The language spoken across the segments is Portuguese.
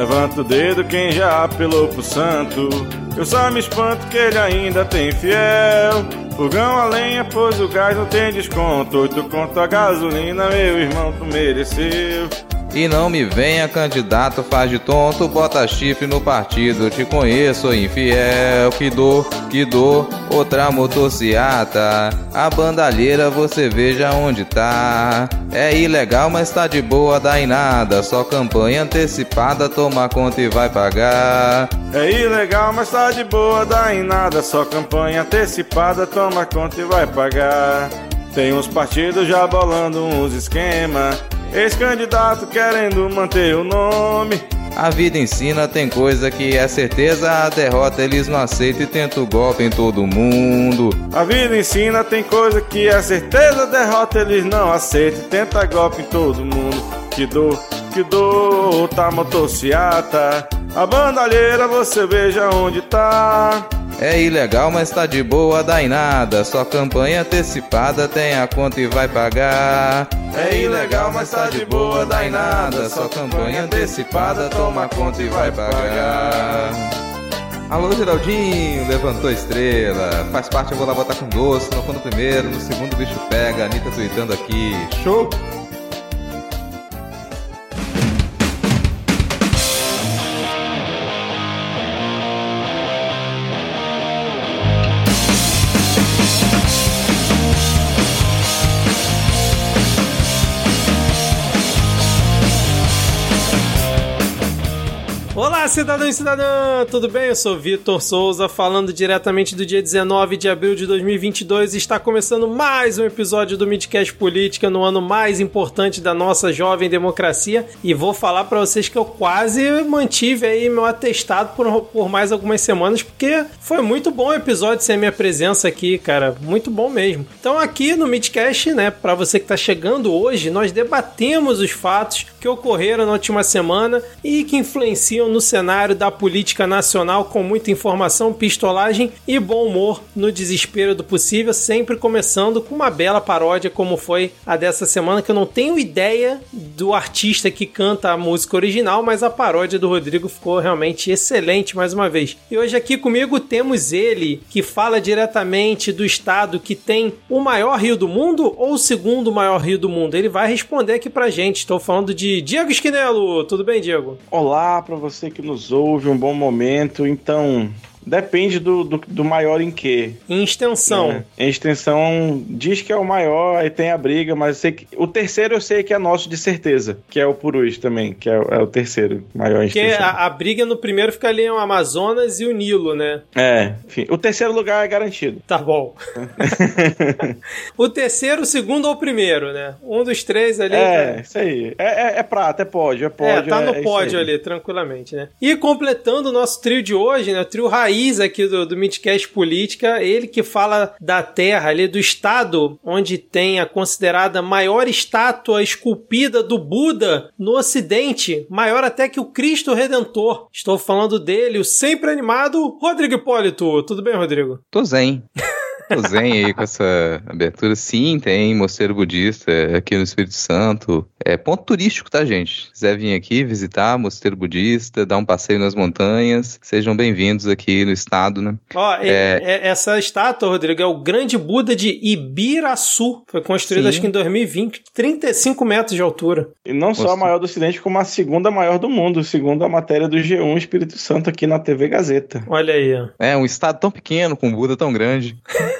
Levanta o dedo quem já apelou pro santo. Eu só me espanto que ele ainda tem fiel. Fogão a lenha, pois o gás não tem desconto. Oito conto a gasolina, meu irmão, tu mereceu. E não me venha, candidato, faz de tonto, bota chifre no partido. Te conheço, infiel, que dor, que dor, outra motociata. A bandalheira você veja onde tá. É ilegal, mas tá de boa, dá em nada. Só campanha antecipada, toma conta e vai pagar. É ilegal, mas tá de boa, dá em nada. Só campanha antecipada, toma conta e vai pagar. Tem uns partidos já bolando uns esquemas. Ex-candidato querendo manter o nome. A vida ensina, tem coisa que é certeza, a derrota eles não aceitam e tentam o golpe em todo mundo. A vida ensina, tem coisa que é certeza, a derrota eles não aceitam e tenta golpe em todo mundo. Que dor, que dor, tá motociata. A bandalheira você veja onde tá. É ilegal, mas tá de boa, dá em nada. Só campanha antecipada, tem a conta e vai pagar. É ilegal, mas tá de boa, dá em nada. Só campanha antecipada, toma conta e vai pagar. Alô, Geraldinho, levantou a estrela. Faz parte, eu vou lá botar com doce. No fundo primeiro, no segundo o bicho pega. Anitta tweetando aqui. Show! Olá, cidadão e cidadã! Tudo bem? Eu sou Vitor Souza, falando diretamente do dia 19 de abril de 2022. Está começando mais um episódio do Midcast Política no ano mais importante da nossa jovem democracia. E vou falar para vocês que eu quase mantive aí meu atestado por, por mais algumas semanas, porque foi muito bom o episódio sem minha presença aqui, cara. Muito bom mesmo. Então, aqui no Midcast, né, para você que está chegando hoje, nós debatemos os fatos que ocorreram na última semana e que influenciam no cenário da política nacional com muita informação, pistolagem e bom humor no desespero do possível, sempre começando com uma bela paródia como foi a dessa semana, que eu não tenho ideia do artista que canta a música original, mas a paródia do Rodrigo ficou realmente excelente mais uma vez. E hoje aqui comigo temos ele, que fala diretamente do estado que tem o maior rio do mundo ou o segundo maior rio do mundo. Ele vai responder aqui pra gente. Estou falando de Diego Esquinelo. Tudo bem, Diego? Olá para você que nos ouve, um bom momento. Então, Depende do, do, do, maior em quê. Em extensão. É. Em extensão, diz que é o maior, aí tem a briga, mas sei que, o terceiro eu sei que é nosso de certeza, que é o Purus também, que é, é o terceiro maior em Porque extensão. A, a, briga no primeiro fica ali o Amazonas e o Nilo, né? É, enfim. O terceiro lugar é garantido. Tá bom. o terceiro, o segundo ou o primeiro, né? Um dos três ali. É, tá... isso aí. É, é, é, prata, é pódio, é pódio. É, tá no é, pódio ali, tranquilamente, né? E completando o nosso trio de hoje, né? O trio raiz raiz aqui do, do Midcast Política, ele que fala da terra, ali do estado onde tem a considerada maior estátua esculpida do Buda no Ocidente, maior até que o Cristo Redentor. Estou falando dele, o sempre animado Rodrigo Hipólito. Tudo bem, Rodrigo? Tô zen. o Zen aí com essa abertura. Sim, tem mosteiro budista aqui no Espírito Santo. É ponto turístico, tá, gente? Se quiser vir aqui visitar mosteiro budista, dar um passeio nas montanhas, sejam bem-vindos aqui no estado, né? Ó, é... é, essa estátua, Rodrigo, é o grande Buda de Ibiraçu. Foi construído, Sim. acho que em 2020, 35 metros de altura. E não só a maior do Ocidente, como a segunda maior do mundo, segundo a matéria do G1 Espírito Santo aqui na TV Gazeta. Olha aí. É, um estado tão pequeno, com um Buda tão grande.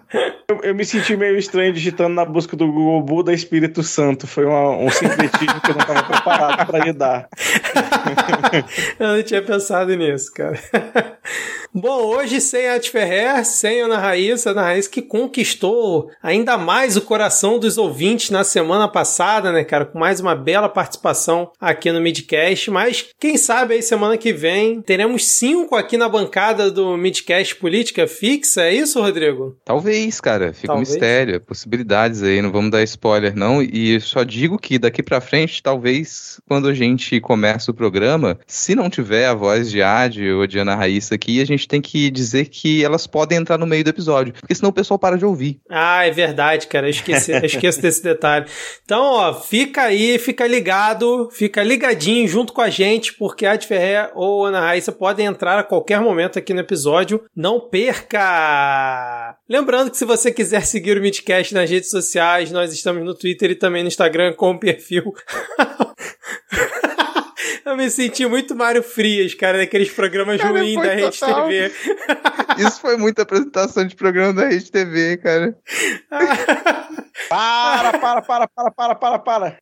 eu, eu, me senti meio estranho digitando na busca do Google Buda Espírito Santo. Foi uma, um sincretismo que eu não estava preparado para lidar. eu não tinha pensado nisso, cara. Bom, hoje sem a Ferrer, sem a Ana Raíssa, Ana Raíssa que conquistou ainda mais o coração dos ouvintes na semana passada, né, cara? Com mais uma bela participação aqui no Midcast. Mas quem sabe aí semana que vem teremos cinco aqui na bancada do Midcast Política Fixa. É isso, Rodrigo? Talvez, cara. Fica talvez. um mistério. Possibilidades aí. Não vamos dar spoiler, não. E só digo que daqui pra frente, talvez quando a gente começa o programa, se não tiver a voz de Adi ou de Ana Raíssa aqui, a gente tem que dizer que elas podem entrar no meio do episódio, porque senão o pessoal para de ouvir. Ah, é verdade, cara. Eu esqueci, eu esqueço desse detalhe. Então, ó, fica aí, fica ligado, fica ligadinho junto com a gente, porque a Ferré ou Ana Raíssa podem entrar a qualquer momento aqui no episódio. Não perca! Lembrando que se você quiser seguir o Midcast nas redes sociais, nós estamos no Twitter e também no Instagram com o perfil. Eu me senti muito Mário Frias, cara, daqueles programas ruins da Rede total. TV. Isso foi muita apresentação de programa da Rede TV, cara. para, para, para, para, para, para, para.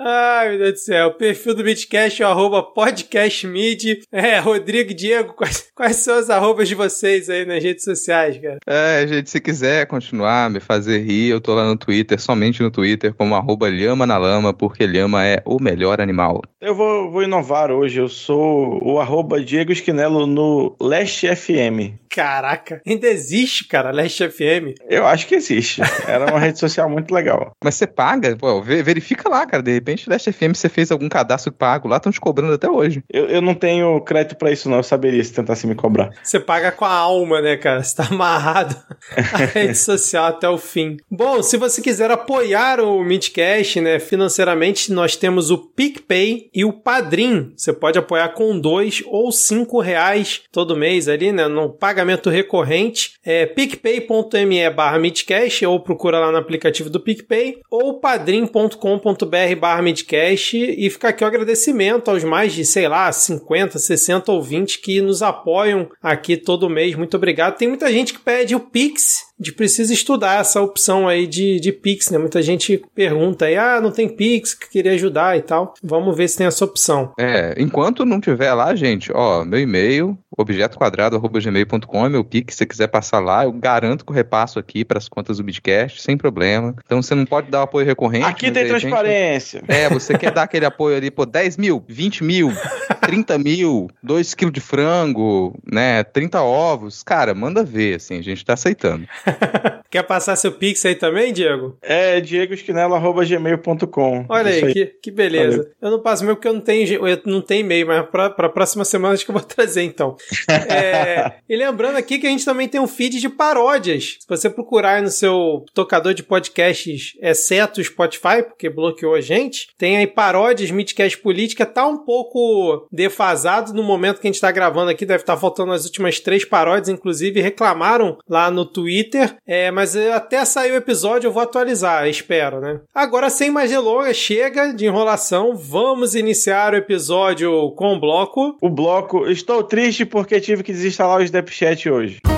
Ai, meu Deus do céu. O perfil do Midcast é o arroba podcastmid. É, Rodrigo e Diego, quais, quais são as arrobas de vocês aí nas redes sociais, cara? É, gente, se quiser continuar, me fazer rir, eu tô lá no Twitter, somente no Twitter, como arroba Lhama na Lama, porque Lhama é o melhor animal. Eu vou, vou inovar hoje, eu sou o arroba Diego Esquinelo no Leste FM. Caraca, ainda existe, cara, Leste FM? Eu acho que existe. Era uma rede social muito legal. Mas você paga? Pô, verifica lá, cara. De repente, Leste FM, você fez algum cadastro pago lá, estão te cobrando até hoje. Eu, eu não tenho crédito para isso, não. Eu saberia se tentasse me cobrar. Você paga com a alma, né, cara? Você tá amarrado à rede social até o fim. Bom, se você quiser apoiar o Midcast, né, financeiramente, nós temos o PicPay e o Padrim. Você pode apoiar com dois ou cinco reais todo mês ali, né? Não paga pagamento recorrente é picpay.me barra midcast ou procura lá no aplicativo do PicPay ou padrim.com.br barra midcast e fica aqui o agradecimento aos mais de, sei lá, 50, 60 ouvintes que nos apoiam aqui todo mês. Muito obrigado. Tem muita gente que pede o Pix de precisa estudar essa opção aí de, de Pix, né? Muita gente pergunta aí, ah, não tem Pix, que queria ajudar e tal. Vamos ver se tem essa opção. É, enquanto não tiver lá, gente, ó, meu e-mail, objetoquadrado.gmail.com é meu Pix, se você quiser passar lá, eu garanto que eu repasso aqui para as contas do Bitcast, sem problema. Então você não pode dar apoio recorrente. Aqui tem transparência. É, você quer dar aquele apoio ali, pô, 10 mil, 20 mil, 30 mil, 2 quilos de frango, né, 30 ovos, cara, manda ver, assim, a gente tá aceitando. Quer passar seu pix aí também, Diego? É diegoesquinela.gmail.com. Olha aí, aí, Que, que beleza. Valeu. Eu não passo meu porque eu não tenho, eu não tenho e-mail, mas pra, pra próxima semana acho que eu vou trazer então. é, e lembrando aqui que a gente também tem um feed de paródias. Se você procurar aí no seu tocador de podcasts, exceto o Spotify, porque bloqueou a gente, tem aí paródias, Midcast Política, tá um pouco defasado no momento que a gente tá gravando aqui, deve estar tá faltando as últimas três paródias, inclusive reclamaram lá no Twitter, é, mas até sair o episódio eu vou atualizar, espero, né? Agora, sem mais delongas, chega de enrolação, vamos iniciar o episódio com o bloco. O bloco, estou triste porque tive que desinstalar o Snapchat hoje.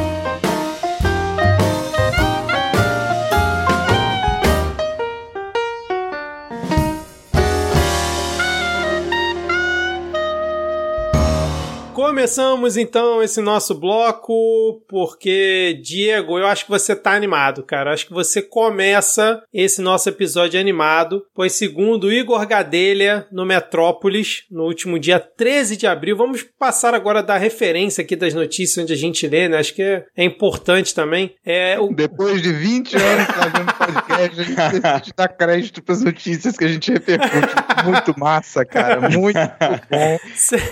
Começamos então esse nosso bloco porque, Diego, eu acho que você tá animado, cara. Eu acho que você começa esse nosso episódio animado, pois segundo Igor Gadelha, no Metrópolis, no último dia 13 de abril, vamos passar agora da referência aqui das notícias onde a gente lê, né? Acho que é, é importante também. É, o... Depois de 20 anos fazendo podcast, a gente decide dar crédito para as notícias que a gente repercute. Muito massa, cara. Muito bom.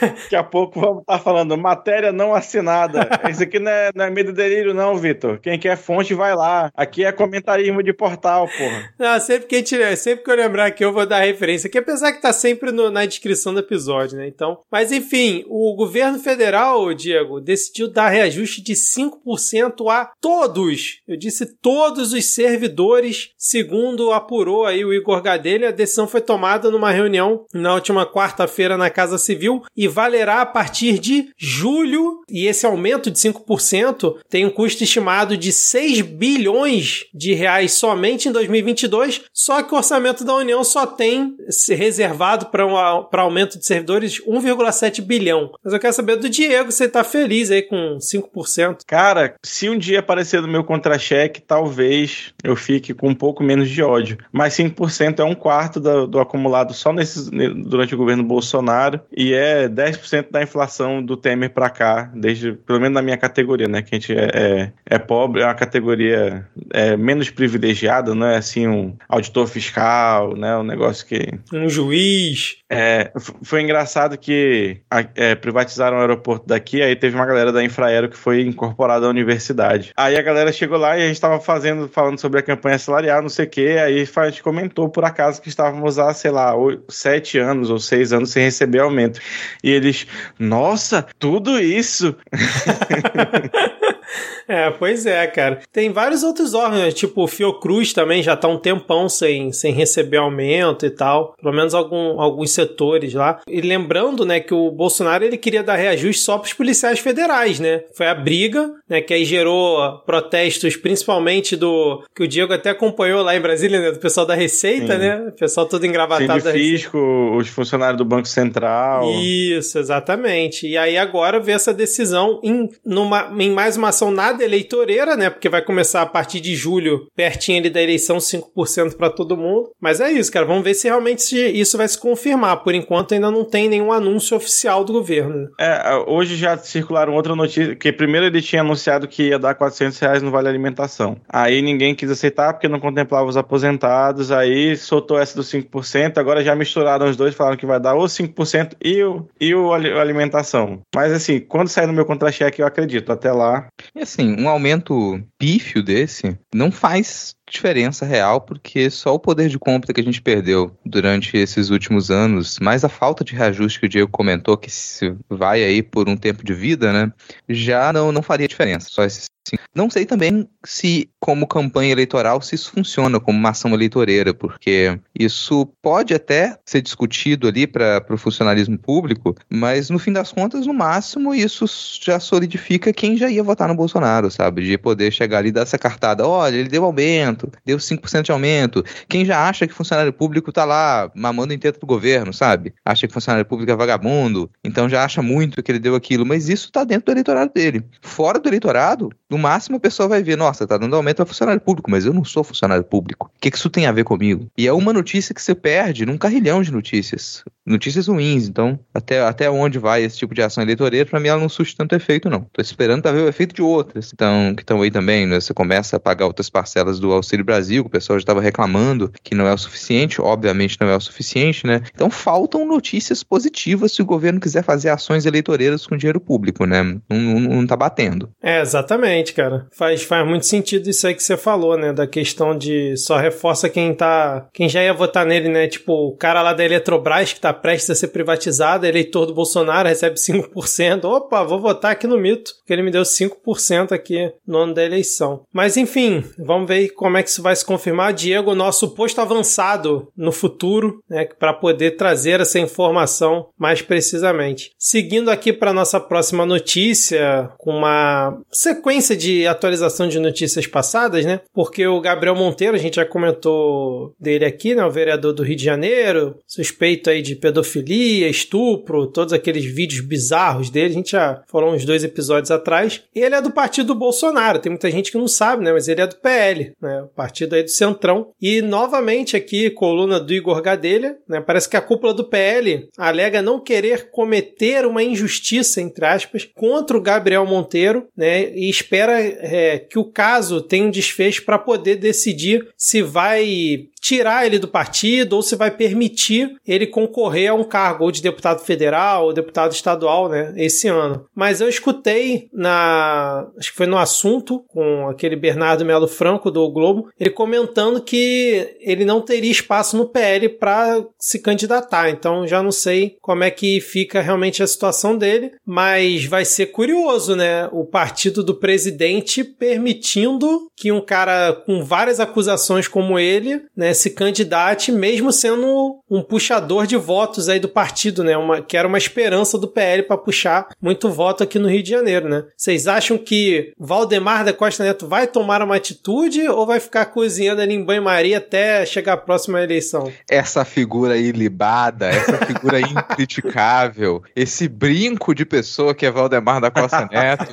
Daqui a pouco vamos estar falando matéria não assinada. Isso aqui não é, não é medo delírio, não, Vitor. Quem quer fonte, vai lá. Aqui é comentarismo de portal, porra. Não, sempre que, gente, sempre que eu lembrar aqui, eu vou dar referência. Que apesar que tá sempre no, na descrição do episódio, né? Então. Mas enfim, o governo federal, Diego, decidiu dar reajuste de 5% a todos. Eu disse todos os servidores, segundo apurou aí o Igor Gadelha. A decisão foi tomada numa reunião na última quarta-feira na Casa Civil e valerá a partir de julho, e esse aumento de 5% tem um custo estimado de 6 bilhões de reais somente em 2022, só que o orçamento da União só tem reservado para um aumento de servidores 1,7 bilhão. Mas eu quero saber do Diego, você está feliz aí com 5%? Cara, se um dia aparecer no meu contra-cheque, talvez eu fique com um pouco menos de ódio. Mas 5% é um quarto do, do acumulado só nesses, durante o governo Bolsonaro e é 10% da inflação do Temer para cá, desde pelo menos na minha categoria, né? Que a gente é, é, é pobre, é uma categoria é, menos privilegiada, não é assim um auditor fiscal, né? Um negócio que. Um juiz. É, foi engraçado que é, privatizaram o aeroporto daqui, aí teve uma galera da Infraero que foi incorporada à universidade. Aí a galera chegou lá e a gente tava fazendo, falando sobre a campanha salarial, não sei o que, aí a gente comentou por acaso que estávamos há, sei lá, sete anos ou seis anos sem receber aumento. E eles, nossa, tudo isso! É, pois é, cara. Tem vários outros órgãos, né? tipo o Fiocruz também já tá um tempão sem, sem receber aumento e tal. Pelo menos algum, alguns setores lá. E lembrando, né, que o Bolsonaro ele queria dar reajuste só pros policiais federais, né? Foi a briga, né, que aí gerou protestos, principalmente do... que o Diego até acompanhou lá em Brasília, né? Do pessoal da Receita, Sim. né? O pessoal todo engravatado Sim, fisco, os funcionários do Banco Central. Isso, exatamente. E aí agora vê essa decisão em, numa, em mais uma ação nada temporada eleitoreira, né? Porque vai começar a partir de julho, pertinho ali da eleição, 5% para todo mundo. Mas é isso, cara. Vamos ver se realmente isso vai se confirmar. Por enquanto ainda não tem nenhum anúncio oficial do governo. É, hoje já circularam outra notícia, que primeiro ele tinha anunciado que ia dar 400 reais no Vale Alimentação. Aí ninguém quis aceitar porque não contemplava os aposentados, aí soltou essa dos 5%, agora já misturaram os dois, falaram que vai dar o 5% e o, e o alimentação. Mas assim, quando sair no meu contra-cheque eu acredito, até lá. E assim, um aumento pífio desse não faz diferença real, porque só o poder de compra que a gente perdeu durante esses últimos anos, mais a falta de reajuste que o Diego comentou, que se vai aí por um tempo de vida, né, já não, não faria diferença. Só esses não sei também se, como campanha eleitoral, se isso funciona como uma ação eleitoreira, porque isso pode até ser discutido ali para o funcionalismo público, mas no fim das contas, no máximo, isso já solidifica quem já ia votar no Bolsonaro, sabe? De poder chegar ali e dar essa cartada: olha, ele deu aumento, aumento, deu 5% de aumento. Quem já acha que funcionário público tá lá mamando em teto do governo, sabe? Acha que funcionário público é vagabundo, então já acha muito que ele deu aquilo, mas isso tá dentro do eleitorado dele. Fora do eleitorado, no máximo a pessoa vai ver, nossa, tá dando aumento a funcionário público, mas eu não sou funcionário público. O que, que isso tem a ver comigo? E é uma notícia que você perde num carrilhão de notícias. Notícias ruins, então, até, até onde vai esse tipo de ação eleitoreira, para mim ela não surte tanto efeito, não. Tô esperando pra ver o efeito de outras então, que estão aí também, né? Você começa a pagar outras parcelas do Auxílio Brasil, que o pessoal já estava reclamando que não é o suficiente, obviamente não é o suficiente, né? Então faltam notícias positivas se o governo quiser fazer ações eleitoreiras com dinheiro público, né? Não, não, não tá batendo. É, exatamente, cara. Faz, faz muito sentido isso aí que você falou, né? Da questão de só reforça quem tá. Quem já ia votar nele, né? Tipo, o cara lá da Eletrobras que tá prestes a ser privatizado, eleitor do Bolsonaro, recebe 5%. Opa, vou votar aqui no mito, porque ele me deu 5% aqui no ano da eleição. Mas enfim, vamos ver como é que isso vai se confirmar. Diego, nosso posto avançado no futuro, né, para poder trazer essa informação mais precisamente. Seguindo aqui para nossa próxima notícia, com uma sequência de atualização de notícias passadas, né? Porque o Gabriel Monteiro, a gente já comentou dele aqui, né, o vereador do Rio de Janeiro, suspeito aí de pedofilia, estupro, todos aqueles vídeos bizarros dele, a gente já falou uns dois episódios atrás. E ele é do partido Bolsonaro, tem muita gente que não sabe, né, mas ele é do PL, né? partido aí do Centrão. E novamente aqui, coluna do Igor Gadelha, né? Parece que a cúpula do PL alega não querer cometer uma injustiça, entre aspas, contra o Gabriel Monteiro, né? E espera é, que o caso tenha um desfecho para poder decidir se vai tirar ele do partido ou se vai permitir ele concorrer a um cargo ou de deputado federal ou deputado estadual, né, esse ano. Mas eu escutei na, acho que foi no assunto com aquele Bernardo Melo Franco do Globo, ele comentando que ele não teria espaço no PL para se candidatar. Então já não sei como é que fica realmente a situação dele, mas vai ser curioso, né, o partido do presidente permitindo que um cara com várias acusações como ele, né, se candidate, mesmo sendo um puxador de votos aí do partido, né? Uma, que era uma esperança do PL para puxar muito voto aqui no Rio de Janeiro, né? Vocês acham que Valdemar da Costa Neto vai tomar uma atitude ou vai ficar cozinhando ali em banho-maria até chegar a próxima eleição? Essa figura ilibada, essa figura incriticável, esse brinco de pessoa que é Valdemar da Costa Neto,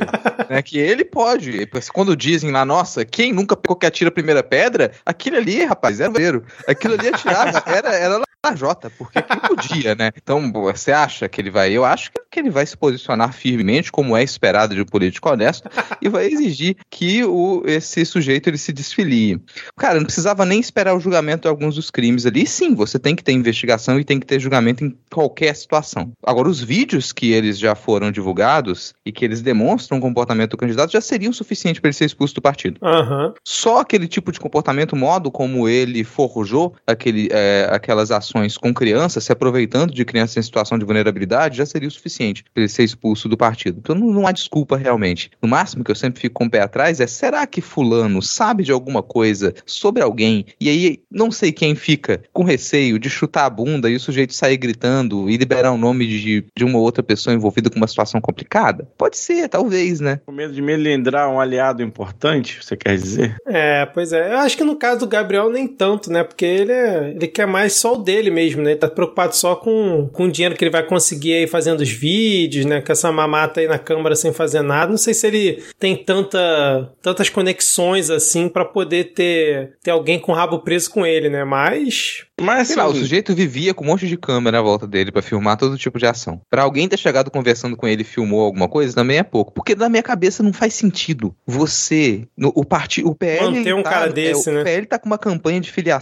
né? Que ele pode, quando dizem lá, nossa, quem nunca pegou que atira a primeira pedra, aquele ali, rapaz, era brasileiro. Aquilo ali atirava, era, era Jota, porque quem podia, né? Então, você acha que ele vai? Eu acho que que ele vai se posicionar firmemente, como é esperado de um político honesto, e vai exigir que o, esse sujeito ele se desfilie. Cara, não precisava nem esperar o julgamento de alguns dos crimes ali. Sim, você tem que ter investigação e tem que ter julgamento em qualquer situação. Agora, os vídeos que eles já foram divulgados e que eles demonstram o comportamento do candidato já seriam suficientes para ele ser expulso do partido. Uhum. Só aquele tipo de comportamento, modo como ele forjou aquele, é, aquelas ações com crianças, se aproveitando de crianças em situação de vulnerabilidade, já seria o suficiente para ele ser expulso do partido. Então não, não há desculpa realmente. No máximo que eu sempre fico com o pé atrás é: será que Fulano sabe de alguma coisa sobre alguém e aí não sei quem fica com receio de chutar a bunda e o sujeito sair gritando e liberar o nome de, de uma outra pessoa envolvida com uma situação complicada? Pode ser, talvez, né? Com medo de melindrar um aliado importante, você quer dizer? É, pois é. Eu acho que no caso do Gabriel nem tanto, né? Porque ele, é, ele quer mais só o dele mesmo, né? Ele tá preocupado só com, com o dinheiro que ele vai conseguir aí fazendo os vídeos, né? Com essa mamata aí na câmara sem fazer nada. Não sei se ele tem tanta, tantas conexões assim para poder ter, ter alguém com o rabo preso com ele, né? Mas mas Sei lá, o sujeito vivia com um monte de câmera à volta dele para filmar todo tipo de ação. Para alguém ter chegado conversando com ele e filmou alguma coisa, também é pouco. Porque na minha cabeça não faz sentido você, no, o o PL. Manter um tá, cara desse, é, né? O PL tá com uma campanha de filiação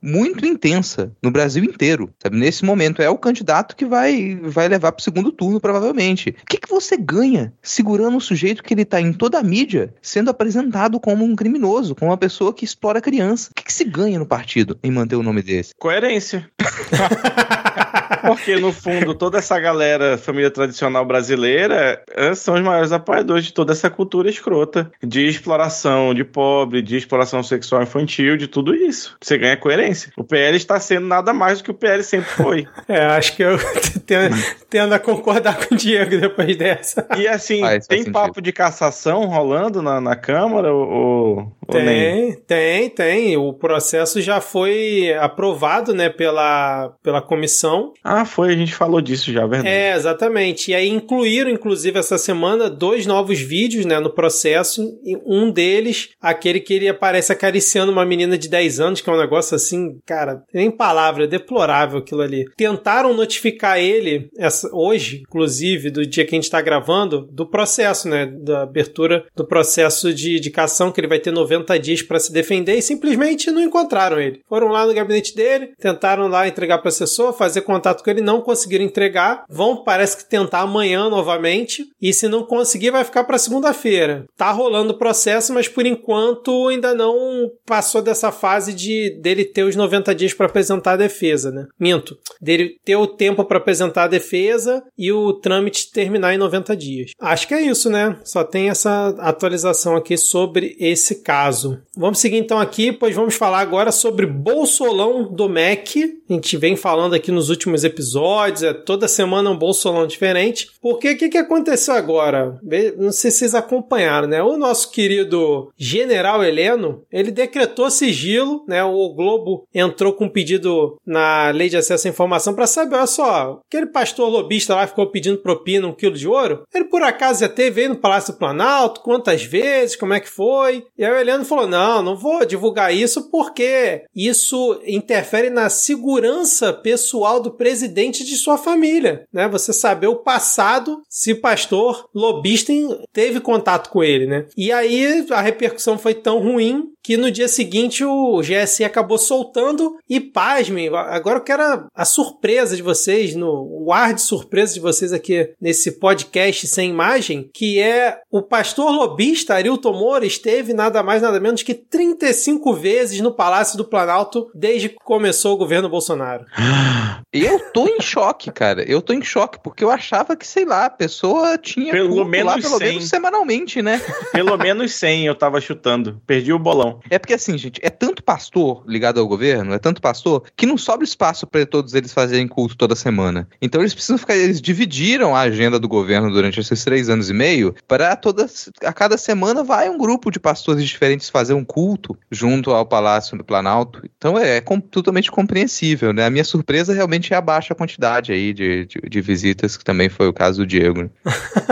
muito intensa no Brasil inteiro. Sabe? Nesse momento é o candidato que vai, vai levar pro segundo turno, provavelmente. O que, que você ganha segurando um sujeito que ele tá em toda a mídia sendo apresentado como um criminoso, como uma pessoa que explora criança? O que, que se ganha no partido em manter o nome desse? Coerência. Porque, no fundo, toda essa galera, família tradicional brasileira, eh, são os maiores apoiadores de toda essa cultura escrota de exploração de pobre, de exploração sexual infantil, de tudo isso. Você ganha coerência. O PL está sendo nada mais do que o PL sempre foi. É, acho que eu tendo, tendo a concordar com o Diego depois dessa. E assim, ah, tem papo de cassação rolando na, na Câmara? Ou, tem, ou tem, tem. O processo já foi aprovado, né, pela, pela comissão. Ah, foi, a gente falou disso já, verdade. É, exatamente. E aí incluíram, inclusive, essa semana, dois novos vídeos, né, no processo. Um deles, aquele que ele aparece acariciando uma menina de 10 anos, que é um negócio assim, cara, nem palavra, deplorável aquilo ali. Tentaram notificar ele, essa, hoje, inclusive, do dia que a gente tá gravando, do processo, né, da abertura do processo de, de cação, que ele vai ter 90 dias para se defender, e simplesmente não encontraram ele. Foram lá no gabinete dele, tentaram lá entregar para o assessor, fazer contato que ele não conseguiram entregar. Vão, parece que tentar amanhã novamente. E se não conseguir, vai ficar para segunda-feira. Tá rolando o processo, mas por enquanto ainda não passou dessa fase de dele ter os 90 dias para apresentar a defesa, né? Minto. Dele ter o tempo para apresentar a defesa e o trâmite terminar em 90 dias. Acho que é isso, né? Só tem essa atualização aqui sobre esse caso. Vamos seguir então aqui, pois vamos falar agora sobre Bolsolão do MEC. A gente vem falando aqui nos últimos episódios, é toda semana um bolsolão diferente. Porque o que, que aconteceu agora? Não sei se vocês acompanharam, né? O nosso querido General Heleno, ele decretou sigilo, né? O Globo entrou com um pedido na Lei de Acesso à Informação para saber, olha só, aquele pastor lobista lá ficou pedindo propina um quilo de ouro, ele por acaso já teve aí no Palácio do Planalto, quantas vezes, como é que foi? E aí o Heleno falou, não, não vou divulgar isso porque isso interfere na segurança pessoal do presidente de sua família, né? Você saber o passado, se pastor lobista teve contato com ele, né? E aí a repercussão foi tão ruim que no dia seguinte o GSI acabou soltando e pasmem, agora eu quero a, a, surpresa de vocês, no, o ar de surpresa de vocês aqui nesse podcast sem imagem, que é o pastor lobista Arilton Moura esteve nada mais nada menos que 35 vezes no Palácio do Planalto desde que começou o governo Bolsonaro. Eu tô em choque, cara. Eu tô em choque porque eu achava que, sei lá, a pessoa tinha pelo menos lá, pelo 100. menos semanalmente, né? Pelo menos 100 eu tava chutando. Perdi o bolão. É porque assim, gente, é tanto pastor ligado ao governo, é tanto pastor, que não sobra espaço para todos eles fazerem culto toda semana. Então eles precisam ficar, eles dividiram a agenda do governo durante esses três anos e meio para toda, a cada semana vai um grupo de pastores diferentes fazer um culto junto ao Palácio do Planalto. Então é, é com, totalmente compreensível, né? A minha surpresa realmente é a baixa quantidade aí de, de, de visitas, que também foi o caso do Diego.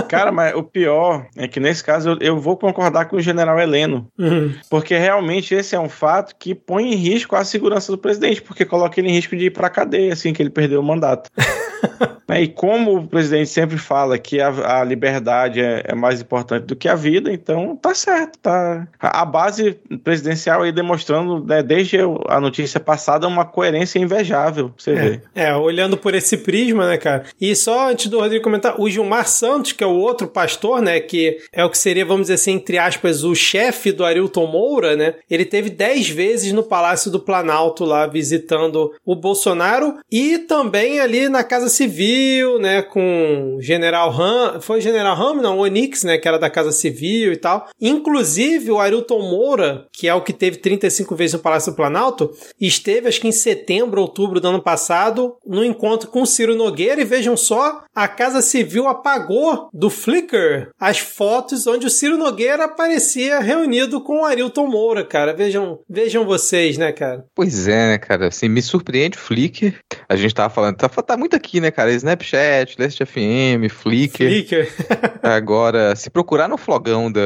Cara, mas o pior é que nesse caso eu, eu vou concordar com o general Heleno. Uhum. Porque realmente esse é um fato que põe em risco a segurança do presidente, porque coloca ele em risco de ir para cadeia assim que ele perdeu o mandato. Né, e como o presidente sempre fala que a, a liberdade é, é, mais importante do que a vida, então tá certo, tá. A, a base presidencial aí demonstrando, né, desde a notícia passada, uma coerência invejável, você é, vê. É, olhando por esse prisma, né, cara? E só antes do Rodrigo comentar, o Gilmar Santos, que é o outro pastor, né, que é o que seria, vamos dizer assim, entre aspas, o chefe do Arilton Moura, né? Ele teve dez vezes no Palácio do Planalto lá visitando o Bolsonaro e também ali na Casa Civil, né, com o General Ram, foi General Ram, não, o Onix, né, que era da Casa Civil e tal. Inclusive o Arilton Moura, que é o que teve 35 vezes no Palácio do Planalto, esteve acho que em setembro, outubro do ano passado, no encontro com o Ciro Nogueira e vejam só, a Casa Civil apagou do Flickr as fotos onde o Ciro Nogueira aparecia reunido com o Arilton Moura, cara. Vejam, vejam vocês, né, cara? Pois é, né, cara? Assim, me surpreende o Flickr. A gente tava falando, tá, tá muito aqui, né, cara? Snapchat, Last FM, Flickr. Flickr. Agora, se procurar no flogão da,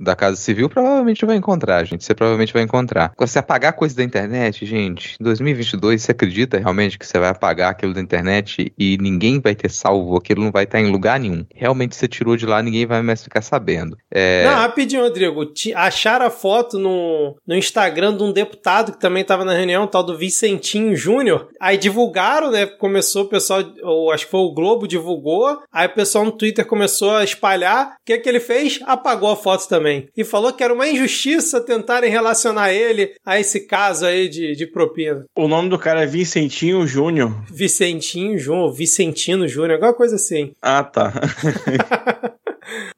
da Casa Civil, provavelmente vai encontrar, gente. Você provavelmente vai encontrar. Agora, se apagar coisa da internet, gente, em 2022, você acredita realmente que você vai apagar aquilo da internet e ninguém vai ter salvo, aquilo não vai estar em lugar nenhum? Realmente você tirou de lá, ninguém vai mais ficar sabendo. É... Não, rapidinho, Rodrigo. Acharam a foto no, no Instagram de um deputado que também estava na reunião, tal do Vicentinho Júnior. Aí divulgaram, né? Começou o pessoal, ou acho que foi o Globo divulgou. Aí o pessoal no Twitter começou a espalhar. O que, que ele fez? Apagou a foto também. E falou que era uma injustiça tentarem relacionar ele a esse caso aí de, de propina. O nome do cara é Vicentinho Júnior. Vicentinho Júnior, Vicentino Júnior, alguma coisa assim. Ah, tá.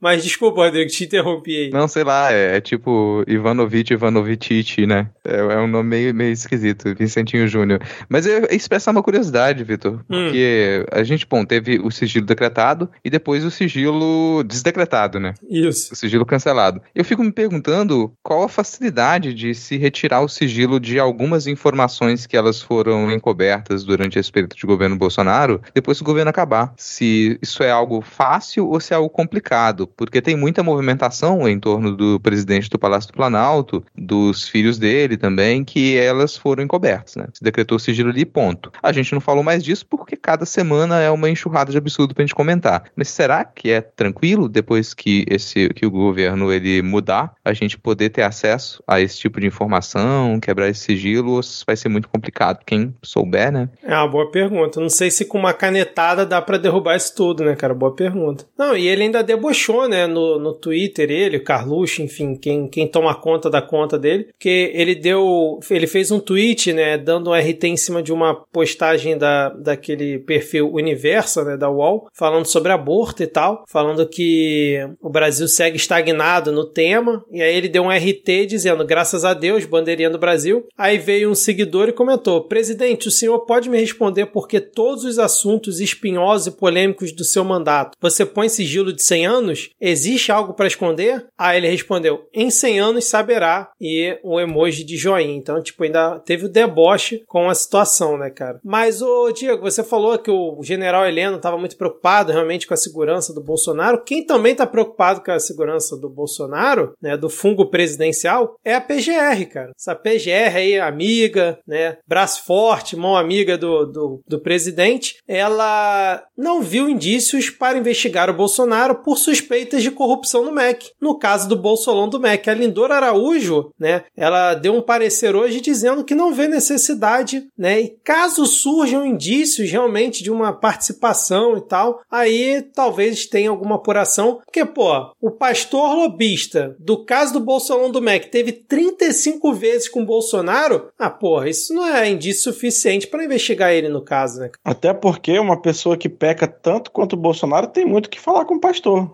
Mas desculpa, Rodrigo, te interrompi aí. Não, sei lá, é, é tipo Ivanovic Ivanovicic, né? É, é, um nome meio, meio esquisito, Vicentinho Júnior. Mas eu expressar uma curiosidade, Vitor, hum. porque a gente, bom, teve o sigilo decretado e depois o sigilo desdecretado, né? Isso. O sigilo cancelado. Eu fico me perguntando qual a facilidade de se retirar o sigilo de algumas informações que elas foram encobertas durante esse período de governo Bolsonaro, depois que o governo acabar. Se isso é algo fácil ou se é algo complicado complicado, porque tem muita movimentação em torno do presidente do Palácio do Planalto, dos filhos dele também, que elas foram encobertas, né? Se decretou sigilo ali, ponto. A gente não falou mais disso porque cada semana é uma enxurrada de absurdo pra gente comentar. Mas será que é tranquilo depois que esse que o governo ele mudar, a gente poder ter acesso a esse tipo de informação, quebrar esse sigilo, vai ser muito complicado? Quem souber, né? É uma boa pergunta. Não sei se com uma canetada dá para derrubar isso tudo, né, cara? Boa pergunta. Não, e ele ainda debochou debochou, né, no, no Twitter, ele, o Carluxo, enfim, quem, quem toma conta da conta dele, que ele deu, ele fez um tweet, né, dando um RT em cima de uma postagem da, daquele perfil Universa, né, da UOL, falando sobre aborto e tal, falando que o Brasil segue estagnado no tema, e aí ele deu um RT dizendo, graças a Deus, bandeirinha do Brasil, aí veio um seguidor e comentou, presidente, o senhor pode me responder porque todos os assuntos espinhosos e polêmicos do seu mandato, você põe sigilo de 100 anos? Anos, existe algo para esconder? Aí ele respondeu: em 100 anos saberá. E o emoji de joinha. Então, tipo, ainda teve o deboche com a situação, né, cara? Mas, ô Diego, você falou que o general Heleno estava muito preocupado realmente com a segurança do Bolsonaro. Quem também está preocupado com a segurança do Bolsonaro, né, do fungo presidencial, é a PGR, cara. Essa PGR aí, amiga, né, braço forte, mão amiga do, do, do presidente, ela não viu indícios para investigar o Bolsonaro por suspeitas de corrupção no MEC. No caso do Bolsolão do MEC, a Lindora Araújo, né, ela deu um parecer hoje dizendo que não vê necessidade, né, e caso surjam indícios realmente de uma participação e tal, aí talvez tenha alguma apuração, porque, pô, o pastor lobista do caso do Bolsolão do MEC teve 35 vezes com o Bolsonaro, ah, porra, isso não é indício suficiente para investigar ele no caso, né? Até porque uma pessoa que peca tanto quanto o Bolsonaro tem muito que falar com o pastor.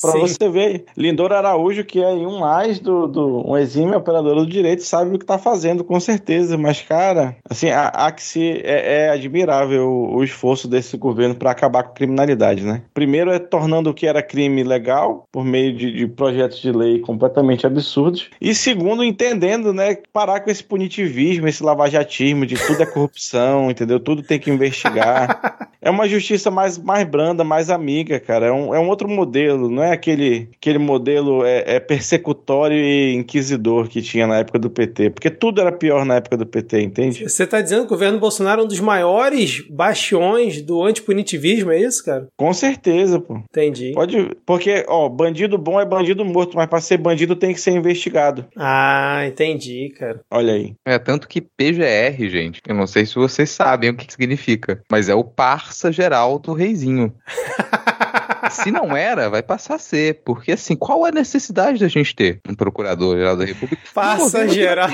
Pra Sim. você ver, Lindor Araújo, que é um mais do, do um exímio operador do direito, sabe o que tá fazendo, com certeza. Mas, cara, assim, há, há que se. É, é admirável o, o, esforço desse governo para acabar com a criminalidade, né? Primeiro é tornando o que era crime legal, por meio de, de projetos de lei completamente absurdos. E segundo, entendendo, né, parar com esse punitivismo, esse lavajatismo de tudo é corrupção, entendeu? Tudo tem que investigar. É uma justiça mais, mais branda, mais amiga, cara. É um, é um outro modelo, não é aquele, aquele modelo é, é persecutório e inquisidor que tinha na época do PT. Porque tudo era pior na época do PT, entende? Você tá dizendo que o governo Bolsonaro é um dos maiores bastiões do antipunitivismo, é isso, cara? Com certeza, pô. Entendi. Pode. Porque, ó, bandido bom é bandido morto, mas pra ser bandido tem que ser investigado. Ah, entendi, cara. Olha aí. É tanto que PGR, gente, eu não sei se vocês sabem o que significa, mas é o parça geral do reizinho. Se não era, vai passar a ser. Porque, assim, qual é a necessidade da gente ter um procurador-geral da República? Passa geral.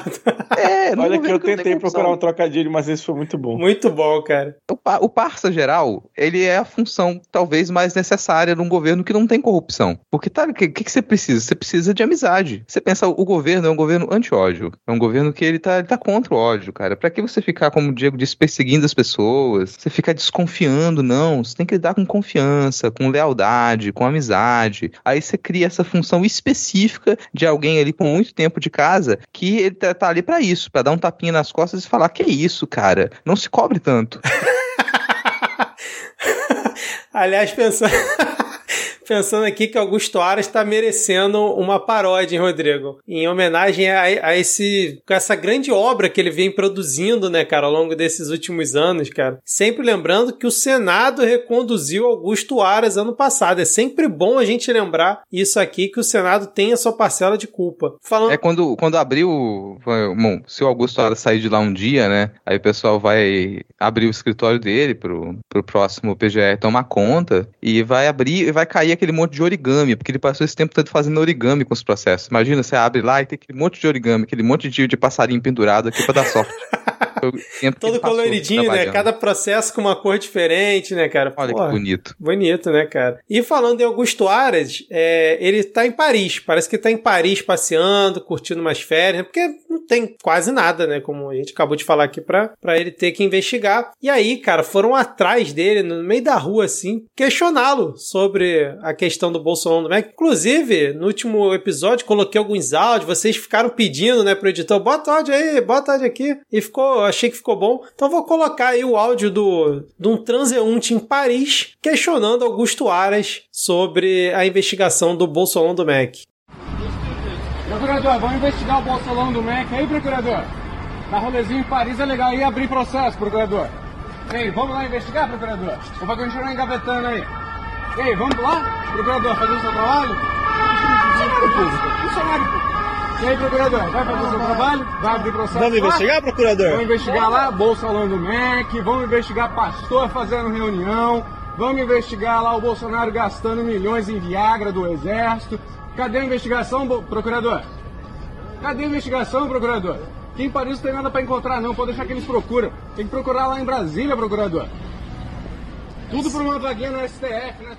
É, Olha que eu tentei procurar um trocadilho, mas esse foi muito bom. Muito bom, cara. O, o parça geral, ele é a função talvez mais necessária num governo que não tem corrupção. Porque, tá, o que, que você precisa? Você precisa de amizade. Você pensa, o governo é um governo anti-ódio. É um governo que ele tá, ele tá contra o ódio, cara. Pra que você ficar, como o Diego disse, perseguindo as pessoas? Você ficar desconfiando, não. Você tem que lidar com confiança, com lealdade, com amizade. Aí você cria essa função específica de alguém ali com muito tempo de casa que ele tá, tá ali para isso, para dar um tapinha nas costas e falar: que isso, cara? Não se cobre tanto. Aliás, pensando. Pensando aqui que Augusto Aras está merecendo uma paródia, hein, Rodrigo? Em homenagem a, a, esse, a essa grande obra que ele vem produzindo, né, cara, ao longo desses últimos anos, cara. Sempre lembrando que o Senado reconduziu Augusto Aras ano passado. É sempre bom a gente lembrar isso aqui, que o Senado tem a sua parcela de culpa. Falando... É quando, quando abriu. Bom, se o Augusto Aras sair de lá um dia, né, aí o pessoal vai abrir o escritório dele pro, pro próximo PGR tomar conta e vai abrir e vai cair aquele monte de origami, porque ele passou esse tempo todo fazendo origami com os processos. Imagina, você abre lá e tem aquele monte de origami, aquele monte de, de passarinho pendurado aqui pra dar sorte. Todo coloridinho, né? Cada processo com uma cor diferente, né, cara? Olha Porra, que bonito. Bonito, né, cara? E falando em Augusto Aras, é, ele tá em Paris. Parece que tá em Paris passeando, curtindo umas férias, porque não tem quase nada, né? Como a gente acabou de falar aqui pra, pra ele ter que investigar. E aí, cara, foram atrás dele, no meio da rua, assim, questioná-lo sobre a questão do Bolsonaro do MEC. Inclusive, no último episódio, coloquei alguns áudios, vocês ficaram pedindo, né, pro editor, bota áudio aí, bota áudio aqui. E ficou achei que ficou bom. Então vou colocar aí o áudio do, de um transeunte em Paris questionando Augusto Aras sobre a investigação do Bolsonaro do MEC. Procurador, vamos investigar o Bolsonaro do MEC aí, procurador? Na rolezinho em Paris é legal aí abrir processo, procurador. Ei, vamos lá investigar, procurador? Ou vai continuar engavetando aí? Ei, vamos lá, procurador, fazer o seu trabalho? Funcionário público, funcionário público. E aí, procurador, vai fazer o seu trabalho? Vai abrir processo Vamos investigar, procurador? Vamos investigar lá Bolsonaro do MEC, vamos investigar pastor fazendo reunião, vamos investigar lá o Bolsonaro gastando milhões em Viagra do Exército. Cadê a investigação, procurador? Cadê a investigação, procurador? Aqui em Paris não tem nada para encontrar, não. Pode deixar que eles procuram. Tem que procurar lá em Brasília, procurador. Tudo por uma vaguinha no STF, né?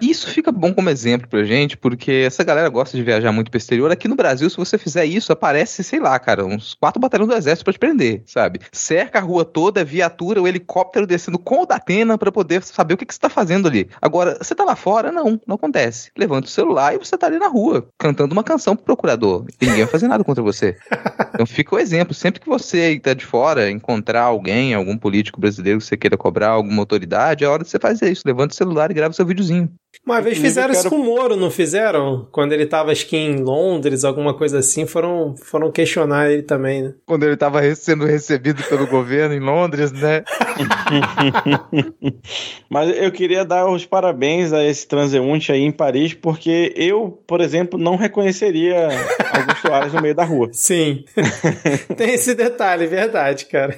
Isso fica bom como exemplo pra gente, porque essa galera gosta de viajar muito pro exterior. Aqui no Brasil, se você fizer isso, aparece, sei lá, cara, uns quatro batalhões do exército pra te prender, sabe? Cerca a rua toda, viatura, o helicóptero descendo com o da pena pra poder saber o que, que você tá fazendo ali. Agora, você tá lá fora? Não, não acontece. Levanta o celular e você tá ali na rua, cantando uma canção pro procurador. E ninguém vai fazer nada contra você. Então fica o exemplo. Sempre que você tá de fora, encontrar alguém, algum político brasileiro que você queira cobrar, alguma autoridade, é hora de você fazer isso. Levanta o celular e grava seu videozinho. Uma vez fizeram isso com o Moro, não fizeram? Quando ele tava, acho que em Londres, alguma coisa assim, foram, foram questionar ele também, né? Quando ele tava sendo recebido pelo governo em Londres, né? Mas eu queria dar os parabéns a esse transeunte aí em Paris, porque eu, por exemplo, não reconheceria Augusto Aras no meio da rua. Sim. Tem esse detalhe, verdade, cara.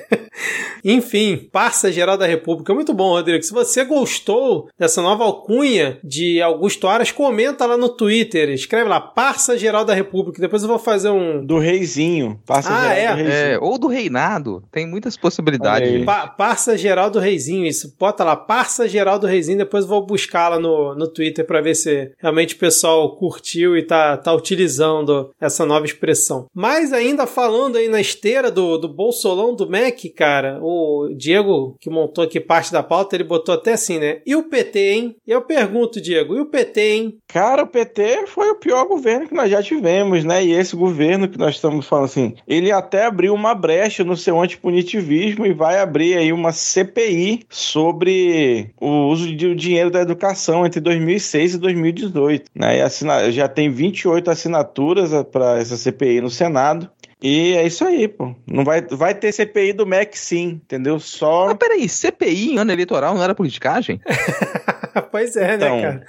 Enfim, Parça Geral da República. Muito bom, Rodrigo. Se você gostou dessa nova alcunha de Augusto Aras, comenta lá no Twitter. Escreve lá, Parça Geral da República. Depois eu vou fazer um. Do Reizinho. Parça ah, Geral é? do Reizinho. É, ou do Reinado. Tem muitas possibilidades. Pa Parça Geral do Reizinho, isso. Bota lá, Parça Geral do Reizinho. Depois eu vou buscar lá no, no Twitter para ver se realmente o pessoal curtiu e tá, tá utilizando essa nova expressão. Mas ainda falando aí na esteira do, do Bolsolão do MEC, cara, o Diego, que montou aqui parte da pauta, ele botou até assim, né? E o PT, hein? Eu pergunto, Diego. E o PT, hein? Cara, o PT foi o pior governo que nós já tivemos, né? E esse governo que nós estamos falando assim, ele até abriu uma brecha no seu antipunitivismo e vai abrir aí uma CPI sobre o uso do dinheiro da educação entre 2006 e 2018. Né? E assina... já tem 28 assinaturas para essa CPI no Senado. E é isso aí, pô. Não vai, vai ter CPI do MEC sim, entendeu? Só. Mas peraí, CPI em ano eleitoral não era politicagem? pois é, né, então... cara?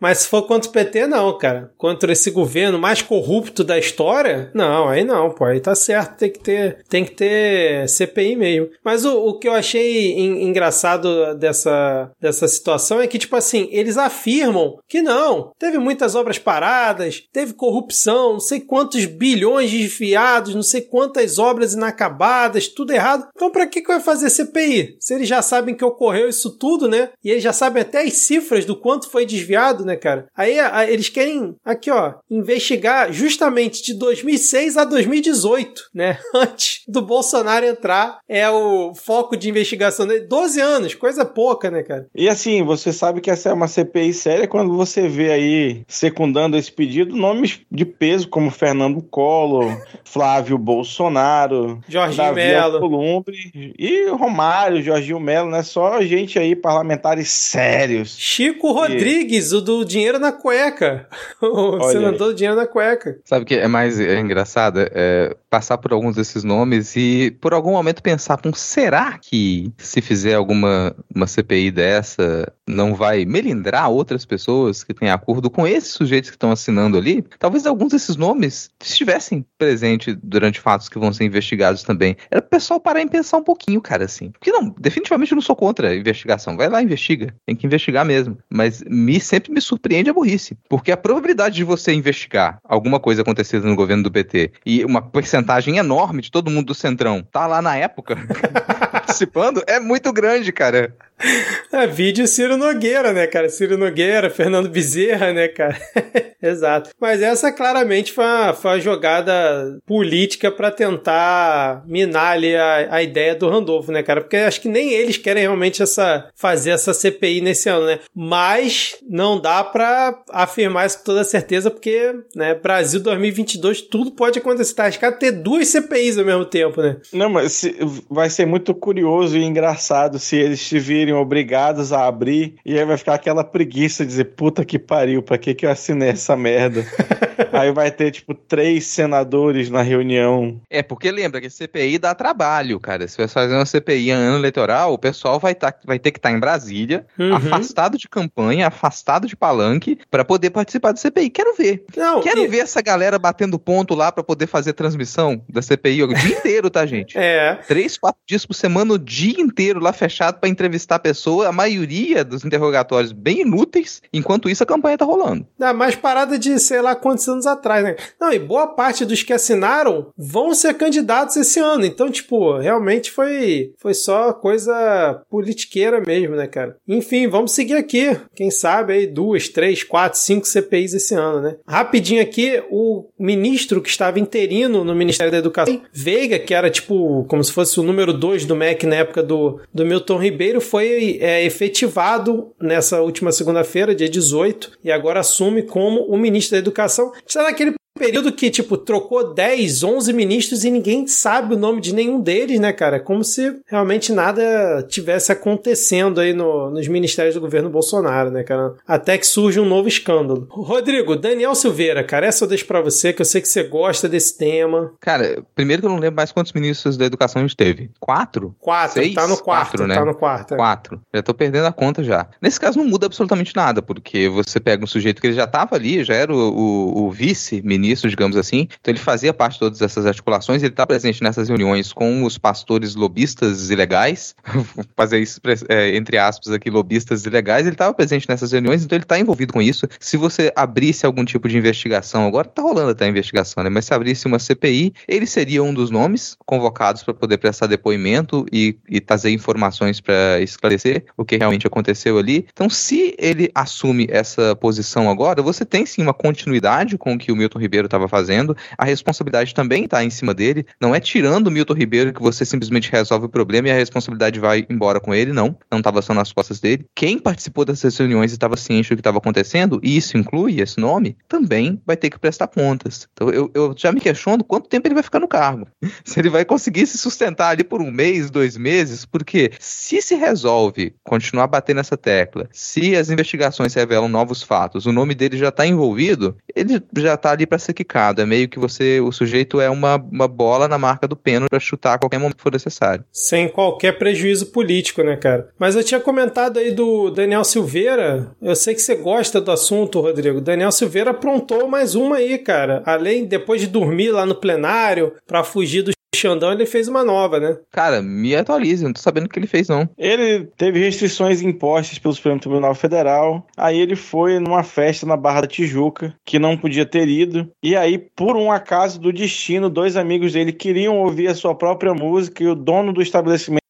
Mas se for contra o PT, não, cara. Contra esse governo mais corrupto da história, não, aí não, pô. Aí tá certo, tem que ter, tem que ter CPI mesmo. Mas o, o que eu achei engraçado dessa, dessa situação é que, tipo assim, eles afirmam que não, teve muitas obras paradas, teve corrupção, não sei quantos bilhões desviados, não sei quantas obras inacabadas, tudo errado. Então, pra que, que vai fazer CPI? Se eles já sabem que ocorreu isso tudo, né? E eles já sabem até as cifras do quanto foi desviado desviado, né, cara? Aí a, eles querem, aqui ó, investigar justamente de 2006 a 2018, né? Antes do Bolsonaro entrar, é o foco de investigação dele. 12 anos, coisa pouca, né, cara? E assim, você sabe que essa é uma CPI séria quando você vê aí, secundando esse pedido, nomes de peso como Fernando Collor, Flávio Bolsonaro, Jorginho Melo. Columbre e Romário, Jorginho Melo, né? Só gente aí, parlamentares sérios. Chico Rodrigues o do dinheiro na cueca. Senador do dinheiro na cueca. Sabe o que é mais é engraçado? É passar por alguns desses nomes e por algum momento pensar, um, será que se fizer alguma uma CPI dessa não vai melindrar outras pessoas que têm acordo com esses sujeitos que estão assinando ali? Talvez alguns desses nomes estivessem presentes durante fatos que vão ser investigados também. Era o pessoal parar e pensar um pouquinho, cara, assim. Porque não, definitivamente eu não sou contra a investigação. Vai lá, investiga. Tem que investigar mesmo. Mas me sempre me surpreende a burrice. Porque a probabilidade de você investigar alguma coisa acontecida no governo do PT e uma porcentagem enorme de todo mundo do Centrão tá lá na época participando é muito grande, cara. É, vídeo Ciro Nogueira, né, cara? Ciro Nogueira, Fernando Bezerra, né, cara? Exato. Mas essa claramente foi uma, foi uma jogada política para tentar minar ali a, a ideia do Randolfo, né, cara? Porque acho que nem eles querem realmente essa, fazer essa CPI nesse ano, né? Mas não dá para afirmar isso com toda certeza, porque, né, Brasil 2022, tudo pode acontecer. Tá arriscado ter duas CPIs ao mesmo tempo, né? Não, mas se, vai ser muito curioso e engraçado se eles se virem obrigados a abrir e aí vai ficar aquela preguiça de dizer, puta que pariu, pra que que eu assinei essa merda? aí vai ter, tipo, três senadores na reunião. É, porque lembra que CPI dá trabalho, cara. Se você fazer uma CPI em ano eleitoral, o pessoal vai, tá, vai ter que estar tá em Brasília, uhum. afastado de campanha, afastado de palanque, para poder participar da CPI. Quero ver. Não, Quero e... ver essa galera batendo ponto lá para poder fazer transmissão da CPI o dia inteiro, tá, gente? É. Três, quatro dias por semana, o dia inteiro lá fechado para entrevistar a pessoa. A maioria dos interrogatórios bem inúteis. Enquanto isso, a campanha tá rolando. Dá mais parada de, sei lá, quantos anos atrás, né? Não, e boa parte dos que assinaram vão ser candidatos esse ano. Então, tipo, realmente foi, foi só coisa politiqueira mesmo, né, cara? Enfim, vamos seguir aqui. Quem sabe aí duas, três, quatro, cinco CPIs esse ano, né? Rapidinho aqui, o ministro que estava interino no Ministério da Educação, Veiga, que era tipo como se fosse o número dois do MEC na época do, do Milton Ribeiro, foi é, efetivado nessa última segunda-feira, dia 18, e agora assume como o ministro da Educação. Será que ele período que, tipo, trocou 10, 11 ministros e ninguém sabe o nome de nenhum deles, né, cara? Como se realmente nada tivesse acontecendo aí no, nos ministérios do governo Bolsonaro, né, cara? Até que surge um novo escândalo. Rodrigo, Daniel Silveira, cara, essa eu deixo pra você, que eu sei que você gosta desse tema. Cara, primeiro que eu não lembro mais quantos ministros da educação a gente teve. Quatro? Quatro, Seis? tá no quarto, Quatro, né? tá no quarto. É. Quatro. Já tô perdendo a conta já. Nesse caso não muda absolutamente nada, porque você pega um sujeito que ele já tava ali, já era o, o, o vice-ministro ministro, digamos assim. Então ele fazia parte de todas essas articulações, ele está presente nessas reuniões com os pastores lobistas ilegais, fazer isso é, entre aspas aqui, lobistas ilegais, ele estava presente nessas reuniões, então ele está envolvido com isso. Se você abrisse algum tipo de investigação, agora está rolando até a investigação, né? Mas se abrisse uma CPI, ele seria um dos nomes convocados para poder prestar depoimento e, e trazer informações para esclarecer o que realmente aconteceu ali. Então, se ele assume essa posição agora, você tem sim uma continuidade com o que o Milton Ribeiro Ribeiro estava fazendo, a responsabilidade também está em cima dele. Não é tirando o Milton Ribeiro que você simplesmente resolve o problema e a responsabilidade vai embora com ele, não. Não estava só nas costas dele. Quem participou dessas reuniões e estava ciente do que estava acontecendo, e isso inclui esse nome, também vai ter que prestar contas. Então eu, eu já me questiono quanto tempo ele vai ficar no cargo. Se ele vai conseguir se sustentar ali por um mês, dois meses, porque se se resolve continuar batendo nessa tecla, se as investigações revelam novos fatos, o nome dele já está envolvido, ele já está ali para ser quicado. É meio que você, o sujeito é uma, uma bola na marca do pênalti para chutar a qualquer momento que for necessário. Sem qualquer prejuízo político, né, cara? Mas eu tinha comentado aí do Daniel Silveira. Eu sei que você gosta do assunto, Rodrigo. Daniel Silveira aprontou mais uma aí, cara. Além, depois de dormir lá no plenário para fugir do Xandão, ele fez uma nova, né? Cara, me atualize, não tô sabendo o que ele fez, não. Ele teve restrições impostas pelo Supremo Tribunal Federal. Aí ele foi numa festa na Barra da Tijuca, que não podia ter ido. E aí, por um acaso do destino, dois amigos dele queriam ouvir a sua própria música e o dono do estabelecimento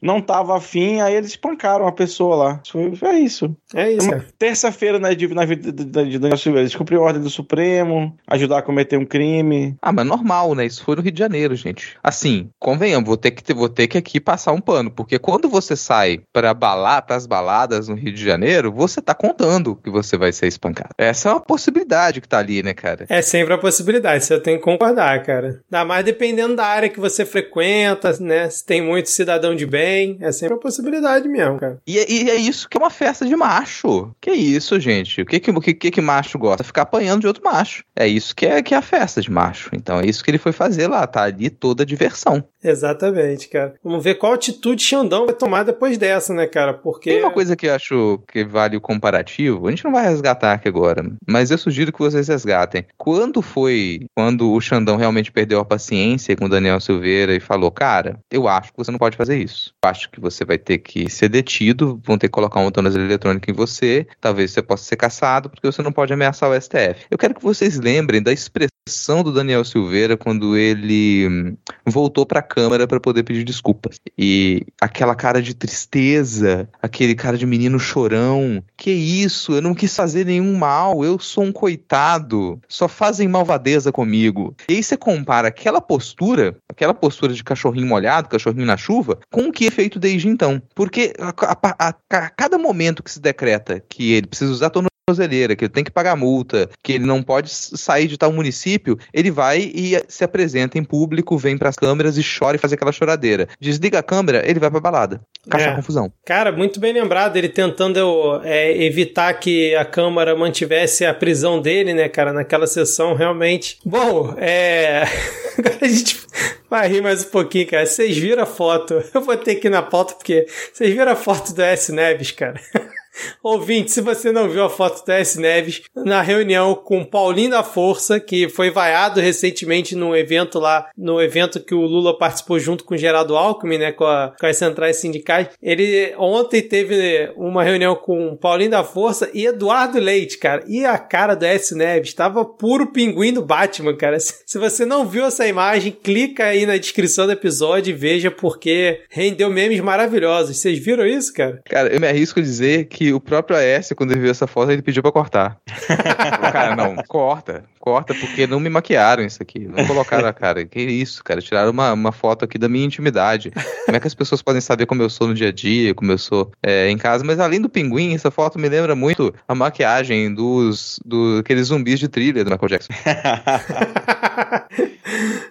não tava afim, aí eles espancaram a pessoa lá. Foi, é isso. É isso. Terça-feira na, na vida de Daniel Silveira, eles cumpriram a ordem do Supremo, ajudar a cometer um crime. Ah, mas normal, né? Isso foi no Rio de Janeiro, gente. Assim, convenhamos, vou ter que ter, vou ter que aqui passar um pano, porque quando você sai para balar, para as baladas no Rio de Janeiro, você tá contando que você vai ser espancado. Essa é uma possibilidade que tá ali, né, cara? É sempre a possibilidade, você tem que concordar, cara. Dá mais dependendo da área que você frequenta, né? Se tem muito cidadão cidadão de bem. É sempre uma possibilidade mesmo, cara. E, é, e é isso que é uma festa de macho. Que isso, gente? O que que, que, que macho gosta? Ficar apanhando de outro macho. É isso que é, que é a festa de macho. Então é isso que ele foi fazer lá. Tá ali toda a diversão. Exatamente, cara. Vamos ver qual atitude Xandão vai tomar depois dessa, né, cara? Porque. Tem uma coisa que eu acho que vale o comparativo. A gente não vai resgatar aqui agora, mas eu sugiro que vocês resgatem. Quando foi. Quando o Xandão realmente perdeu a paciência com o Daniel Silveira e falou, cara, eu acho que você não pode fazer isso. Acho que você vai ter que ser detido, vão ter que colocar uma tornozeleira eletrônica em você, talvez você possa ser caçado, porque você não pode ameaçar o STF. Eu quero que vocês lembrem da expressão do Daniel Silveira quando ele hum, voltou para a Câmara para poder pedir desculpas. E aquela cara de tristeza, aquele cara de menino chorão. Que isso? Eu não quis fazer nenhum mal, eu sou um coitado. Só fazem malvadeza comigo. E aí você compara aquela postura, aquela postura de cachorrinho molhado, cachorrinho na chuva, com o que é feito desde então. Porque a, a, a, a cada momento que se decreta que ele precisa usar tornozeleira, que ele tem que pagar multa, que ele não pode sair de tal município, ele vai e se apresenta em público, vem para as câmeras e chora e faz aquela choradeira. Desliga a câmera, ele vai pra balada. Caixa é. confusão. Cara, muito bem lembrado, ele tentando é, evitar que a Câmara mantivesse a prisão dele, né, cara, naquela sessão, realmente. Bom, é. Agora a gente vai rir mais um pouquinho, cara. Vocês viram a foto? Eu vou ter que ir na pauta porque vocês viram a foto do S. Neves, cara. Ouvinte, se você não viu a foto do S. Neves na reunião com Paulinho da Força, que foi vaiado recentemente num evento lá, no evento que o Lula participou junto com o Geraldo Alckmin, né, com, a, com as centrais sindicais. Ele ontem teve uma reunião com Paulinho da Força e Eduardo Leite, cara. E a cara do S. Neves estava puro pinguim do Batman, cara. Se você não viu essa imagem, clica aí na descrição do episódio e veja porque rendeu memes maravilhosos. Vocês viram isso, cara? Cara, eu me arrisco a dizer que o próprio AS, quando ele viu essa foto, ele pediu pra cortar. cara, não, corta, corta, porque não me maquiaram isso aqui. Não colocaram a cara. Que isso, cara? Tiraram uma, uma foto aqui da minha intimidade. Como é que as pessoas podem saber como eu sou no dia a dia, como eu sou é, em casa? Mas além do pinguim, essa foto me lembra muito a maquiagem dos do, aqueles zumbis de trilha do Michael Jackson.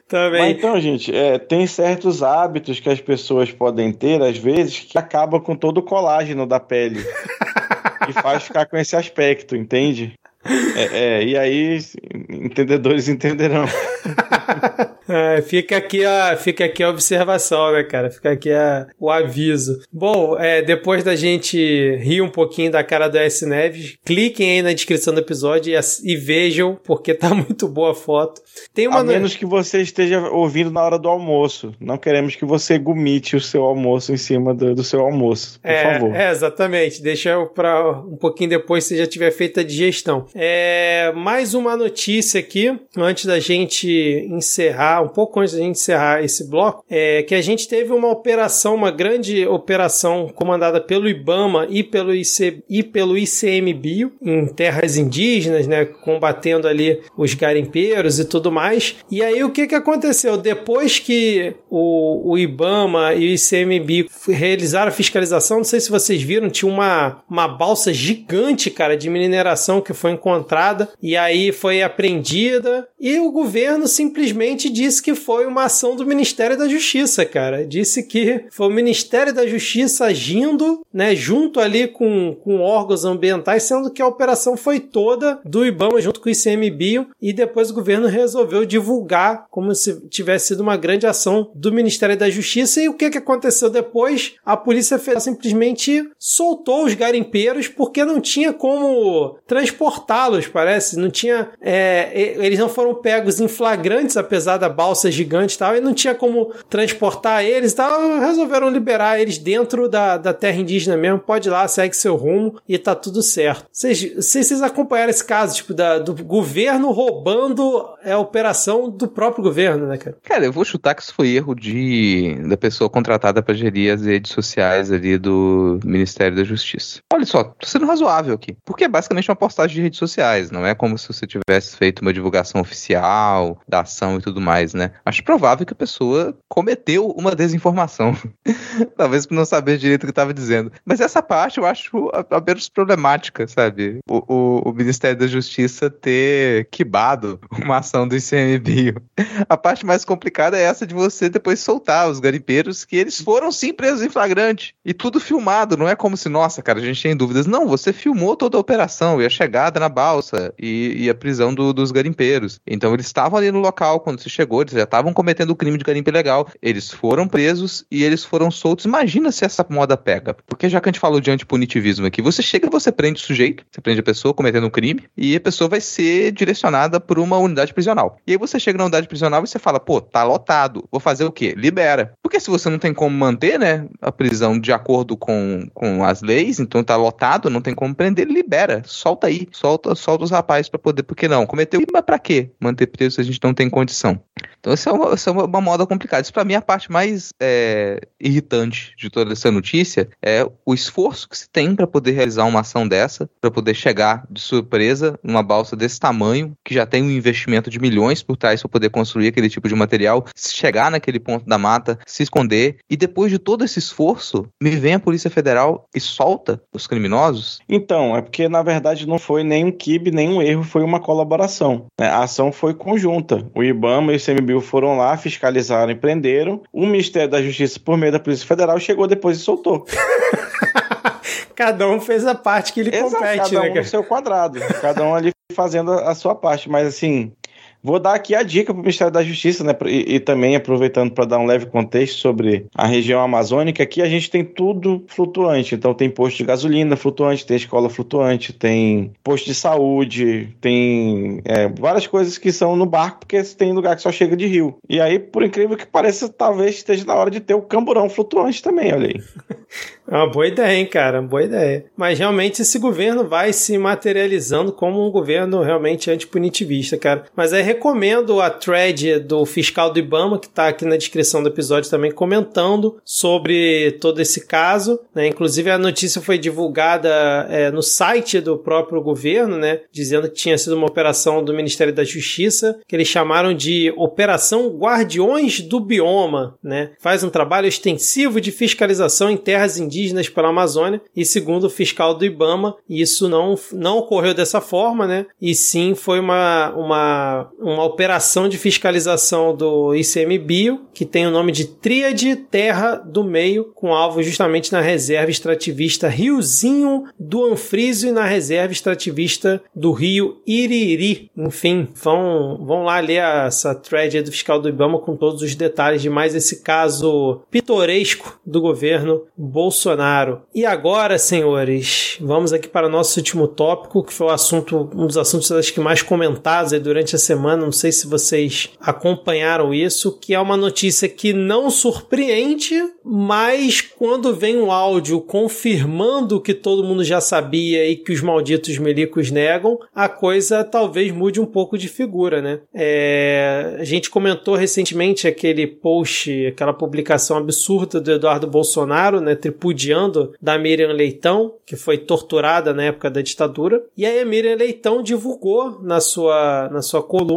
Também. Mas então, gente, é, tem certos hábitos que as pessoas podem ter, às vezes, que acabam com todo o colágeno da pele. e faz ficar com esse aspecto, entende? É, é, e aí, entendedores entenderão. é, fica, aqui a, fica aqui a observação, né, cara? Fica aqui a, o aviso. Bom, é, depois da gente rir um pouquinho da cara do S. Neves, cliquem aí na descrição do episódio e, e vejam, porque tá muito boa a foto. Tem uma a menos que você esteja ouvindo na hora do almoço. Não queremos que você gomite o seu almoço em cima do, do seu almoço, por é, favor. É, exatamente. Deixa para um pouquinho depois, se já tiver feito a digestão. É, mais uma notícia aqui, antes da gente encerrar um pouco antes da gente encerrar esse bloco, é que a gente teve uma operação, uma grande operação comandada pelo IBAMA e pelo, IC, e pelo ICMBio em terras indígenas, né, combatendo ali os garimpeiros e tudo mais. E aí o que, que aconteceu? Depois que o, o IBAMA e o ICMBio realizaram a fiscalização, não sei se vocês viram, tinha uma, uma balsa gigante, cara, de mineração que foi encontrada e aí foi apreendida e o governo simplesmente disse que foi uma ação do Ministério da Justiça, cara. Disse que foi o Ministério da Justiça agindo, né, junto ali com, com órgãos ambientais, sendo que a operação foi toda do IBAMA junto com o ICMBio e depois o governo resolveu divulgar como se tivesse sido uma grande ação do Ministério da Justiça. E o que, que aconteceu depois? A Polícia Federal simplesmente soltou os garimpeiros porque não tinha como transportá-los, parece. Não tinha. É, eles não foram pegos em flagrantes, apesar da balsa gigante e tal, e não tinha como transportar eles e tal. Resolveram liberar eles dentro da, da terra indígena mesmo. Pode ir lá, segue seu rumo e tá tudo certo. Vocês, vocês acompanharam esse caso, tipo, da, do governo roubando a operação do próprio governo, né, cara? Cara, eu vou chutar que isso foi erro de da pessoa contratada para gerir as redes sociais ali do Ministério da Justiça. Olha só, tô sendo razoável aqui. Porque é basicamente uma postagem de redes sociais, não é como se você tivesse feito uma divulgação oficial da ação e tudo mais, né? Acho provável que a pessoa cometeu uma desinformação. Talvez por não saber direito o que estava dizendo. Mas essa parte eu acho a, menos problemática, sabe? O, o, o, Ministério da Justiça ter quibado uma ação do ICMBio. A parte mais complicada é essa de você depois soltar os garimpeiros que eles foram sim presos em flagrante. E tudo filmado, não é como se, nossa, cara, a gente tem dúvidas. Não, você filmou toda a operação e a chegada na balsa e, e a prisão do, dos garimpeiros. Então eles estavam ali no local quando você chegou, eles já estavam cometendo o crime de garimpo ilegal. Eles foram presos e eles foram soltos. Imagina se essa moda pega. Porque já que a gente falou de antipunitivismo aqui, você chega você prende o sujeito, você prende a pessoa cometendo um crime e a pessoa vai ser direcionada por uma unidade prisional. E aí você chega na unidade prisional e você fala, pô, tá lotado, vou fazer o quê? Libera. Porque se você não tem como manter, né, a prisão de acordo com, com as leis, então tá lotado, não tem como prender, libera, solta aí, solta, solta os rapazes para poder, porque não, cometeu, mas pra quê manter preso se a gente não tem condição? Então essa é uma, é uma, uma moda complicada. Isso pra mim é a parte mais é, irritante de toda essa notícia, é o esforço que se tem para poder realizar uma ação dessa, para poder chegar de surpresa numa balsa desse tamanho, que já tem um investimento de milhões por trás para poder construir aquele tipo de material, chegar naquele ponto da mata, se esconder, e depois de todo esse esforço, me vem a Polícia Federal e solta os criminosos? Então, é porque na verdade não foi nenhum kibe, nenhum erro, foi uma colaboração. Né? A ação foi conjunta. O IBAMA e o CMBio foram lá, fiscalizaram e prenderam. O Ministério da Justiça, por meio da Polícia Federal, chegou depois e soltou. cada um fez a parte que ele Exato, compete, cada né? um no seu quadrado, cada um ali fazendo a sua parte, mas assim, Vou dar aqui a dica para o Ministério da Justiça, né? E, e também aproveitando para dar um leve contexto sobre a região amazônica, aqui a gente tem tudo flutuante. Então tem posto de gasolina flutuante, tem escola flutuante, tem posto de saúde, tem é, várias coisas que são no barco, porque tem lugar que só chega de rio. E aí, por incrível que pareça, talvez esteja na hora de ter o camburão flutuante também, olha aí. É uma boa ideia, hein, cara? Boa ideia. Mas realmente esse governo vai se materializando como um governo realmente antipunitivista, cara. Mas aí recomendo a thread do fiscal do Ibama, que tá aqui na descrição do episódio também, comentando sobre todo esse caso. Né? Inclusive a notícia foi divulgada é, no site do próprio governo, né? Dizendo que tinha sido uma operação do Ministério da Justiça, que eles chamaram de Operação Guardiões do Bioma, né? Faz um trabalho extensivo de fiscalização em terras indígenas indígenas pela Amazônia e segundo o fiscal do IBAMA, isso não, não ocorreu dessa forma, né? E sim foi uma, uma, uma operação de fiscalização do ICMBio, que tem o nome de Tríade Terra do Meio, com alvo justamente na reserva extrativista Riozinho do Anfrísio e na reserva extrativista do Rio Iriri. Enfim, vão, vão lá ler essa thread do fiscal do IBAMA com todos os detalhes de mais esse caso pitoresco do governo Bolsonaro Bolsonaro. E agora, senhores, vamos aqui para o nosso último tópico, que foi o assunto, um dos assuntos acho que mais comentados durante a semana. Não sei se vocês acompanharam isso, que é uma notícia que não surpreende, mas quando vem um áudio confirmando o que todo mundo já sabia e que os malditos milicos negam, a coisa talvez mude um pouco de figura, né? É, a gente comentou recentemente aquele post, aquela publicação absurda do Eduardo Bolsonaro, né, tripudiando da Miriam Leitão, que foi torturada na época da ditadura. E aí a Miriam Leitão divulgou na sua, na sua coluna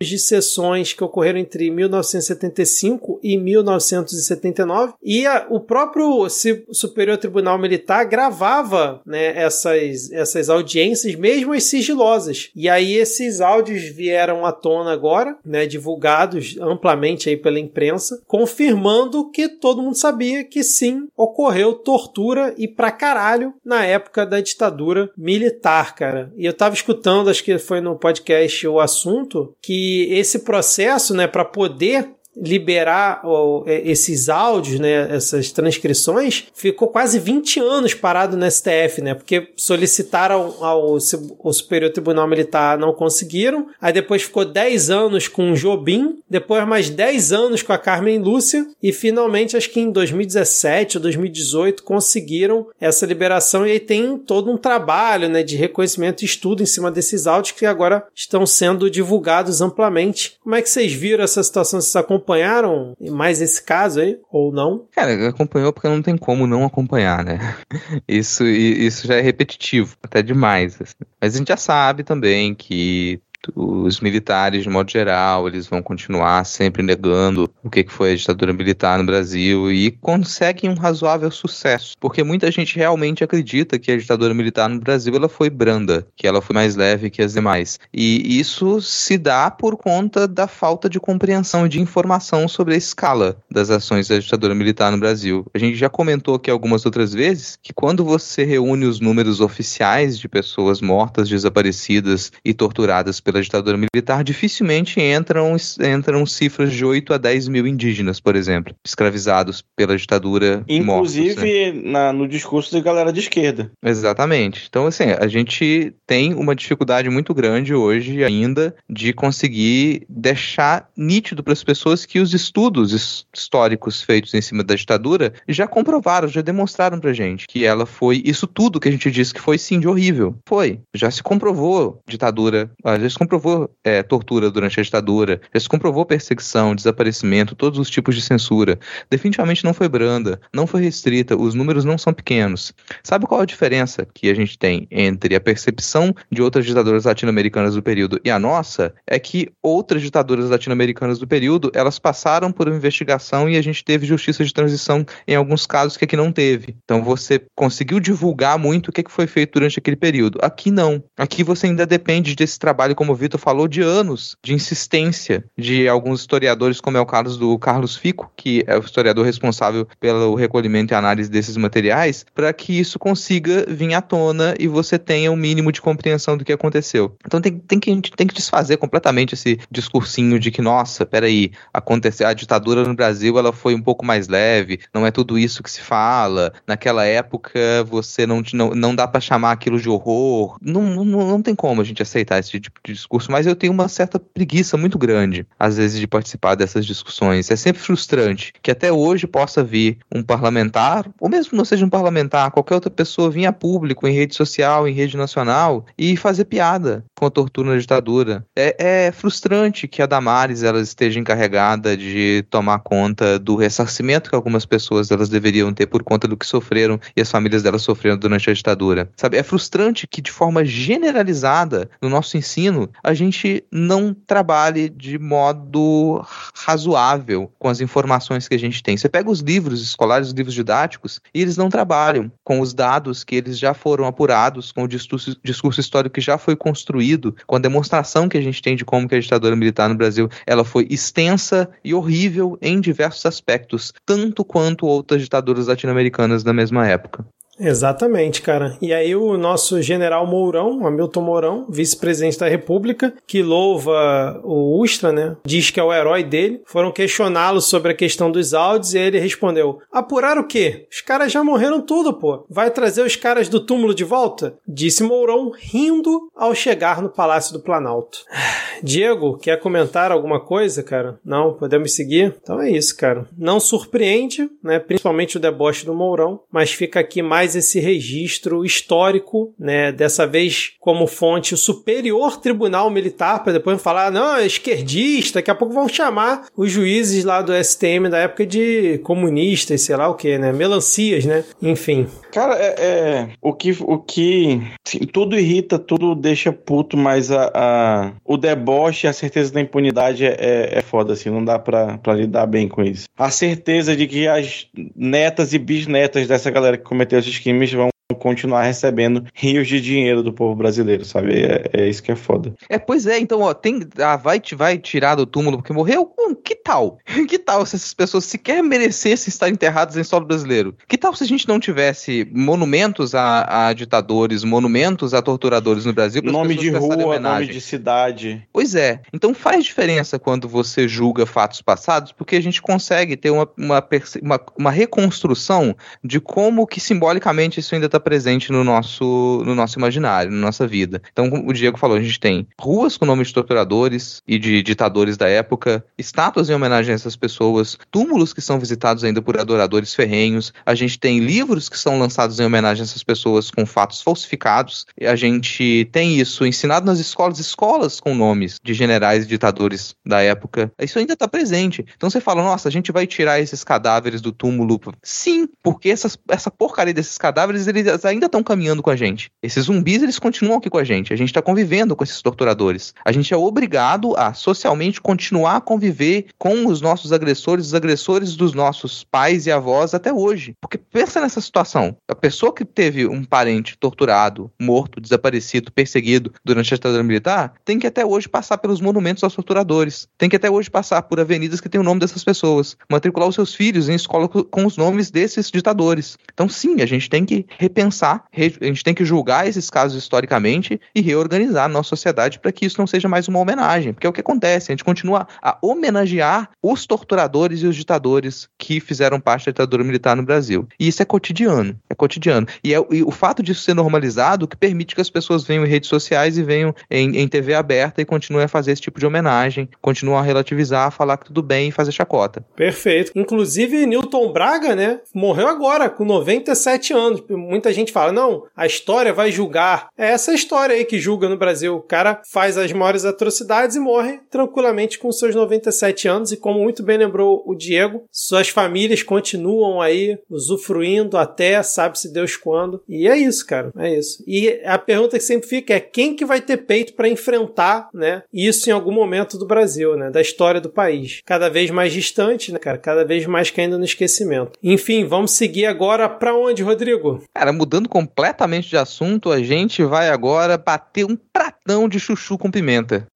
de sessões que ocorreram entre 1975 e 1979 e a, o próprio Superior Tribunal Militar gravava né, essas, essas audiências, mesmo as sigilosas. E aí esses áudios vieram à tona agora, né, divulgados amplamente aí pela imprensa, confirmando que todo mundo sabia que sim, ocorreu tortura e pra caralho na época da ditadura militar, cara. E eu tava escutando, acho que foi no podcast o assunto, que esse processo, né, para poder liberar ó, é, esses áudios, né, essas transcrições, ficou quase 20 anos parado no STF, né, porque solicitaram ao, ao Superior Tribunal Militar, não conseguiram, aí depois ficou 10 anos com o Jobim, depois mais 10 anos com a Carmen Lúcia, e finalmente, acho que em 2017 ou 2018, conseguiram essa liberação, e aí tem todo um trabalho, né, de reconhecimento e estudo em cima desses áudios que agora estão sendo divulgados amplamente. Como é que vocês viram essa situação, vocês acompanharam acompanharam mais esse caso aí, ou não? Cara, acompanhou porque não tem como não acompanhar, né? Isso, isso já é repetitivo, até demais. Assim. Mas a gente já sabe também que os militares, de modo geral, eles vão continuar sempre negando o que foi a ditadura militar no Brasil e conseguem um razoável sucesso, porque muita gente realmente acredita que a ditadura militar no Brasil ela foi branda, que ela foi mais leve que as demais. E isso se dá por conta da falta de compreensão de informação sobre a escala das ações da ditadura militar no Brasil. A gente já comentou aqui algumas outras vezes que quando você reúne os números oficiais de pessoas mortas, desaparecidas e torturadas pela ditadura militar, dificilmente entram, entram cifras de 8 a 10 mil indígenas, por exemplo, escravizados pela ditadura. Inclusive mortos, né? na, no discurso da galera de esquerda. Exatamente. Então, assim, a gente tem uma dificuldade muito grande hoje ainda de conseguir deixar nítido para as pessoas que os estudos históricos feitos em cima da ditadura já comprovaram, já demonstraram pra gente que ela foi isso tudo que a gente disse que foi sim de horrível. Foi. Já se comprovou ditadura, já se comprovou é, tortura durante a ditadura, já se comprovou perseguição, desaparecimento, todos os tipos de censura. Definitivamente não foi branda, não foi restrita, os números não são pequenos. Sabe qual a diferença que a gente tem entre a percepção de outras ditaduras latino-americanas do período e a nossa? É que outras ditaduras latino-americanas do período, elas passaram por uma investigação e a gente teve justiça de transição em alguns casos que aqui não teve. Então você conseguiu divulgar muito o que foi feito durante aquele período. Aqui não. Aqui você ainda depende desse trabalho como como o Vitor falou, de anos de insistência de alguns historiadores, como é o caso do Carlos Fico, que é o historiador responsável pelo recolhimento e análise desses materiais, para que isso consiga vir à tona e você tenha um mínimo de compreensão do que aconteceu. Então tem, tem que, a gente tem que desfazer completamente esse discursinho de que, nossa, peraí, aconteceu, a ditadura no Brasil ela foi um pouco mais leve, não é tudo isso que se fala, naquela época você não, não, não dá para chamar aquilo de horror, não, não, não tem como a gente aceitar esse tipo de discurso, mas eu tenho uma certa preguiça muito grande, às vezes, de participar dessas discussões. É sempre frustrante que até hoje possa vir um parlamentar, ou mesmo não seja um parlamentar, qualquer outra pessoa vir a público, em rede social, em rede nacional, e fazer piada com a tortura na ditadura. É, é frustrante que a Damares ela esteja encarregada de tomar conta do ressarcimento que algumas pessoas elas deveriam ter por conta do que sofreram e as famílias delas sofreram durante a ditadura. Sabe, é frustrante que de forma generalizada no nosso ensino a gente não trabalhe de modo razoável com as informações que a gente tem. Você pega os livros escolares, os livros didáticos, e eles não trabalham com os dados que eles já foram apurados, com o discurso, discurso histórico que já foi construído, com a demonstração que a gente tem de como que a ditadura militar no Brasil ela foi extensa e horrível em diversos aspectos, tanto quanto outras ditaduras latino-americanas da mesma época. Exatamente, cara. E aí o nosso general Mourão, Hamilton Mourão, vice-presidente da República, que louva o Ustra, né? Diz que é o herói dele. Foram questioná-lo sobre a questão dos áudios e ele respondeu: Apurar o quê? Os caras já morreram tudo, pô. Vai trazer os caras do túmulo de volta? Disse Mourão, rindo ao chegar no Palácio do Planalto. Diego, quer comentar alguma coisa, cara? Não? Podemos seguir? Então é isso, cara. Não surpreende, né? Principalmente o deboche do Mourão, mas fica aqui mais esse registro histórico, né? Dessa vez como fonte o Superior Tribunal Militar, para depois falar, não, é esquerdista, daqui a pouco vão chamar os juízes lá do STM da época de comunistas, sei lá o que, né? Melancias, né? Enfim. Cara, é, é, o que, o que tudo irrita, tudo deixa puto, mas a, a o deboche, a certeza da impunidade é, é, é foda, assim, não dá pra, pra lidar bem com isso. A certeza de que as netas e bisnetas dessa galera que cometeu esses crimes vão continuar recebendo rios de dinheiro do povo brasileiro, sabe? É, é isso que é foda. É, pois é, então, ó, tem. Ah, vai, vai tirar do túmulo porque morreu? Hum, que tal? que tal se essas pessoas sequer merecessem estar enterradas em solo brasileiro? Que tal se a gente não tivesse monumentos a, a ditadores, monumentos a torturadores no Brasil? Nome de rua, nome de cidade. Pois é. Então faz diferença quando você julga fatos passados, porque a gente consegue ter uma, uma, uma, uma reconstrução de como que simbolicamente isso ainda está presente no nosso, no nosso imaginário, na nossa vida. Então, como o Diego falou, a gente tem ruas com nomes de torturadores e de ditadores da época, estátuas em homenagem a essas pessoas, túmulos que são visitados ainda por adoradores ferrenhos, a gente tem livros que são lançados em homenagem a essas pessoas com fatos falsificados, a gente tem isso ensinado nas escolas, escolas com nomes de generais e ditadores da época. Isso ainda está presente. Então você fala, nossa, a gente vai tirar esses cadáveres do túmulo. Sim, porque essas, essa porcaria desses cadáveres, eles eles ainda estão caminhando com a gente. Esses zumbis, eles continuam aqui com a gente. A gente está convivendo com esses torturadores. A gente é obrigado a socialmente continuar a conviver com os nossos agressores, os agressores dos nossos pais e avós até hoje. Porque pensa nessa situação. A pessoa que teve um parente torturado, morto, desaparecido, perseguido durante a ditadura militar, tem que até hoje passar pelos monumentos aos torturadores. Tem que até hoje passar por avenidas que têm o nome dessas pessoas. Matricular os seus filhos em escola com os nomes desses ditadores. Então, sim, a gente tem que repensar, a gente tem que julgar esses casos historicamente e reorganizar a nossa sociedade para que isso não seja mais uma homenagem, porque é o que acontece, a gente continua a homenagear os torturadores e os ditadores que fizeram parte da ditadura militar no Brasil. E isso é cotidiano, é cotidiano. E, é, e o fato disso ser normalizado que permite que as pessoas venham em redes sociais e venham em, em TV aberta e continuem a fazer esse tipo de homenagem, continuam a relativizar, a falar que tudo bem e fazer chacota. Perfeito. Inclusive, Newton Braga, né, morreu agora, com 97 anos. Muita muita gente fala, não, a história vai julgar. É essa história aí que julga no Brasil. O cara faz as maiores atrocidades e morre tranquilamente com seus 97 anos. E como muito bem lembrou o Diego, suas famílias continuam aí usufruindo até sabe-se Deus quando. E é isso, cara. É isso. E a pergunta que sempre fica é quem que vai ter peito para enfrentar, né, isso em algum momento do Brasil, né, da história do país. Cada vez mais distante, né, cara? Cada vez mais caindo no esquecimento. Enfim, vamos seguir agora para onde, Rodrigo? Cara, mudando completamente de assunto, a gente vai agora bater um pratão de chuchu com pimenta.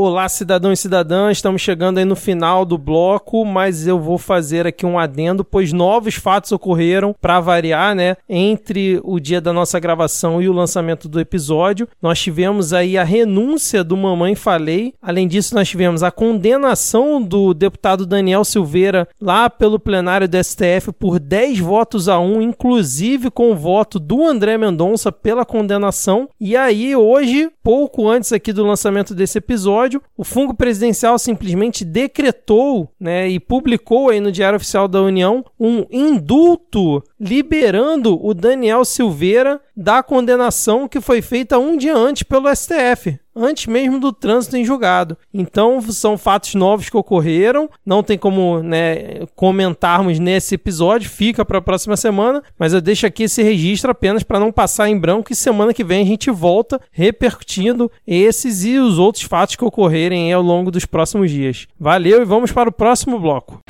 Olá, cidadão e cidadã, estamos chegando aí no final do bloco, mas eu vou fazer aqui um adendo, pois novos fatos ocorreram, para variar, né, entre o dia da nossa gravação e o lançamento do episódio. Nós tivemos aí a renúncia do Mamãe Falei, além disso, nós tivemos a condenação do deputado Daniel Silveira lá pelo plenário do STF por 10 votos a 1, inclusive com o voto do André Mendonça pela condenação. E aí, hoje, pouco antes aqui do lançamento desse episódio, episódio, o fungo presidencial simplesmente decretou né, e publicou aí no Diário Oficial da União um indulto liberando o Daniel Silveira da condenação que foi feita um dia antes pelo STF antes mesmo do trânsito em julgado. Então, são fatos novos que ocorreram, não tem como né, comentarmos nesse episódio, fica para a próxima semana, mas eu deixo aqui esse registro apenas para não passar em branco e semana que vem a gente volta repercutindo esses e os outros fatos que ocorrerem ao longo dos próximos dias. Valeu e vamos para o próximo bloco.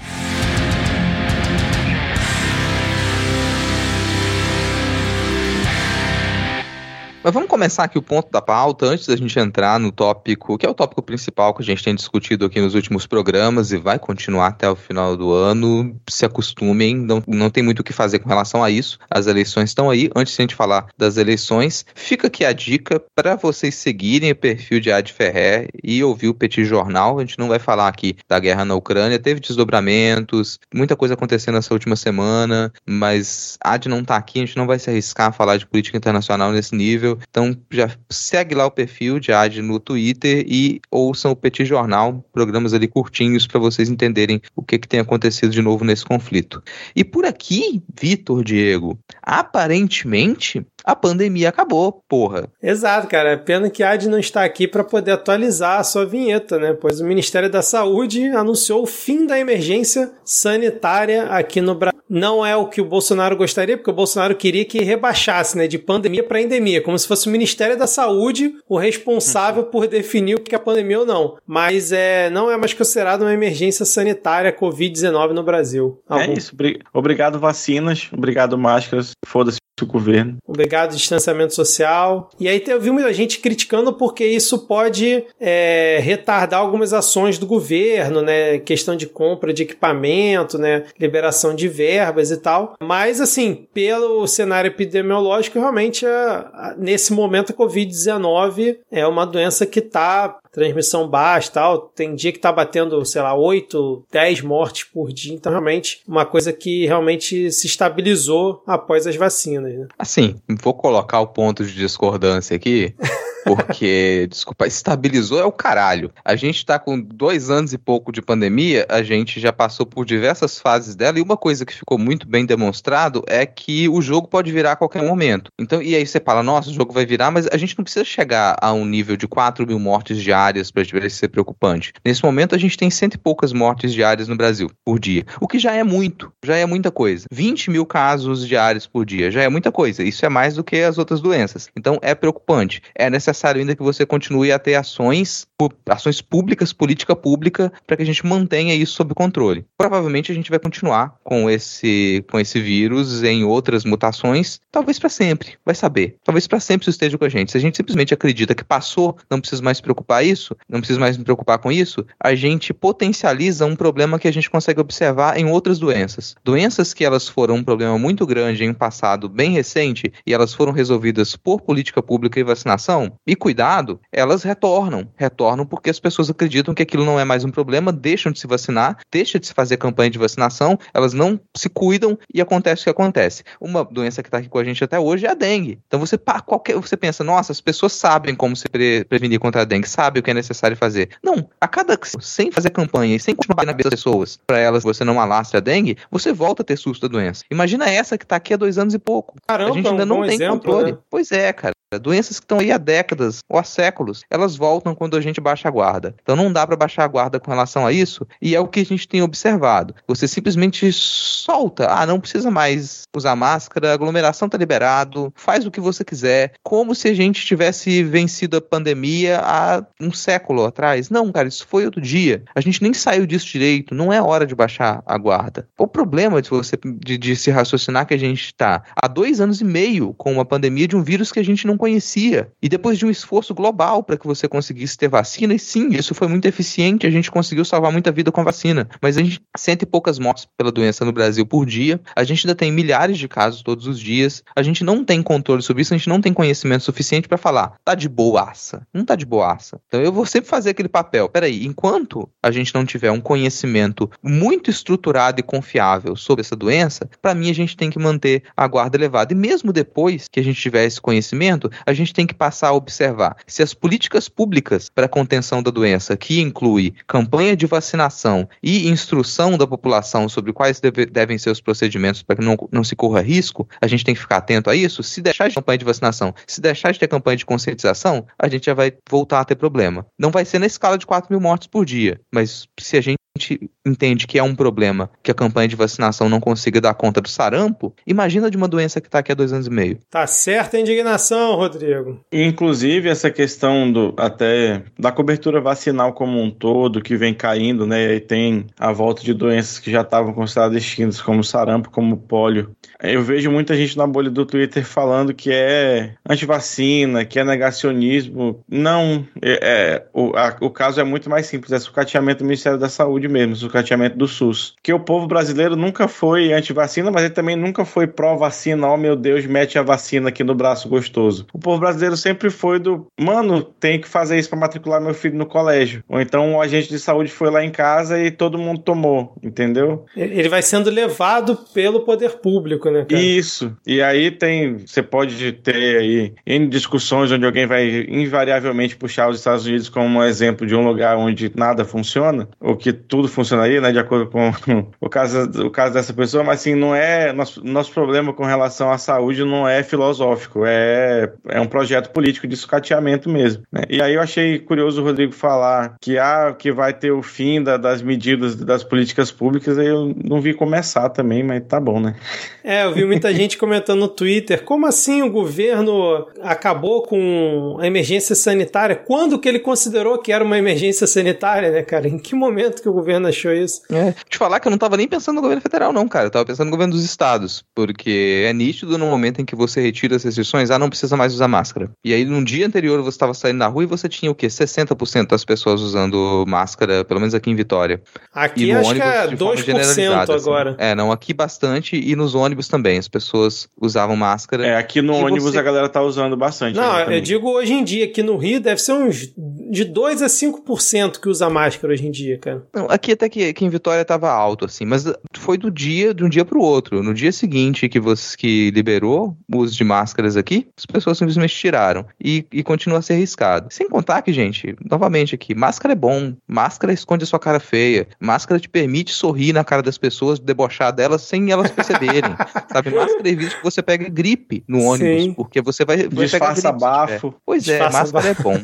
Mas vamos começar aqui o ponto da pauta, antes da gente entrar no tópico, que é o tópico principal que a gente tem discutido aqui nos últimos programas e vai continuar até o final do ano. Se acostumem, não, não tem muito o que fazer com relação a isso. As eleições estão aí. Antes de a gente falar das eleições, fica aqui a dica para vocês seguirem o perfil de Ad Ferrer e ouvir o Petit Jornal. A gente não vai falar aqui da guerra na Ucrânia, teve desdobramentos, muita coisa acontecendo nessa última semana, mas Ad não tá aqui, a gente não vai se arriscar a falar de política internacional nesse nível. Então já segue lá o perfil de Ad no Twitter e ouçam o Petit Jornal, programas ali curtinhos para vocês entenderem o que, que tem acontecido de novo nesse conflito. E por aqui, Vitor Diego, aparentemente a pandemia acabou, porra. Exato, cara. Pena que a Ad não está aqui para poder atualizar a sua vinheta, né? Pois o Ministério da Saúde anunciou o fim da emergência sanitária aqui no Brasil. Não é o que o Bolsonaro gostaria, porque o Bolsonaro queria que rebaixasse, né, de pandemia para endemia, como se fosse o Ministério da Saúde o responsável por definir o que é pandemia ou não. Mas é, não é mais considerado uma emergência sanitária COVID-19 no Brasil. É Algum... É isso. Obrigado vacinas, obrigado máscaras. Foda-se o governo. Obrigado, distanciamento social. E aí eu vi muita gente criticando porque isso pode é, retardar algumas ações do governo, né? Questão de compra de equipamento, né? Liberação de verbas e tal. Mas, assim, pelo cenário epidemiológico, realmente, a, nesse momento, a Covid-19 é uma doença que está transmissão baixa tal. Tem dia que tá batendo, sei lá, 8, 10 mortes por dia. Então, realmente, uma coisa que realmente se estabilizou após as vacinas, né? Assim, vou colocar o ponto de discordância aqui. Porque, desculpa, estabilizou é o caralho. A gente tá com dois anos e pouco de pandemia, a gente já passou por diversas fases dela, e uma coisa que ficou muito bem demonstrado é que o jogo pode virar a qualquer momento. Então, e aí você fala, nossa, o jogo vai virar, mas a gente não precisa chegar a um nível de 4 mil mortes diárias para ser preocupante. Nesse momento, a gente tem cento e poucas mortes diárias no Brasil, por dia. O que já é muito, já é muita coisa. 20 mil casos diários por dia, já é muita coisa. Isso é mais do que as outras doenças. Então, é preocupante. É necessário necessário ainda que você continue a ter ações, ações públicas, política pública, para que a gente mantenha isso sob controle. Provavelmente a gente vai continuar com esse, com esse vírus em outras mutações, talvez para sempre, vai saber. Talvez para sempre isso esteja com a gente. Se a gente simplesmente acredita que passou, não precisa mais se preocupar isso, não precisa mais me preocupar com isso, a gente potencializa um problema que a gente consegue observar em outras doenças. Doenças que elas foram um problema muito grande em um passado bem recente e elas foram resolvidas por política pública e vacinação, e cuidado, elas retornam. Retornam porque as pessoas acreditam que aquilo não é mais um problema, deixam de se vacinar, deixam de se fazer campanha de vacinação, elas não se cuidam e acontece o que acontece. Uma doença que está aqui com a gente até hoje é a dengue. Então você, qualquer, você pensa, nossa, as pessoas sabem como se pre prevenir contra a dengue, sabem o que é necessário fazer. Não, a cada sem fazer campanha e sem continuar na das pessoas para elas você não alastre a dengue, você volta a ter susto da doença. Imagina essa que está aqui há dois anos e pouco. Caramba, a gente ainda um não tem exemplo, controle. Né? Pois é, cara. Doenças que estão aí há décadas ou há séculos, elas voltam quando a gente baixa a guarda. Então não dá para baixar a guarda com relação a isso, e é o que a gente tem observado. Você simplesmente solta, ah, não precisa mais usar máscara, aglomeração tá liberado, faz o que você quiser, como se a gente tivesse vencido a pandemia há um século atrás. Não, cara, isso foi outro dia. A gente nem saiu disso direito, não é hora de baixar a guarda. O problema de você de, de se raciocinar que a gente está há dois anos e meio com uma pandemia de um vírus que a gente não conhecia. E depois de um esforço global para que você conseguisse ter vacina, e sim, isso foi muito eficiente, a gente conseguiu salvar muita vida com a vacina. Mas a gente cento e poucas mortes pela doença no Brasil por dia, a gente ainda tem milhares de casos todos os dias, a gente não tem controle sobre isso, a gente não tem conhecimento suficiente para falar, tá de boaça. Não tá de boaça. Então eu vou sempre fazer aquele papel. Peraí, enquanto a gente não tiver um conhecimento muito estruturado e confiável sobre essa doença, para mim a gente tem que manter a guarda elevada. E mesmo depois que a gente tiver esse conhecimento, a gente tem que passar a observar se as políticas públicas para a contenção da doença, que inclui campanha de vacinação e instrução da população sobre quais deve, devem ser os procedimentos para que não, não se corra risco, a gente tem que ficar atento a isso. Se deixar de campanha de vacinação, se deixar de ter campanha de conscientização, a gente já vai voltar a ter problema. Não vai ser na escala de 4 mil mortes por dia, mas se a gente gente entende que é um problema que a campanha de vacinação não consiga dar conta do sarampo, imagina de uma doença que está aqui há dois anos e meio. Tá certa a indignação, Rodrigo. Inclusive, essa questão do até da cobertura vacinal como um todo, que vem caindo, né? E tem a volta de doenças que já estavam consideradas extintas, como sarampo, como pólio. Eu vejo muita gente na bolha do Twitter falando que é antivacina, que é negacionismo. Não, é, é o, a, o caso é muito mais simples, é sucateamento do Ministério da Saúde mesmo, sucateamento do SUS. Que o povo brasileiro nunca foi antivacina, mas ele também nunca foi pró-vacina. Oh meu Deus, mete a vacina aqui no braço gostoso. O povo brasileiro sempre foi do, mano, tem que fazer isso para matricular meu filho no colégio. Ou então o agente de saúde foi lá em casa e todo mundo tomou, entendeu? Ele vai sendo levado pelo poder público, né, cara? Isso. E aí tem, você pode ter aí em discussões onde alguém vai invariavelmente puxar os Estados Unidos como um exemplo de um lugar onde nada funciona, ou que tudo funcionaria, né, de acordo com o caso, o caso dessa pessoa, mas assim, não é, nosso, nosso problema com relação à saúde não é filosófico, é, é um projeto político de sucateamento mesmo. Né? E aí eu achei curioso o Rodrigo falar que, ah, que vai ter o fim da, das medidas das políticas públicas, aí eu não vi começar também, mas tá bom, né? É, eu vi muita gente comentando no Twitter, como assim o governo acabou com a emergência sanitária? Quando que ele considerou que era uma emergência sanitária, né, cara? Em que momento que o governo achou isso? É, te falar que eu não tava nem pensando no governo federal, não, cara. Eu tava pensando no governo dos estados, porque é nítido no momento em que você retira as restrições, ah, não precisa mais usar máscara. E aí, no dia anterior, você estava saindo na rua e você tinha o quê? 60% das pessoas usando máscara, pelo menos aqui em Vitória. Aqui acho ônibus, que é 2% assim. agora. É, não, aqui bastante e nos ônibus também. As pessoas usavam máscara. É, aqui no ônibus você... a galera tá usando bastante. Não, eu digo hoje em dia, aqui no Rio deve ser uns de 2 a 5% que usa máscara hoje em dia, cara. Não, aqui até que, que em Vitória tava alto, assim, mas foi do dia, de um dia pro outro. No dia seguinte que você que liberou o uso de máscaras aqui, as pessoas simplesmente tiraram. E, e continua a ser arriscado. Sem contar que, gente, novamente aqui, máscara é bom, máscara esconde a sua cara feia, máscara te permite sorrir na cara das pessoas, debochar delas sem elas perceberem. sabe? Máscara evita que você pegue gripe no ônibus, Sim. porque você vai. vai Disfarça bafo. Pois é, máscara bafo. é bom.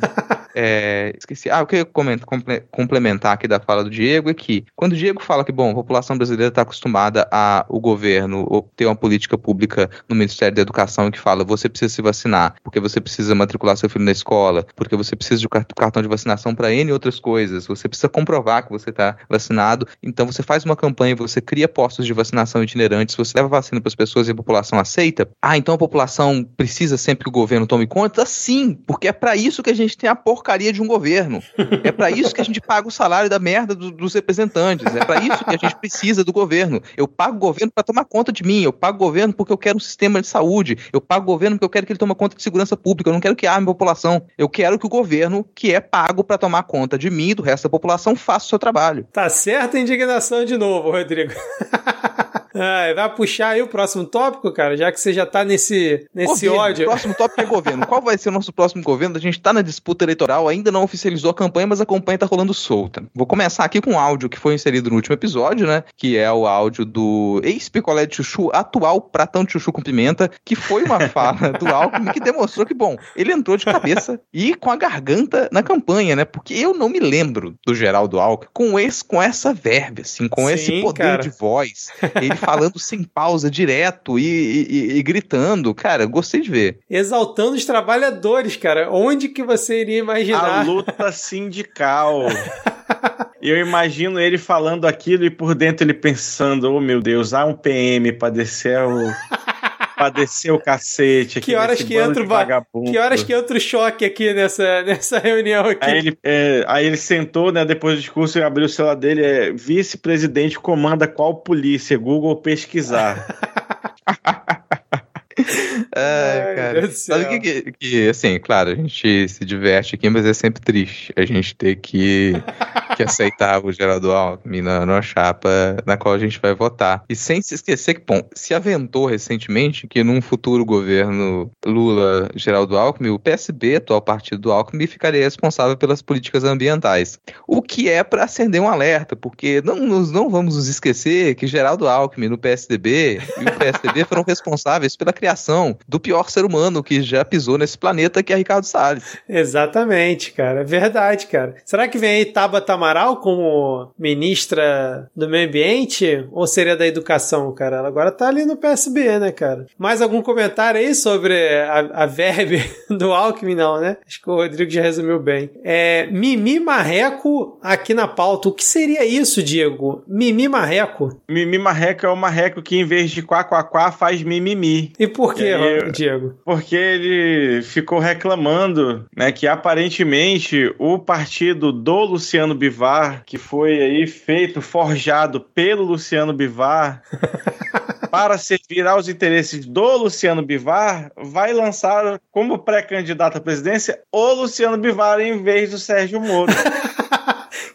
É, esqueci. Ah, o que eu comento, complementar aqui da fala do Diego é que, quando o Diego fala que, bom, a população brasileira está acostumada a o governo ter uma política pública no Ministério da Educação que fala você precisa se vacinar, porque você precisa matricular seu filho na escola, porque você precisa de cartão de vacinação para N outras coisas, você precisa comprovar que você está vacinado, então você faz uma campanha, você cria postos de vacinação itinerantes, você leva vacina para as pessoas e a população aceita. Ah, então a população precisa sempre que o governo tome conta? Sim, porque é para isso que a gente tem a porca porcaria de um governo. É para isso que a gente paga o salário da merda do, dos representantes. É para isso que a gente precisa do governo. Eu pago o governo para tomar conta de mim. Eu pago o governo porque eu quero um sistema de saúde. Eu pago o governo porque eu quero que ele tome conta de segurança pública. Eu não quero que arme a população. Eu quero que o governo, que é pago para tomar conta de mim e do resto da população, faça o seu trabalho. Tá certa a indignação de novo, Rodrigo. Ah, vai puxar aí o próximo tópico, cara, já que você já tá nesse, nesse governo, ódio. O próximo tópico é governo. Qual vai ser o nosso próximo governo? A gente tá na disputa eleitoral, ainda não oficializou a campanha, mas a campanha tá rolando solta. Vou começar aqui com um áudio que foi inserido no último episódio, né? Que é o áudio do ex-picolé de chuchu, atual pratão de chuchu com pimenta, que foi uma fala do Alckmin que demonstrou que, bom, ele entrou de cabeça e com a garganta na campanha, né? Porque eu não me lembro do Geraldo Alckmin com, esse, com essa verve, assim, com Sim, esse poder cara. de voz. Ele falando sem pausa, direto e, e, e, gritando. Cara, gostei de ver. Exaltando os trabalhadores, cara. Onde que você iria imaginar? A luta sindical. Eu imagino ele falando aquilo e por dentro ele pensando: oh meu Deus, há um PM para descer o. pra descer o cacete aqui. Que horas que entra o vagabundo. Que horas que entra o choque aqui nessa, nessa reunião aqui. Aí ele, é, aí ele sentou, né, depois do discurso e abriu o celular dele, é, vice-presidente comanda qual polícia? Google pesquisar. Ai, cara. Sabe o que, que, assim, claro, a gente se diverte aqui, mas é sempre triste a gente ter que, que aceitar o Geraldo Alckmin na, na chapa na qual a gente vai votar. E sem se esquecer que, bom, se aventou recentemente que num futuro governo Lula-Geraldo Alckmin, o PSB, atual partido do Alckmin, ficaria responsável pelas políticas ambientais. O que é para acender um alerta, porque não, nós não vamos nos esquecer que Geraldo Alckmin no PSDB e o PSDB foram responsáveis pela criação do pior ser humano que já pisou nesse planeta, que é Ricardo Salles. Exatamente, cara. É verdade, cara. Será que vem aí Tabata Amaral como ministra do Meio Ambiente? Ou seria da Educação, cara? Ela agora tá ali no PSB, né, cara? Mais algum comentário aí sobre a, a verbe do Alckmin? Não, né? Acho que o Rodrigo já resumiu bem. É, Mimi Marreco aqui na pauta. O que seria isso, Diego? Mimi Marreco? Mimi Marreco é o marreco que em vez de quá, quá, quá faz mimimi. E por que, aí, Diego? Porque ele ficou reclamando, né, que aparentemente o partido do Luciano Bivar, que foi aí feito, forjado pelo Luciano Bivar, para servir aos interesses do Luciano Bivar, vai lançar como pré-candidato à presidência o Luciano Bivar em vez do Sérgio Moro.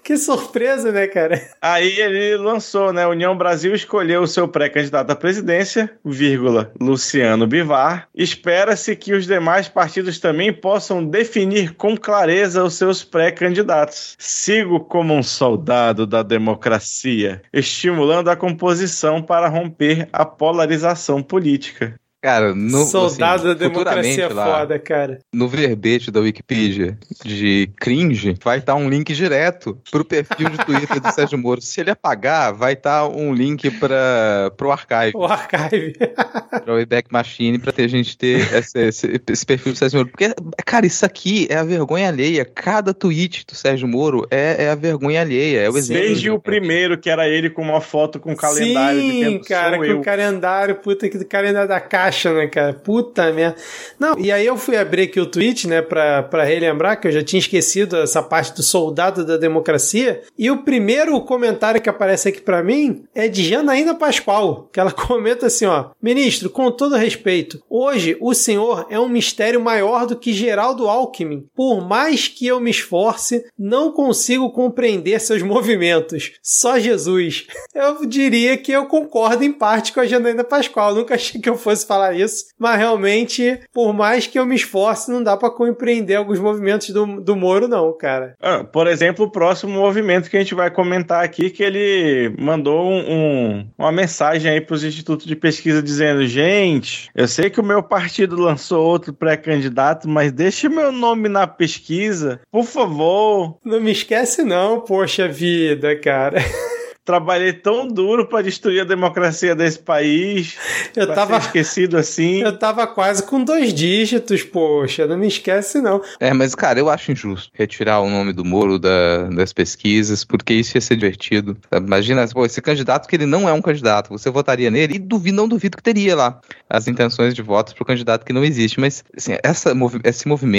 Que surpresa, né, cara? Aí ele lançou, né? União Brasil escolheu o seu pré-candidato à presidência, vírgula, Luciano Bivar. Espera-se que os demais partidos também possam definir com clareza os seus pré-candidatos. Sigo como um soldado da democracia, estimulando a composição para romper a polarização política. Cara, no, Soldado assim, da democracia é lá, foda, cara. No verbete da Wikipedia de cringe, vai estar um link direto pro perfil de Twitter do Sérgio Moro. Se ele apagar, vai estar um link para pro archive. O archive. pra Wayback Machine, pra ter gente ter esse, esse, esse, perfil do Sérgio Moro. Porque, cara, isso aqui é a vergonha alheia. Cada tweet do Sérgio Moro é, é a vergonha alheia. É o exemplo. Desde o primeiro, que era ele com uma foto com um calendário. Sim, cara, com o calendário, puta que do calendário da caixa caixa, né, cara? Puta merda. Não, e aí eu fui abrir aqui o tweet, né, pra, pra relembrar que eu já tinha esquecido essa parte do soldado da democracia. E o primeiro comentário que aparece aqui para mim é de Janaína Pascoal, que ela comenta assim, ó: Ministro, com todo respeito, hoje o senhor é um mistério maior do que Geraldo Alckmin. Por mais que eu me esforce, não consigo compreender seus movimentos. Só Jesus. Eu diria que eu concordo em parte com a Janaína Pascoal. nunca achei que eu fosse falar falar isso, mas realmente, por mais que eu me esforce, não dá para compreender alguns movimentos do, do Moro, não, cara. Ah, por exemplo, o próximo movimento que a gente vai comentar aqui, que ele mandou um, um, uma mensagem aí para os institutos de pesquisa dizendo: gente, eu sei que o meu partido lançou outro pré-candidato, mas deixe meu nome na pesquisa, por favor. Não me esquece, não, poxa vida, cara. trabalhei tão duro para destruir a democracia desse país. Eu tava esquecido assim. Eu tava quase com dois dígitos, poxa, não me esquece não. É, mas cara, eu acho injusto retirar o nome do Moro da, das pesquisas, porque isso ia ser divertido. Imagina, pô, esse candidato que ele não é um candidato, você votaria nele e duvido, não duvido que teria lá as intenções de votos pro candidato que não existe, mas assim, essa, esse movimento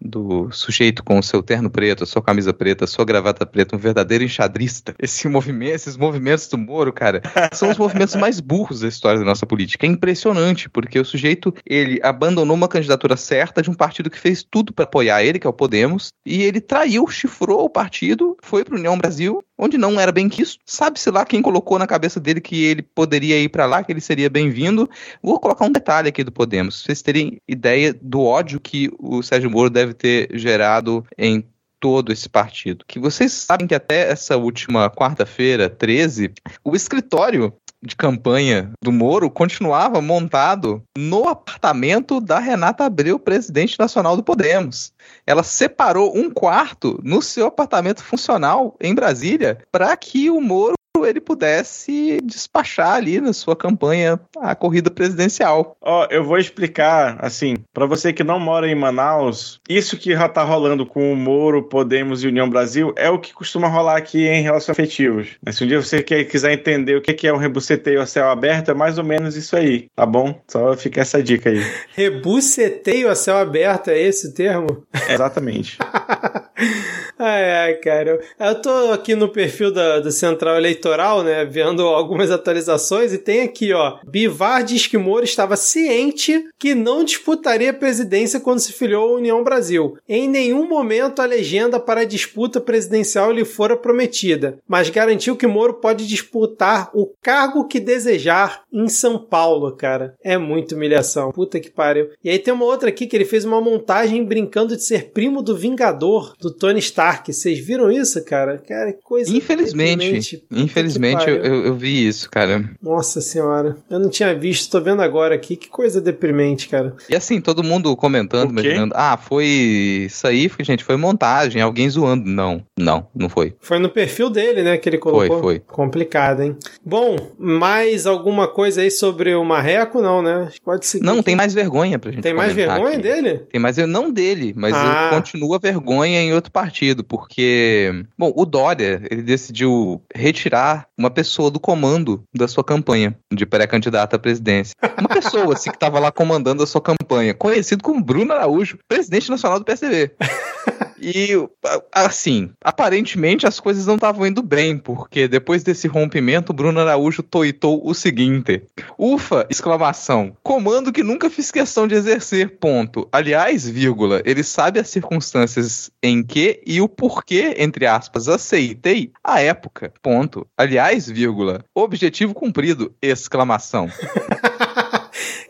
do sujeito com o seu terno preto, a sua camisa preta, a sua gravata preta, um verdadeiro enxadrista. Esse movimento, esses movimentos do Moro, cara, são os movimentos mais burros da história da nossa política. É impressionante, porque o sujeito, ele abandonou uma candidatura certa de um partido que fez tudo para apoiar ele, que é o Podemos, e ele traiu, chifrou o partido, foi para União Brasil, onde não era bem quisto. Sabe-se lá quem colocou na cabeça dele que ele poderia ir para lá, que ele seria bem-vindo. Vou colocar um detalhe aqui do Podemos, pra vocês terem ideia do ódio que o Sérgio Moro deve ter gerado em todo esse partido. Que vocês sabem que até essa última quarta-feira, 13, o escritório de campanha do Moro continuava montado no apartamento da Renata Abreu, presidente nacional do Podemos. Ela separou um quarto no seu apartamento funcional em Brasília para que o Moro ele pudesse despachar ali na sua campanha a corrida presidencial. Ó, oh, eu vou explicar, assim, para você que não mora em Manaus, isso que já tá rolando com o Moro, Podemos e União Brasil é o que costuma rolar aqui em relações afetivos. Mas se um dia você quiser entender o que é um rebuceteio a céu aberto, é mais ou menos isso aí, tá bom? Só fica essa dica aí. Rebuceteio a céu aberto, é esse o termo? exatamente. ai, ai, cara. Eu tô aqui no perfil da, da Central Eleitoral, né, vendo algumas atualizações e tem aqui, ó. Bivar diz que Moro estava ciente que não disputaria a presidência quando se filiou à União Brasil. Em nenhum momento a legenda para a disputa presidencial lhe fora prometida, mas garantiu que Moro pode disputar o cargo que desejar em São Paulo, cara. É muita humilhação. Puta que pariu. E aí tem uma outra aqui que ele fez uma montagem brincando de ser primo do Vingador, do Tony Stark Stark. Vocês viram isso, cara? Cara, coisa. Infelizmente. Infelizmente eu, eu, vi isso, cara. Nossa senhora. Eu não tinha visto, tô vendo agora aqui. Que coisa deprimente, cara. E assim, todo mundo comentando, imaginando. Ah, foi. Isso aí, gente, foi montagem, alguém zoando. Não, não, não foi. Foi no perfil dele, né, que ele colocou. Foi, foi. Complicado, hein? Bom, mais alguma coisa aí sobre o Marreco? Não, né? Pode seguir. Não, aqui. tem mais vergonha pra gente Tem mais vergonha aqui. dele? Tem mais, não dele, mas ah. continua vergonha em outro partido, porque, bom, o Dória, ele decidiu retirar uma pessoa do comando da sua campanha de pré-candidato à presidência. Uma pessoa, assim, que estava lá comandando a sua campanha, conhecido como Bruno Araújo, presidente nacional do PSDB. E, assim, aparentemente as coisas não estavam indo bem, porque depois desse rompimento, Bruno Araújo toitou o seguinte: Ufa! Exclamação. Comando que nunca fiz questão de exercer. Ponto. Aliás, vírgula, ele sabe as circunstâncias em que e o porquê, entre aspas, aceitei a época. Ponto. Aliás, vírgula, objetivo cumprido. Exclamação.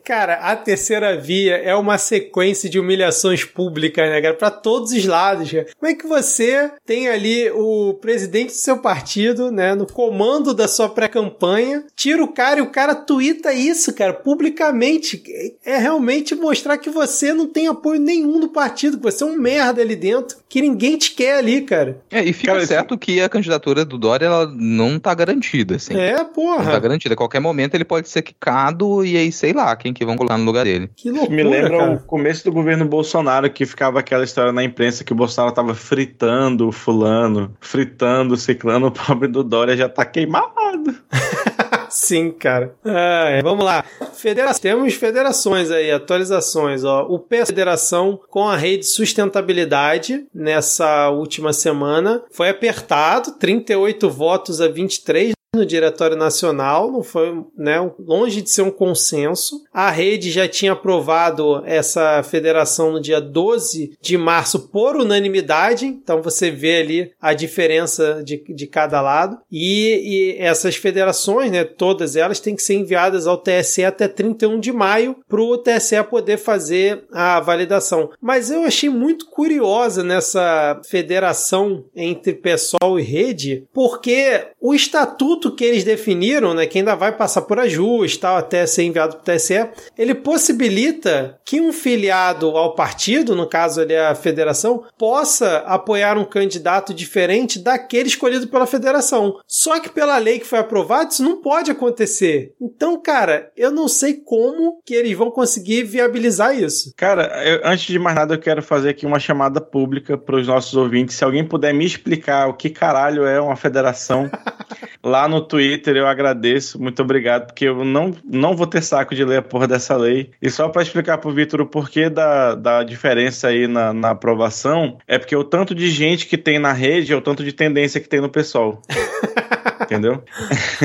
Cara, a terceira via é uma sequência de humilhações públicas, né, cara? Pra todos os lados, cara. Como é que você tem ali o presidente do seu partido, né, no comando da sua pré-campanha, tira o cara e o cara tuita isso, cara, publicamente. É realmente mostrar que você não tem apoio nenhum do partido, que você é um merda ali dentro, que ninguém te quer ali, cara. É, e fica cara, certo que a candidatura do Dória, ela não tá garantida, assim. É, porra. Não tá garantida. A qualquer momento ele pode ser quicado e aí, sei lá, quem que vão colocar no lugar dele. Que loucura, Me lembra cara. o começo do governo Bolsonaro, que ficava aquela história na imprensa que o Bolsonaro tava fritando o fulano, fritando o ciclano, o pobre do Dória já tá queimado. Sim, cara. É, vamos lá. Federa Temos federações aí, atualizações. Ó. O P Federação com a rede sustentabilidade nessa última semana foi apertado, 38 votos a 23 no Diretório Nacional, não foi, né, longe de ser um consenso. A rede já tinha aprovado essa federação no dia 12 de março por unanimidade, então você vê ali a diferença de, de cada lado. E, e essas federações, né, todas elas têm que ser enviadas ao TSE até 31 de maio para o TSE poder fazer a validação. Mas eu achei muito curiosa nessa federação entre PSOL e rede, porque o estatuto que eles definiram, né, que ainda vai passar por ajuste, tal, até ser enviado para o TSE, ele possibilita que um filiado ao partido, no caso ali a federação, possa apoiar um candidato diferente daquele escolhido pela federação. Só que pela lei que foi aprovada, isso não pode acontecer. Então, cara, eu não sei como que eles vão conseguir viabilizar isso. Cara, eu, antes de mais nada, eu quero fazer aqui uma chamada pública para os nossos ouvintes. Se alguém puder me explicar o que caralho é uma federação lá no no Twitter, eu agradeço, muito obrigado, porque eu não, não vou ter saco de ler a porra dessa lei. E só para explicar pro Vitor o porquê da, da diferença aí na, na aprovação, é porque o tanto de gente que tem na rede é o tanto de tendência que tem no pessoal. Entendeu?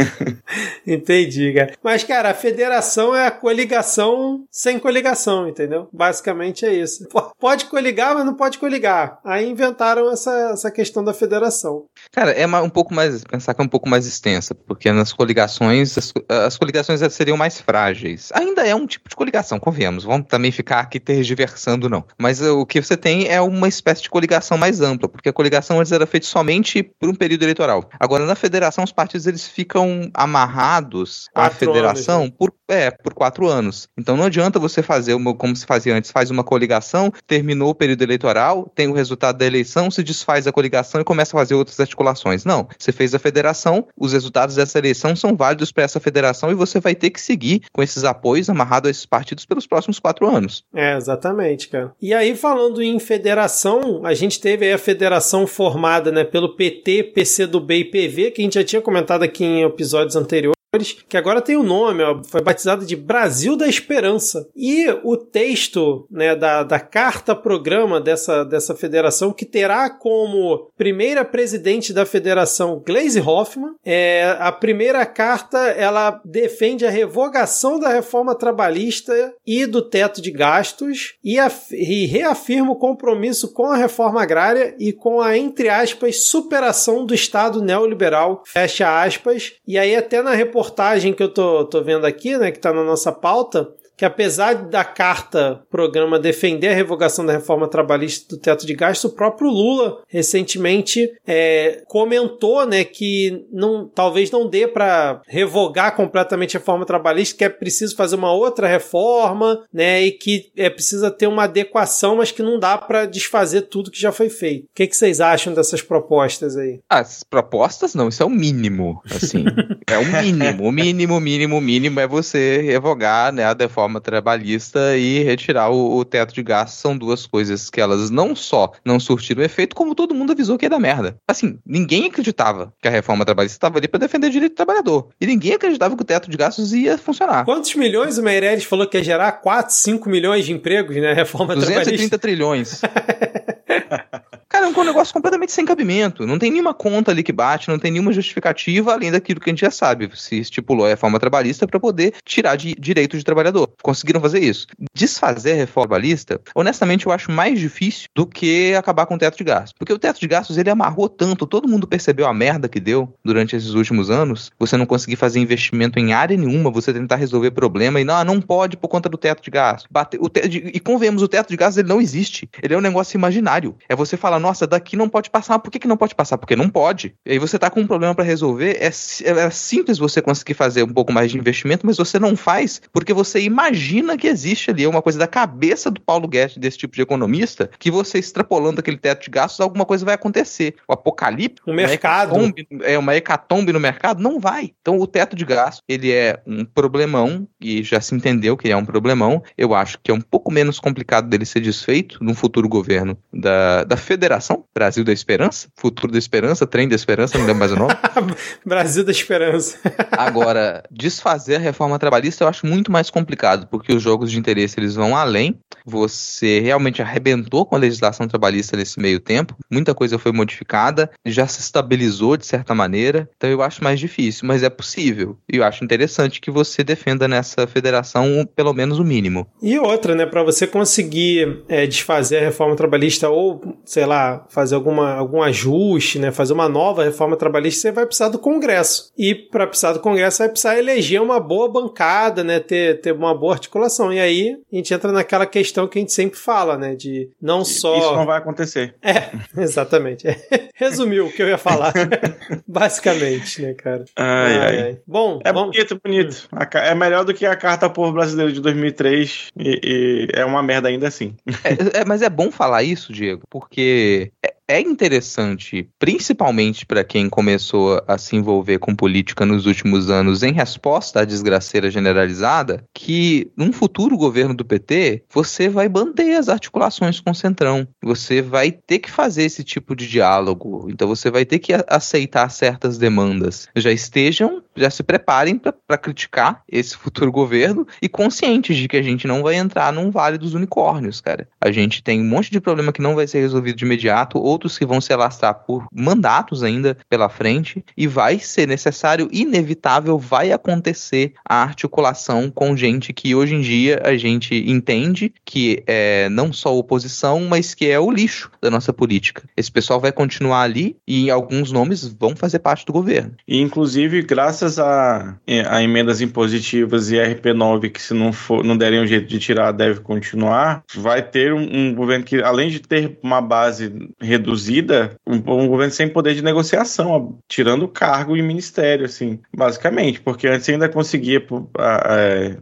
Entendi, cara. Mas, cara, a federação é a coligação sem coligação, entendeu? Basicamente é isso. Pode coligar, mas não pode coligar. Aí inventaram essa, essa questão da federação. Cara, é um pouco mais. Pensar que é um pouco mais extensa, porque nas coligações, as, as coligações seriam mais frágeis. Ainda é um tipo de coligação, convenhamos. Vamos também ficar aqui tergiversando, não. Mas uh, o que você tem é uma espécie de coligação mais ampla, porque a coligação antes era feita somente por um período eleitoral. Agora, na federação, os partidos eles ficam amarrados quatro à federação anos, né? por, é, por quatro anos. Então não adianta você fazer uma, como se fazia antes, faz uma coligação, terminou o período eleitoral, tem o resultado da eleição, se desfaz a coligação e começa a fazer outras articulações. Não, você fez a federação, os resultados dessa eleição são válidos para essa federação e você vai ter que seguir com esses apoios amarrados a esses partidos pelos próximos quatro anos. É, exatamente, cara. E aí, falando em federação, a gente teve aí a federação formada né, pelo PT, PCdoB e PV, que a gente já tinha comentado aqui em episódios anteriores que agora tem o um nome, ó, foi batizado de Brasil da Esperança. E o texto né, da, da carta programa dessa, dessa federação, que terá como primeira presidente da federação Glaze Hoffman, é, a primeira carta ela defende a revogação da reforma trabalhista e do teto de gastos e, e reafirma o compromisso com a reforma agrária e com a, entre aspas, superação do Estado neoliberal, fecha aspas. E aí até na reportagem reportagem que eu tô, tô vendo aqui, né, que tá na nossa pauta, que apesar da carta programa defender a revogação da reforma trabalhista do teto de gastos, o próprio Lula recentemente é, comentou né, que não, talvez não dê para revogar completamente a reforma trabalhista, que é preciso fazer uma outra reforma né, e que é precisa ter uma adequação, mas que não dá para desfazer tudo que já foi feito. O que, que vocês acham dessas propostas aí? As propostas não, isso é o mínimo, assim. é o mínimo, o mínimo, mínimo, mínimo é você revogar né, a reforma trabalhista e retirar o, o teto de gastos. São duas coisas que elas não só não surtiram efeito, como todo mundo avisou que ia dar merda. Assim, ninguém acreditava que a reforma trabalhista estava ali para defender o direito do trabalhador. E ninguém acreditava que o teto de gastos ia funcionar. Quantos milhões o Meirelles falou que ia gerar? 4, 5 milhões de empregos, né? A reforma 230 trabalhista. trilhões. Cara, é um negócio completamente sem cabimento. Não tem nenhuma conta ali que bate, não tem nenhuma justificativa além daquilo que a gente já sabe. Se estipulou a reforma trabalhista para poder tirar de direito de trabalhador. Conseguiram fazer isso. Desfazer a reforma trabalhista, honestamente, eu acho mais difícil do que acabar com o teto de gastos. Porque o teto de gastos ele amarrou tanto, todo mundo percebeu a merda que deu durante esses últimos anos. Você não conseguir fazer investimento em área nenhuma, você tentar resolver problema e não, não pode por conta do teto de gastos. Bate, o te, e convenhamos, o teto de gastos ele não existe. Ele é um negócio imaginário. É você falar, nossa, daqui não pode passar. Por que, que não pode passar? Porque não pode. E aí você tá com um problema para resolver. É, é, simples você conseguir fazer um pouco mais de investimento, mas você não faz porque você imagina que existe ali uma coisa da cabeça do Paulo Guedes, desse tipo de economista, que você extrapolando aquele teto de gastos, alguma coisa vai acontecer. O apocalipse. O mercado. Uma hecatombe, é uma hecatombe no mercado? Não vai. Então o teto de gastos, ele é um problemão, e já se entendeu que é um problemão. Eu acho que é um pouco menos complicado dele ser desfeito num futuro governo da, da federação, Brasil da Esperança, Futuro da Esperança, Trem da Esperança, não lembro mais o nome. Brasil da Esperança. Agora, desfazer a reforma trabalhista eu acho muito mais complicado, porque os jogos de interesse eles vão além. Você realmente arrebentou com a legislação trabalhista nesse meio tempo, muita coisa foi modificada, já se estabilizou de certa maneira, então eu acho mais difícil, mas é possível. E eu acho interessante que você defenda nessa federação pelo menos o mínimo. E outra, né, para você conseguir é, desfazer a reforma trabalhista ou, sei lá, fazer alguma, algum ajuste, né, fazer uma nova reforma trabalhista, você vai precisar do Congresso. E para precisar do Congresso, vai precisar eleger uma boa bancada, né, ter, ter uma boa articulação. E aí a gente entra naquela questão que a gente sempre fala, né, de não só. Isso não vai acontecer. É, exatamente. Resumiu o que eu ia falar. Basicamente, né, cara? Ai, ai. ai. Bom, é vamos... bonito, bonito. É melhor do que a Carta ao Povo Brasileiro de 2003 e, e é uma merda ainda assim. É, é, mas é bom falar isso, Diego, porque é, é interessante, principalmente para quem começou a se envolver com política nos últimos anos em resposta à desgraceira generalizada, que num futuro governo do PT, você vai manter as articulações com o Centrão. Você vai ter que fazer esse tipo de diálogo. Então você vai ter que aceitar certas demandas. Já estejam, já se preparem para criticar esse futuro governo e conscientes de que a gente não vai entrar num vale dos unicórnios, cara. A gente tem um monte de problema que não vai ser resolvido de imediato, ou outros que vão se alastrar por mandatos ainda pela frente, e vai ser necessário, inevitável, vai acontecer a articulação com gente que hoje em dia a gente entende que é não só oposição, mas que é o lixo da nossa política. Esse pessoal vai continuar ali e alguns nomes vão fazer parte do governo. E inclusive, graças a, a emendas impositivas e RP9, que se não, for, não derem um jeito de tirar, deve continuar, vai ter um, um governo que, além de ter uma base reduzida, reduzida, um, um, governo sem poder de negociação, ó, tirando cargo e ministério, assim, basicamente, porque antes ainda conseguia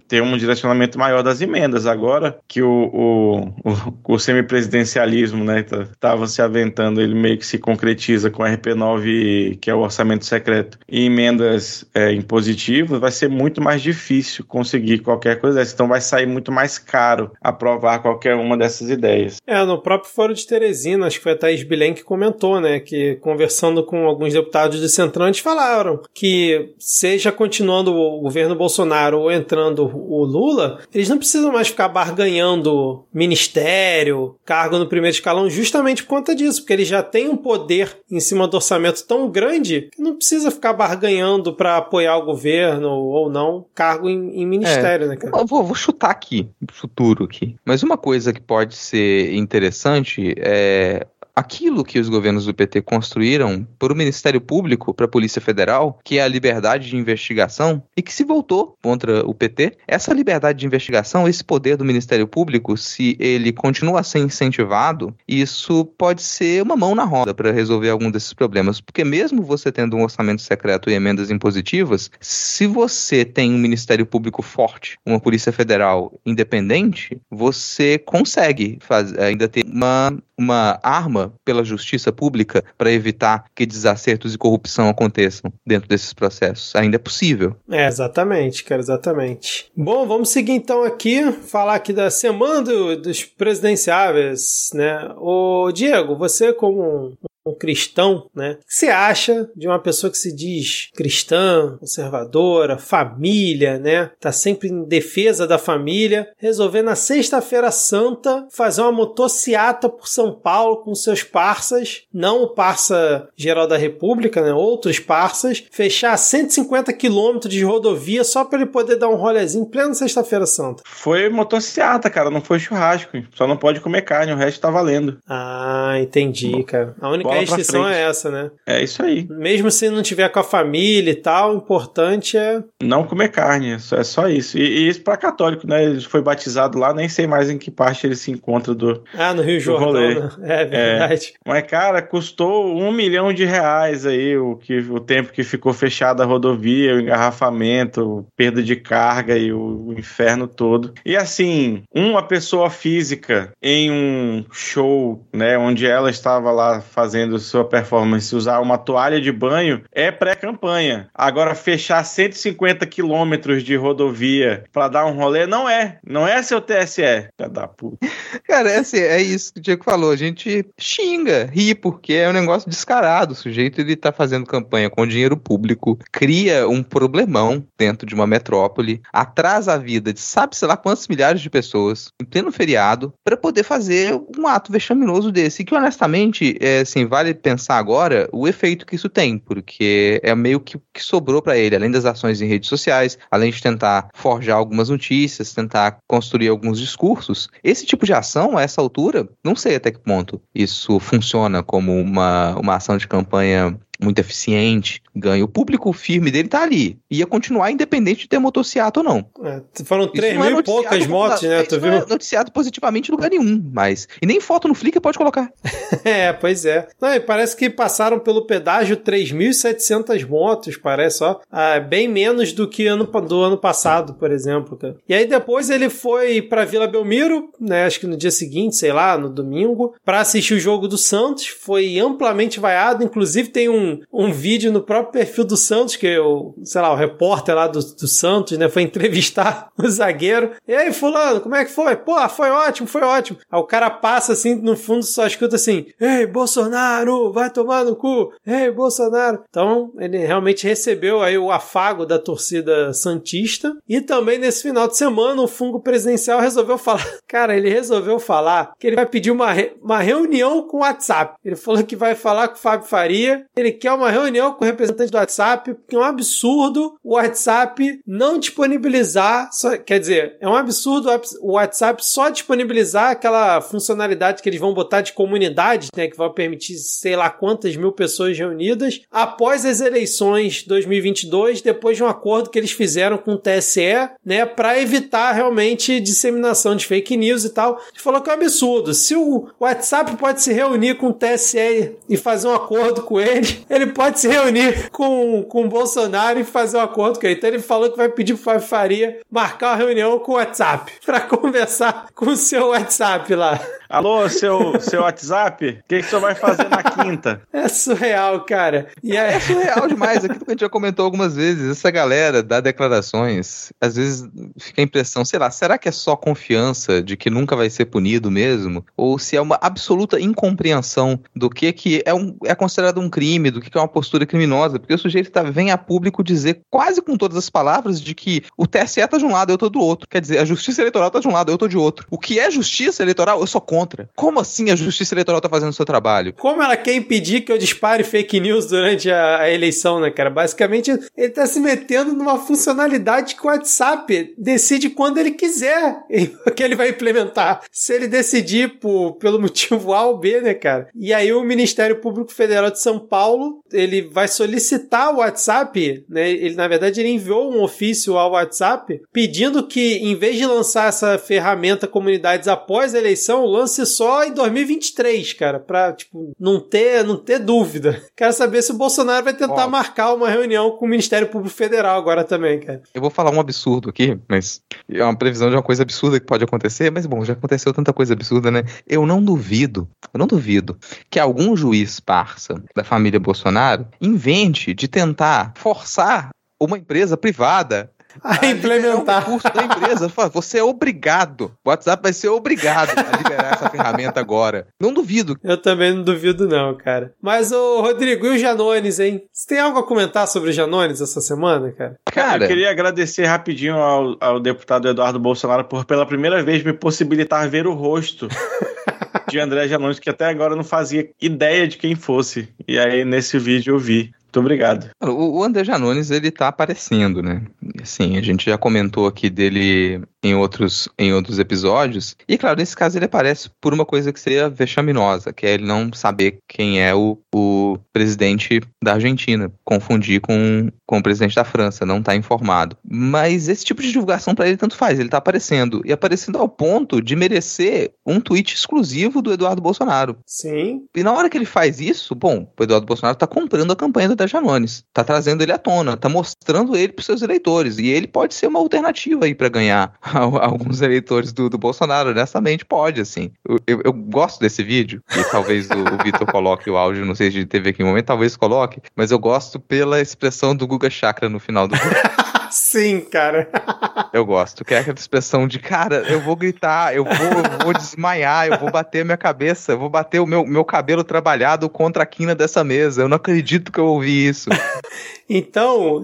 ter um direcionamento maior das emendas. Agora que o, o, o, o semipresidencialismo, né, estava se aventando, ele meio que se concretiza com o RP9, que é o orçamento secreto, e emendas é, impositivas, vai ser muito mais difícil conseguir qualquer coisa dessa. Então vai sair muito mais caro aprovar qualquer uma dessas ideias. É, no próprio Fórum de Teresina, acho que foi a Thaís Bilen que comentou, né, que conversando com alguns deputados do Centrão, eles falaram que seja continuando o governo Bolsonaro ou entrando o Lula, eles não precisam mais ficar barganhando ministério, cargo no primeiro escalão, justamente por conta disso, porque eles já têm um poder em cima do orçamento tão grande que não precisa ficar barganhando para apoiar o governo ou não cargo em, em ministério, é, né, cara? Vou, vou chutar aqui, futuro aqui. Mas uma coisa que pode ser interessante é aquilo que os governos do PT construíram para o Ministério Público, para a Polícia Federal, que é a liberdade de investigação, e que se voltou contra o PT. Essa liberdade de investigação, esse poder do Ministério Público, se ele continua a ser incentivado, isso pode ser uma mão na roda para resolver algum desses problemas. Porque mesmo você tendo um orçamento secreto e emendas impositivas, se você tem um Ministério Público forte, uma Polícia Federal independente, você consegue fazer, ainda ter uma uma arma pela justiça pública para evitar que desacertos e corrupção aconteçam dentro desses processos. Ainda é possível. É, exatamente, cara, exatamente. Bom, vamos seguir então aqui, falar aqui da semana do, dos presidenciáveis, né? O Diego, você como um cristão, né? O que você acha de uma pessoa que se diz cristã, conservadora, família, né? Tá sempre em defesa da família, resolver na sexta-feira santa fazer uma motociata por São Paulo com seus parças, não o parça geral da República, né? Outros parças, fechar 150 quilômetros de rodovia só para ele poder dar um rolezinho em plena sexta-feira santa. Foi motociata, cara, não foi churrasco. Só não pode comer carne, o resto tá valendo. Ah, entendi, cara. A única a restrição é essa, né? É isso aí. Mesmo se não tiver com a família e tal, o importante é. Não comer carne, é só isso. E, e isso para católico, né? Ele foi batizado lá, nem sei mais em que parte ele se encontra do. Ah, no Rio Jordão. Né? É verdade. É. Mas, cara, custou um milhão de reais aí o, que, o tempo que ficou fechada a rodovia, o engarrafamento, perda de carga e o, o inferno todo. E assim, uma pessoa física em um show, né, onde ela estava lá fazendo fazendo sua performance usar uma toalha de banho é pré-campanha. Agora, fechar 150 quilômetros de rodovia para dar um rolê não é. Não é seu TSE. Da puta. Cara, é, assim, é isso que o Diego falou. A gente xinga, ri, porque é um negócio descarado. O sujeito ele tá fazendo campanha com dinheiro público, cria um problemão dentro de uma metrópole, atrasa a vida de sabe-se lá quantos milhares de pessoas em pleno feriado para poder fazer um ato vexaminoso desse. Que honestamente, é, assim, vale pensar agora o efeito que isso tem, porque é meio que que sobrou para ele, além das ações em redes sociais, além de tentar forjar algumas notícias, tentar construir alguns discursos. Esse tipo de ação, a essa altura, não sei até que ponto isso funciona como uma, uma ação de campanha muito eficiente, ganha. O público firme dele tá ali. Ia continuar independente de ter motocicleta ou não. É, foram 3 mil é e poucas motos, né? Tu viu? Não é noticiado positivamente em lugar nenhum, mas. E nem foto no Flickr pode colocar. é, pois é. Não, e parece que passaram pelo pedágio 3.700 motos, parece, ó. Ah, bem menos do que ano, do ano passado, por exemplo. Cara. E aí depois ele foi pra Vila Belmiro, né? Acho que no dia seguinte, sei lá, no domingo, para assistir o jogo do Santos. Foi amplamente vaiado, inclusive tem um um, vídeo no próprio perfil do Santos, que o, sei lá, o repórter lá do, do Santos, né, foi entrevistar o zagueiro. E aí, fulano, como é que foi? Pô, foi ótimo, foi ótimo. Aí o cara passa assim, no fundo só escuta assim, ei, Bolsonaro, vai tomar no cu, ei, Bolsonaro. Então, ele realmente recebeu aí o afago da torcida santista. E também nesse final de semana, o fungo presidencial resolveu falar, cara, ele resolveu falar que ele vai pedir uma, re... uma reunião com o WhatsApp. Ele falou que vai falar com o Fábio Faria, ele quer uma reunião com o representante do WhatsApp, porque é um absurdo o WhatsApp não disponibilizar, só, quer dizer, é um absurdo o WhatsApp só disponibilizar aquela funcionalidade que eles vão botar de comunidade, né, que vai permitir sei lá quantas mil pessoas reunidas após as eleições 2022, depois de um acordo que eles fizeram com o TSE, né, para evitar realmente disseminação de fake news e tal. Ele falou que é um absurdo. Se o WhatsApp pode se reunir com o TSE e fazer um acordo com ele, ele pode se reunir com, com o Bolsonaro e fazer um acordo com ele. Então ele falou que vai pedir pro Fábio Faria marcar uma reunião com o WhatsApp para conversar com o seu WhatsApp lá. Alô, seu, seu WhatsApp? O que, que o senhor vai fazer na quinta? É surreal, cara. E aí... É surreal demais. Aquilo que a gente já comentou algumas vezes. Essa galera dá declarações, às vezes fica a impressão, sei lá, será que é só confiança de que nunca vai ser punido mesmo? Ou se é uma absoluta incompreensão do que, que é, um, é considerado um crime, do que é uma postura criminosa, porque o sujeito tá, vem a público dizer quase com todas as palavras de que o TSE tá de um lado, eu tô do outro. Quer dizer, a justiça eleitoral tá de um lado, eu tô de outro. O que é justiça eleitoral, eu sou contra. Como assim a justiça eleitoral tá fazendo o seu trabalho? Como ela quer impedir que eu dispare fake news durante a, a eleição, né, cara? Basicamente, ele tá se metendo numa funcionalidade que o WhatsApp decide quando ele quiser que ele vai implementar. Se ele decidir por, pelo motivo A ou B, né, cara? E aí o Ministério Público Federal de São Paulo, ele vai solicitar o WhatsApp, né? Ele, na verdade, ele enviou um ofício ao WhatsApp pedindo que, em vez de lançar essa ferramenta comunidades após a eleição, lance só em 2023, cara, pra, tipo, não ter, não ter dúvida. Quero saber se o Bolsonaro vai tentar Ó, marcar uma reunião com o Ministério Público Federal agora também, cara. Eu vou falar um absurdo aqui, mas é uma previsão de uma coisa absurda que pode acontecer, mas bom, já aconteceu tanta coisa absurda, né? Eu não duvido, eu não duvido que algum juiz parça da família Bolsonaro invente de tentar forçar uma empresa privada a implementar. O curso da empresa. Você é obrigado. O WhatsApp vai ser obrigado a liberar essa ferramenta agora. Não duvido. Eu também não duvido, não, cara. Mas, o Rodrigo, e o Janones, hein? Você tem algo a comentar sobre o Janones essa semana, cara? Cara, eu queria agradecer rapidinho ao, ao deputado Eduardo Bolsonaro por pela primeira vez me possibilitar ver o rosto. de André Janones, que até agora não fazia ideia de quem fosse. E aí, nesse vídeo, eu vi. Muito obrigado. O André Janones, ele tá aparecendo, né? Assim, a gente já comentou aqui dele em outros, em outros episódios. E claro, nesse caso ele aparece por uma coisa que seria vexaminosa, que é ele não saber quem é o, o presidente da Argentina, confundir com, com o presidente da França, não tá informado. Mas esse tipo de divulgação para ele tanto faz, ele tá aparecendo. E aparecendo ao ponto de merecer um tweet exclusivo do Eduardo Bolsonaro. Sim. E na hora que ele faz isso, bom, o Eduardo Bolsonaro tá comprando a campanha do André Janones, tá trazendo ele à tona, tá mostrando ele pros seus eleitores. E ele pode ser uma alternativa aí para ganhar alguns eleitores do, do Bolsonaro, honestamente, pode, assim. Eu, eu, gosto desse vídeo, e talvez o, o Vitor coloque o áudio, não sei se teve aqui um momento, talvez coloque, mas eu gosto pela expressão do Guga Chakra no final do vídeo. Sim, cara. Eu gosto, que é aquela expressão de, cara, eu vou gritar, eu vou, eu vou desmaiar, eu vou bater a minha cabeça, eu vou bater o meu, meu cabelo trabalhado contra a quina dessa mesa. Eu não acredito que eu ouvi isso. então,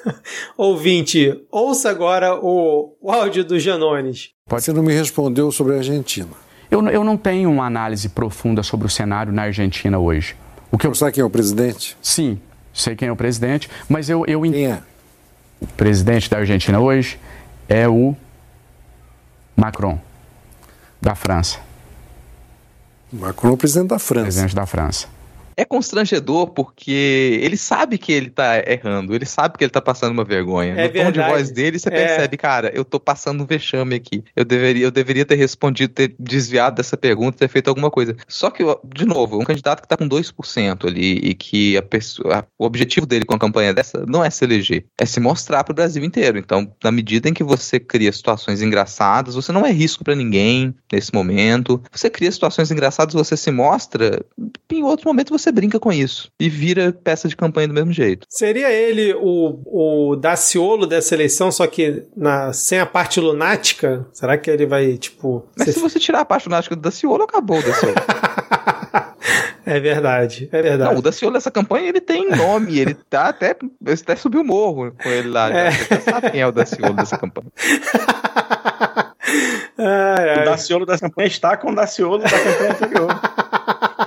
ouvinte, ouça agora o, o áudio do Janones. Você não me respondeu sobre a Argentina. Eu, eu não tenho uma análise profunda sobre o cenário na Argentina hoje. O que eu... Sabe quem é o presidente? Sim, sei quem é o presidente, mas eu... eu... Quem é? O presidente da Argentina hoje é o Macron, da França. Macron é o presidente da França. Presidente da França é constrangedor porque ele sabe que ele tá errando, ele sabe que ele tá passando uma vergonha. É no tom de voz dele, você é. percebe, cara, eu tô passando um vexame aqui. Eu deveria, eu deveria ter respondido, ter desviado dessa pergunta, ter feito alguma coisa. Só que, de novo, um candidato que tá com 2% ali e que a pessoa, o objetivo dele com a campanha dessa não é se eleger, é se mostrar pro Brasil inteiro. Então, na medida em que você cria situações engraçadas, você não é risco para ninguém nesse momento. Você cria situações engraçadas, você se mostra, em outro momento você você brinca com isso e vira peça de campanha do mesmo jeito. Seria ele o, o Daciolo dessa eleição, só que na, sem a parte lunática? Será que ele vai, tipo. Mas ser... se você tirar a parte lunática do Daciolo, acabou o Daciolo. É verdade, é verdade. Não, o Daciolo nessa campanha ele tem nome, ele tá até, até subiu o morro com ele lá. É. Você sabe quem é o Daciolo dessa campanha. Ai, ai. O Daciolo dessa campanha está com o Daciolo da campanha anterior.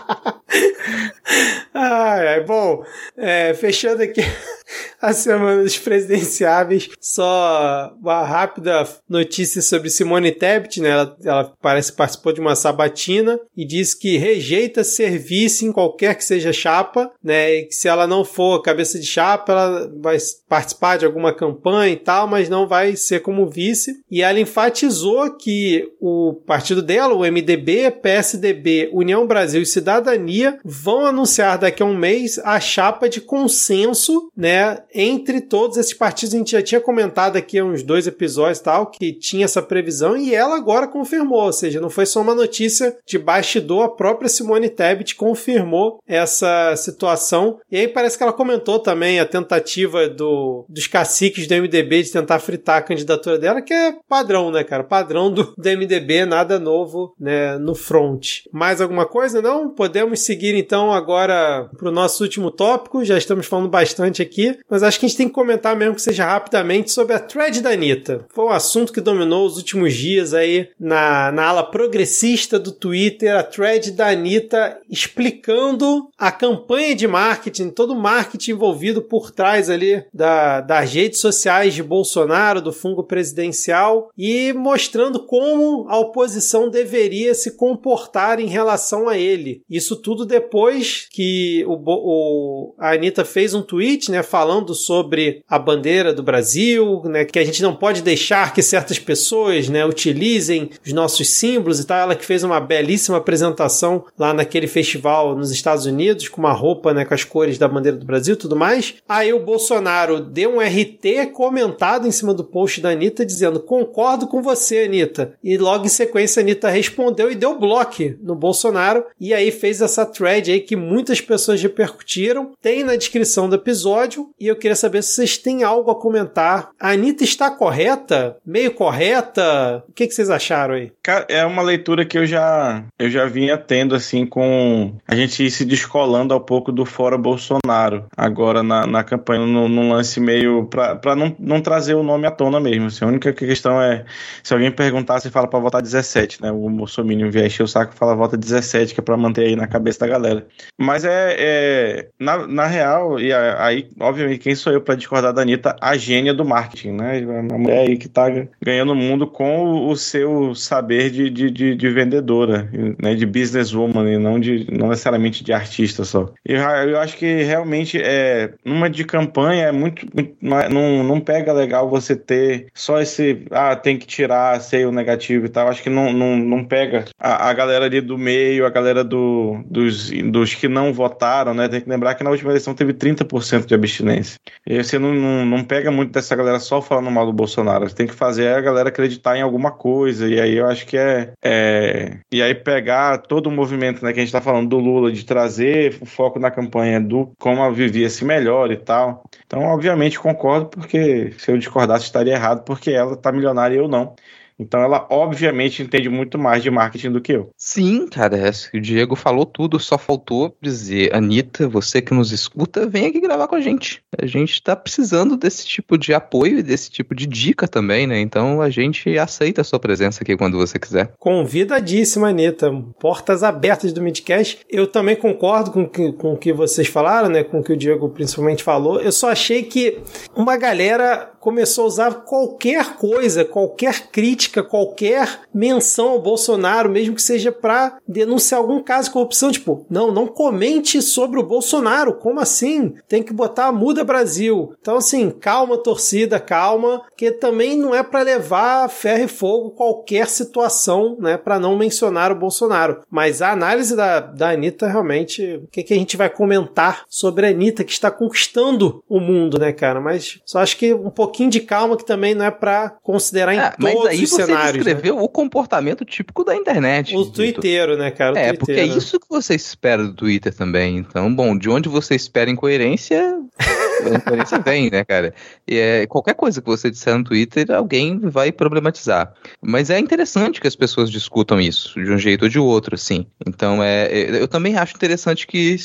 Ai, ai, bom, é, fechando aqui a semana dos presidenciáveis, só uma rápida notícia sobre Simone Tebet, né? Ela, ela parece participou de uma sabatina e disse que rejeita ser vice em qualquer que seja chapa, né? E que se ela não for cabeça de chapa, ela vai participar de alguma campanha e tal, mas não vai ser como vice. E ela enfatizou que o partido dela, o MDB, PSDB, União Brasil e Cidadania, vão anunciar daqui a um mês a chapa de consenso, né? entre todos esses partidos, a gente já tinha comentado aqui uns dois episódios tal, que tinha essa previsão e ela agora confirmou, ou seja, não foi só uma notícia de bastidor, a própria Simone Tebet confirmou essa situação. E aí parece que ela comentou também a tentativa do, dos caciques do MDB de tentar fritar a candidatura dela, que é padrão, né, cara? Padrão do, do MDB, nada novo, né, no front. Mais alguma coisa? Não? Podemos seguir então agora pro nosso último tópico. Já estamos falando bastante aqui, mas acho que a gente tem que comentar mesmo que seja rapidamente sobre a thread da Anitta. Foi um assunto que dominou os últimos dias aí na, na ala progressista do Twitter, a thread da Anitta explicando a campanha de marketing, todo o marketing envolvido por trás ali da, das redes sociais de Bolsonaro, do fungo presidencial e mostrando como a oposição deveria se comportar em relação a ele. Isso tudo depois que o, o, a Anitta fez um tweet, né, falando sobre a bandeira do Brasil, né, que a gente não pode deixar que certas pessoas, né, utilizem os nossos símbolos e tal. Ela que fez uma belíssima apresentação lá naquele festival nos Estados Unidos com uma roupa, né, com as cores da bandeira do Brasil, e tudo mais. Aí o Bolsonaro deu um RT comentado em cima do post da Anitta dizendo: "Concordo com você, Anitta". E logo em sequência a Anitta respondeu e deu bloco no Bolsonaro e aí fez essa thread aí que muitas pessoas repercutiram. Tem na descrição do episódio e eu queria saber se vocês têm algo a comentar. A Anitta está correta? Meio correta? O que, que vocês acharam aí? É uma leitura que eu já, eu já vinha tendo, assim, com a gente se descolando ao pouco do fora Bolsonaro, agora na, na campanha, num, lance meio. para não, não trazer o nome à tona mesmo. Assim, a única questão é: se alguém perguntar, você fala para votar 17, né? O Bolsonaro vier encher o saco e fala volta 17, que é pra manter aí na cabeça da galera. Mas é. é na, na real, e aí, obviamente, quem sou eu para discordar da Anitta? A gênia do marketing, né? Uma mulher aí que tá ganhando o mundo com o seu saber de, de, de, de vendedora, né? De businesswoman, e não, de, não necessariamente de artista só. E eu acho que realmente é. Numa de campanha é muito. muito não, não pega legal você ter só esse. Ah, tem que tirar, sei o negativo e tal. Acho que não, não, não pega a, a galera ali do meio, a galera do, dos, dos que não votaram, né? Tem que lembrar que na última eleição teve 30% de abstinência. E você não, não, não, pega muito dessa galera só falando mal do Bolsonaro. Você tem que fazer a galera acreditar em alguma coisa. E aí eu acho que é. é... E aí pegar todo o movimento né, que a gente tá falando do Lula, de trazer o foco na campanha do como vivia-se melhor e tal. Então, obviamente, concordo, porque se eu discordasse estaria errado, porque ela tá milionária e eu não. Então ela obviamente entende muito mais de marketing do que eu. Sim, cara, é, o Diego falou tudo, só faltou dizer, Anitta, você que nos escuta, vem aqui gravar com a gente. A gente tá precisando desse tipo de apoio e desse tipo de dica também, né? Então a gente aceita a sua presença aqui quando você quiser. Convidadíssima, Anitta. Portas abertas do Midcast. Eu também concordo com que, com o que vocês falaram, né? Com o que o Diego principalmente falou. Eu só achei que uma galera começou a usar qualquer coisa, qualquer crítica, qualquer menção ao Bolsonaro, mesmo que seja para denunciar algum caso de corrupção. Tipo, não, não comente sobre o Bolsonaro. Como assim? Tem que botar muda Brasil. Então, assim, calma, torcida, calma, que também não é para levar ferro e fogo qualquer situação, né, para não mencionar o Bolsonaro. Mas a análise da, da Anitta, realmente, o que, que a gente vai comentar sobre a Anitta que está conquistando o mundo, né, cara? Mas só acho que um pouquinho de calma que também não é para considerar em é, todos mas aí os você cenários. descreveu né? o comportamento típico da internet. O twitteiro, né, cara? O é, porque é isso que você espera do Twitter também. Então, bom, de onde você espera incoerência, a incoerência vem, né, cara? E é, qualquer coisa que você disser no Twitter, alguém vai problematizar. Mas é interessante que as pessoas discutam isso, de um jeito ou de outro, assim. Então, é, é eu também acho interessante que,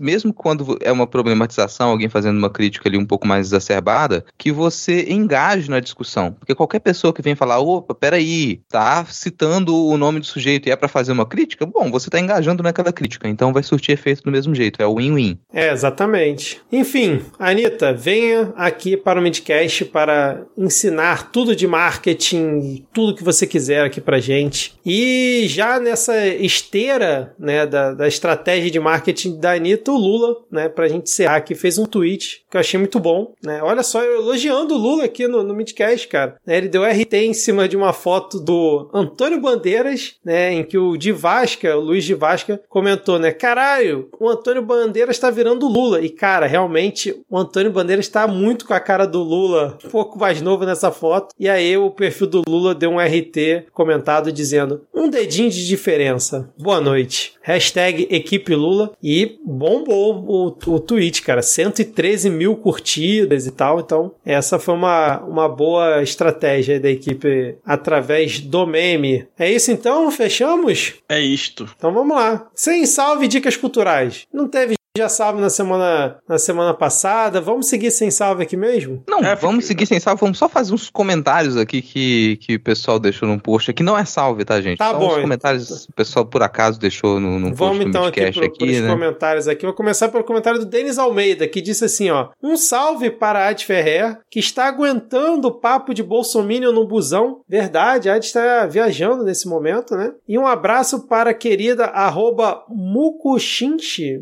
mesmo quando é uma problematização, alguém fazendo uma crítica ali um pouco mais exacerbada, que você engaje na discussão. Porque qualquer pessoa que vem falar, opa, peraí, tá citando o nome do sujeito e é para fazer uma crítica, bom, você tá engajando naquela crítica, então vai surtir efeito do mesmo jeito, é o win-win. É, exatamente. Enfim, Anitta, venha aqui para o Midcast para ensinar tudo de marketing, tudo que você quiser aqui pra gente. E já nessa esteira, né, da, da estratégia de marketing da Anitta, o Lula, né, pra gente encerrar aqui, fez um tweet que eu achei muito bom, né, olha só, eu elogiando Lula aqui no, no Midcast, cara. Né, ele deu RT em cima de uma foto do Antônio Bandeiras, né? Em que o de Vasca, o Luiz de Vasca, comentou, né? Caralho, o Antônio Bandeiras tá virando Lula. E, cara, realmente, o Antônio Bandeiras está muito com a cara do Lula, um pouco mais novo nessa foto. E aí o perfil do Lula deu um RT comentado dizendo: um dedinho de diferença. Boa noite. Hashtag equipe Lula. E bombou o, o tweet, cara. 113 mil curtidas e tal. Então, essa foi uma, uma boa estratégia da equipe através do meme. É isso então? Fechamos? É isto. Então vamos lá. Sem salve dicas culturais. Não teve já salve na semana, na semana passada. Vamos seguir sem salve aqui mesmo? Não, é, vamos seguir sem salve. Vamos só fazer uns comentários aqui que, que o pessoal deixou no post aqui. Não é salve, tá, gente? Tá só bom. Uns comentários o pessoal por acaso deixou no, no vamos post então do aqui, pro, aqui, né? comentários aqui. Vou começar pelo comentário do Denis Almeida, que disse assim, ó. Um salve para a Ad Ferrer, que está aguentando o papo de Bolsonaro no busão. Verdade, a Ad está viajando nesse momento, né? E um abraço para a querida arroba Mukuchinchi,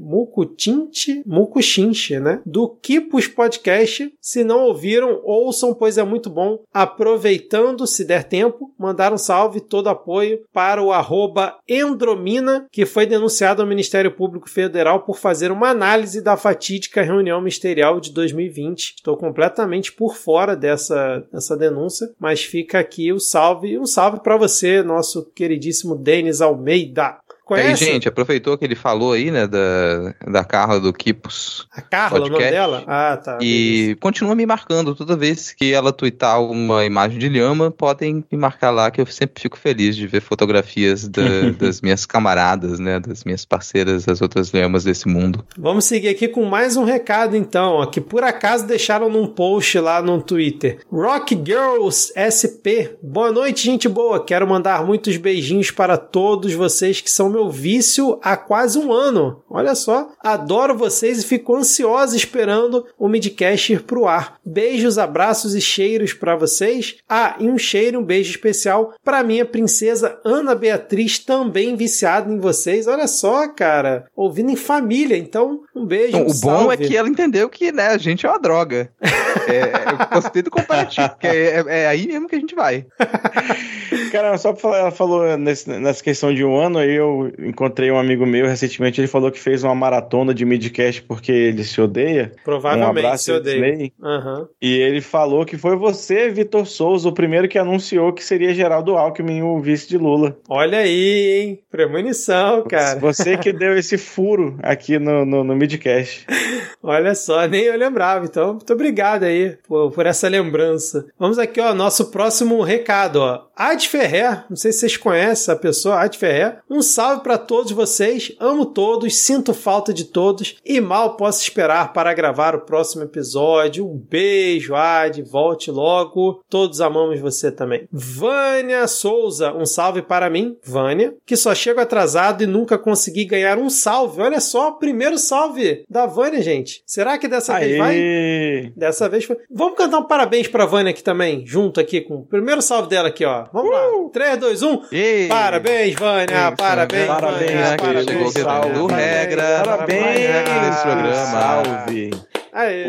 Mukuchinchi, Mukuchinchi, né? Do Kipus Podcast. Se não ouviram, ouçam, pois é muito bom. Aproveitando, se der tempo, mandar um salve, todo apoio para o arroba Endromina, que foi denunciado ao Ministério Público Federal por fazer uma análise da fatídica reunião ministerial de 2020. Estou completamente por fora dessa, dessa denúncia, mas fica aqui o salve. Um salve para você, nosso queridíssimo Denis Almeida. Conhece? Aí, gente, aproveitou que ele falou aí, né, da, da Carla do Kipos. A Carla, podcast, o nome dela? Ah, tá. E beleza. continua me marcando. Toda vez que ela twittar uma imagem de lhama, podem me marcar lá, que eu sempre fico feliz de ver fotografias da, das minhas camaradas, né, das minhas parceiras, das outras lhamas desse mundo. Vamos seguir aqui com mais um recado, então, ó, que por acaso deixaram num post lá no Twitter. Rock Girls SP. Boa noite, gente boa. Quero mandar muitos beijinhos para todos vocês que são meu vício há quase um ano. Olha só, adoro vocês e fico ansiosa esperando o Midcast ir pro ar. Beijos, abraços e cheiros para vocês. Ah, e um cheiro, um beijo especial para minha princesa Ana Beatriz, também viciada em vocês. Olha só, cara, ouvindo em família. Então, um beijo. Então, um o salve. bom é que ela entendeu que né, a gente é uma droga. é, eu gostei do comparativo, porque é, é, aí mesmo que a gente vai. Cara, só pra falar, ela falou nesse, nessa questão de um ano, aí eu encontrei um amigo meu recentemente, ele falou que fez uma maratona de midcast porque ele se odeia. Provavelmente um abraço, se odeia. Uhum. E ele falou que foi você, Vitor Souza, o primeiro que anunciou que seria Geraldo Alckmin o vice de Lula. Olha aí, hein? Premonição, cara. Você que deu esse furo aqui no, no, no midcast. Olha só, nem eu lembrava. Então, muito obrigado aí por, por essa lembrança. Vamos aqui, ó, nosso próximo recado, ó. Ad Ferrer, não sei se vocês conhecem a pessoa, Ad Ferrer. Um salve para todos vocês. Amo todos, sinto falta de todos e mal posso esperar para gravar o próximo episódio. Um beijo, Ad, volte logo. Todos amamos você também. Vânia Souza, um salve para mim, Vânia, que só chego atrasado e nunca consegui ganhar um salve. Olha só, primeiro salve da Vânia, gente. Será que dessa Aê. vez vai? Dessa vez foi. Vamos cantar um parabéns pra Vânia aqui também, junto aqui com o primeiro salve dela aqui, ó. Vamos uh! lá. 3, 2, 1. Ei. Parabéns, Vânia. Parabéns, Parabéns, Vânia. parabéns, Chegou salve. do regra. Parabéns nesse programa. Salve. Aê.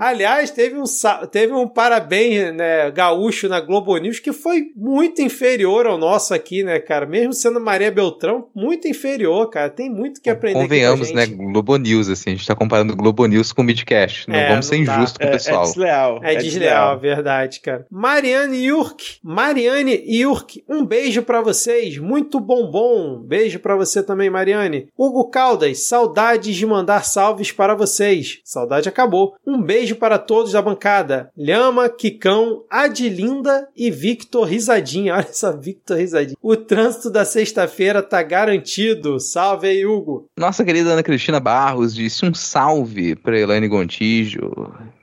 Aliás, teve um, teve um parabéns né, gaúcho na Globo News que foi muito inferior ao nosso aqui, né, cara? Mesmo sendo Maria Beltrão, muito inferior, cara. Tem muito que aprender Convenhamos, aqui com a né? Globo News, assim, a gente tá comparando Globo News com Midcast. Não É, vamos ser não dá. injustos com É, o é pessoal. desleal. É desleal, verdade, cara. Mariane Yurk, Mariane Yurk, um beijo pra vocês, muito bombom. Beijo pra você também, Mariane. Hugo Caldas, saudades de mandar salves para vocês. Saudade acabou. Um beijo para todos da bancada. Lhama, Kikão, Adilinda e Victor Risadinha. Olha essa Victor Risadinha. O trânsito da sexta-feira tá garantido. Salve aí, Hugo. Nossa querida Ana Cristina Barros disse um salve para Elaine Gontijo,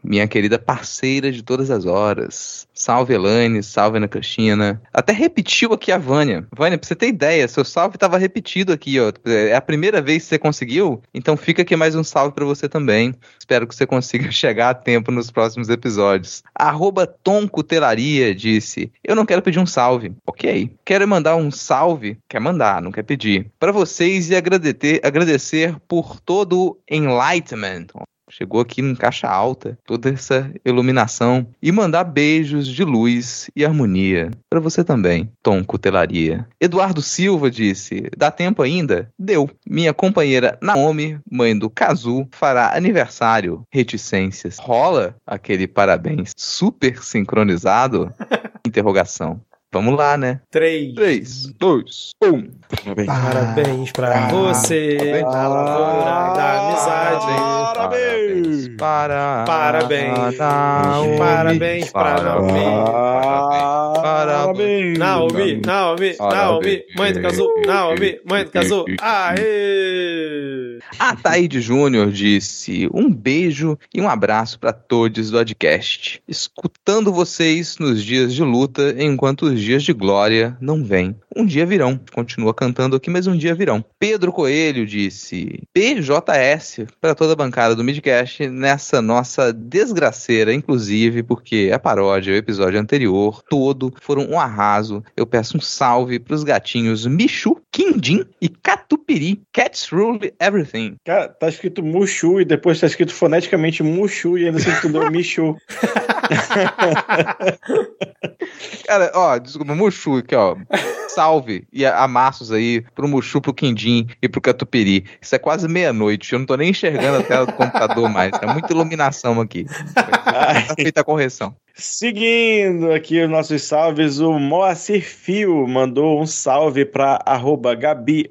minha querida parceira de todas as horas. Salve Elaine, salve Ana Cristina. Até repetiu aqui a Vânia. Vânia, pra você ter ideia, seu salve tava repetido aqui, ó. É a primeira vez que você conseguiu, então fica aqui mais um salve para você também. Espero que você consiga chegar a tempo nos próximos episódios. Arroba Tom Cutelaria disse: Eu não quero pedir um salve. Ok. Quero mandar um salve. Quer mandar, não quer pedir. Para vocês e agradecer, agradecer por todo o enlightenment. Chegou aqui em caixa alta, toda essa iluminação e mandar beijos de luz e harmonia para você também, Tom Cutelaria. Eduardo Silva disse: "Dá tempo ainda?" Deu. Minha companheira Naomi, mãe do Kazu, fará aniversário. Reticências. Rola aquele parabéns super sincronizado? Interrogação. Vamos lá, né? 3. 3, 2, 1. Parabéns. Parabéns pra você na lavoura da amizade. Parabéns. Para, Parabéns. Parabéns pra Naomi. Parabéns. Naomi, Naomi, Parabéns. Naomi, mãe do Kazu, Naomi, mãe do Kazu. Aê! A Taíde Júnior disse: um beijo e um abraço para todos do Adcast. Escutando vocês nos dias de luta, enquanto os dias de glória não vêm. Um dia virão. Continua cantando aqui, mas um dia virão. Pedro Coelho disse: PJS para toda a bancada do Midcast nessa nossa desgraceira, inclusive porque a paródia, o episódio anterior, todo foram um arraso. Eu peço um salve para os gatinhos Michu, Quindim e Catupiri. Cats rule everything. Cara, tá escrito Mushu e depois tá escrito foneticamente Mushu e ainda se estudou Michu. Cara, ó, desculpa, Mushu aqui, ó. Salve e amassos aí pro Mushu, pro Quindim e pro Catupiri. Isso é quase meia-noite, eu não tô nem enxergando a tela do computador mais. Tá muita iluminação aqui. Tá feita a correção. Seguindo aqui os nossos salves, o Moacir Fio mandou um salve para arroba Gabi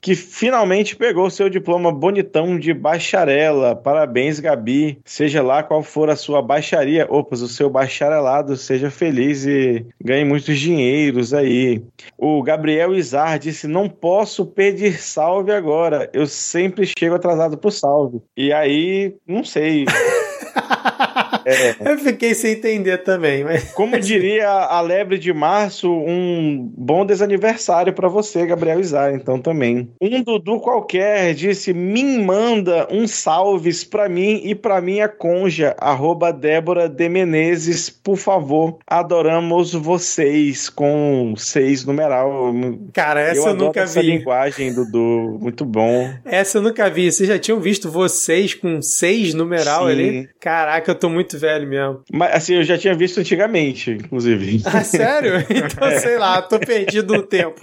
que finalmente pegou seu diploma bonitão de bacharela. Parabéns, Gabi. Seja lá qual for a sua baixaria, opas, o seu bacharelado, seja feliz e ganhe muitos dinheiros aí. O Gabriel Izar disse: Não posso pedir salve agora, eu sempre chego atrasado pro salve. E aí, não sei. É. Eu fiquei sem entender também, mas. Como diria a lebre de março, um bom desaniversário para você, Gabriel Izar, então também. Um Dudu qualquer disse: Me manda um salves para mim e para minha conja, arroba Débora de Menezes, por favor. Adoramos vocês, com seis numeral. Cara, essa eu, eu nunca essa vi. linguagem, Dudu, muito bom. Essa eu nunca vi. Vocês já tinham visto vocês com seis numeral Sim. ali? Caraca, eu tô muito velho mesmo. Mas assim, eu já tinha visto antigamente, inclusive. Ah, sério? Então, sei lá, tô perdido no tempo.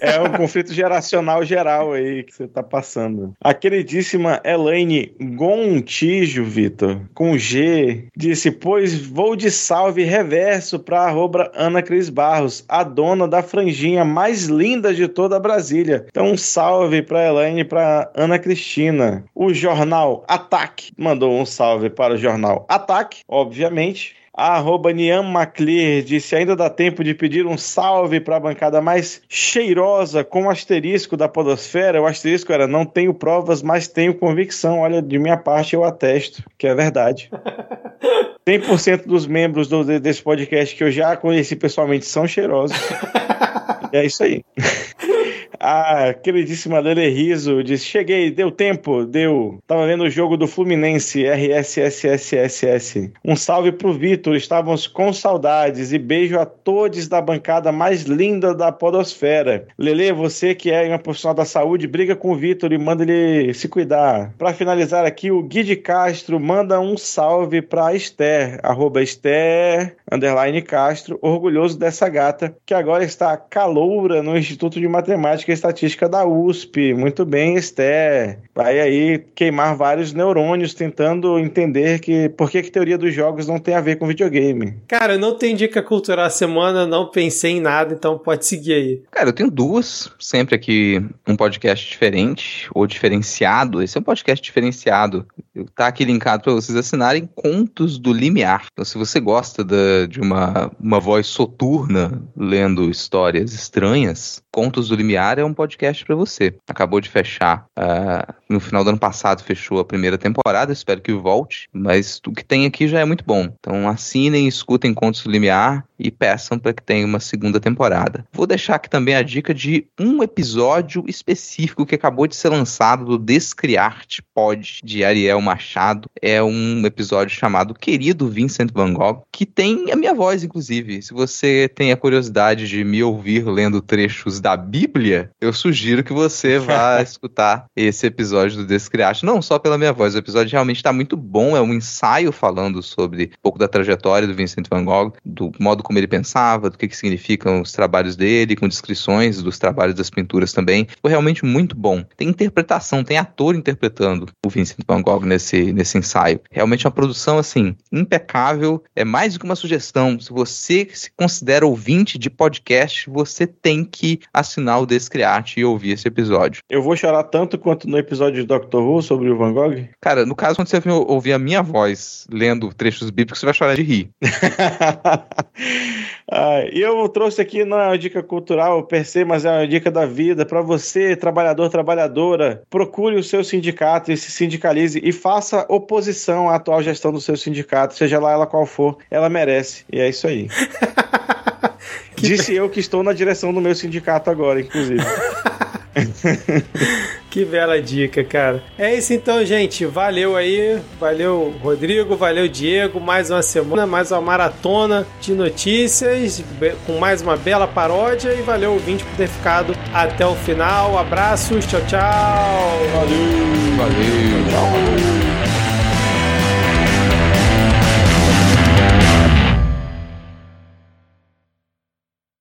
É um conflito geracional geral aí que você tá passando. A queridíssima Elaine Gontijo, Vitor, com G, disse: Pois vou de salve reverso pra arroba Ana Cris Barros, a dona da franjinha mais linda de toda a Brasília. Então, um salve pra Elaine e pra Ana Cristina. O jornal Ataque mandou um salve para o jornal Ataque, obviamente. A arroba Niam Maclear disse: ainda dá tempo de pedir um salve para a bancada mais cheirosa com o asterisco da Podosfera. O asterisco era: não tenho provas, mas tenho convicção. Olha, de minha parte eu atesto, que é verdade. 100% dos membros do, desse podcast que eu já conheci pessoalmente são cheirosos. é isso aí. A queridíssima Lele Riso disse: Cheguei, deu tempo, deu. Tava vendo o jogo do Fluminense, RSSSSS. Um salve pro Vitor, estávamos com saudades e beijo a todos da bancada mais linda da Podosfera. Lele, você que é uma profissional da saúde, briga com o Vitor e manda ele se cuidar. Para finalizar aqui, o Gui de Castro manda um salve pra Esther, arroba Esther, underline Castro, orgulhoso dessa gata, que agora está caloura no Instituto de Matemática e Estatística da USP. Muito bem, Esther. Vai aí queimar vários neurônios tentando entender que por que, que teoria dos jogos não tem a ver com videogame. Cara, eu não tem dica cultural a semana, não pensei em nada, então pode seguir aí. Cara, eu tenho duas, sempre aqui um podcast diferente ou diferenciado. Esse é um podcast diferenciado. Tá aqui linkado para vocês assinarem Contos do Limiar. Então, se você gosta da, de uma, uma voz soturna lendo histórias estranhas, Contos do Limiar é um podcast para você. Acabou de fechar. Uh, no final do ano passado fechou a primeira temporada, espero que volte, mas o que tem aqui já é muito bom. Então assinem, escutem Contos do Limiar e peçam para que tenha uma segunda temporada. Vou deixar aqui também a dica de um episódio específico que acabou de ser lançado do Descriarte Pod de Ariel Machado. É um episódio chamado Querido Vincent Van Gogh, que tem a minha voz, inclusive. Se você tem a curiosidade de me ouvir lendo trechos da Bíblia, eu sugiro que você vá escutar esse episódio do Descriarte, não só pela minha voz, o episódio realmente está muito bom, é um ensaio falando sobre um pouco da trajetória do Vincent van Gogh, do modo como ele pensava, do que, que significam os trabalhos dele, com descrições dos trabalhos das pinturas também. Foi realmente muito bom. Tem interpretação, tem ator interpretando o Vincent van Gogh nesse, nesse ensaio. Realmente uma produção, assim, impecável, é mais do que uma sugestão. Se você se considera ouvinte de podcast, você tem que assinar o Descriarte e ouvir esse episódio. Eu vou chorar tanto quanto no episódio do Dr. Who sobre o Van Gogh? Cara, no caso, quando você ouvir a minha voz lendo trechos bíblicos, você vai chorar de rir. ah, e eu trouxe aqui não é uma dica cultural, per se, mas é uma dica da vida. Para você, trabalhador, trabalhadora, procure o seu sindicato e se sindicalize e faça oposição à atual gestão do seu sindicato, seja lá ela qual for, ela merece. E é isso aí. Disse eu que estou na direção do meu sindicato agora, inclusive. que bela dica, cara. É isso então, gente. Valeu aí. Valeu, Rodrigo. Valeu, Diego. Mais uma semana, mais uma maratona de notícias, com mais uma bela paródia. E valeu, ouvinte, por ter ficado até o final. Abraços. Tchau, tchau. Valeu. Valeu. Tchau.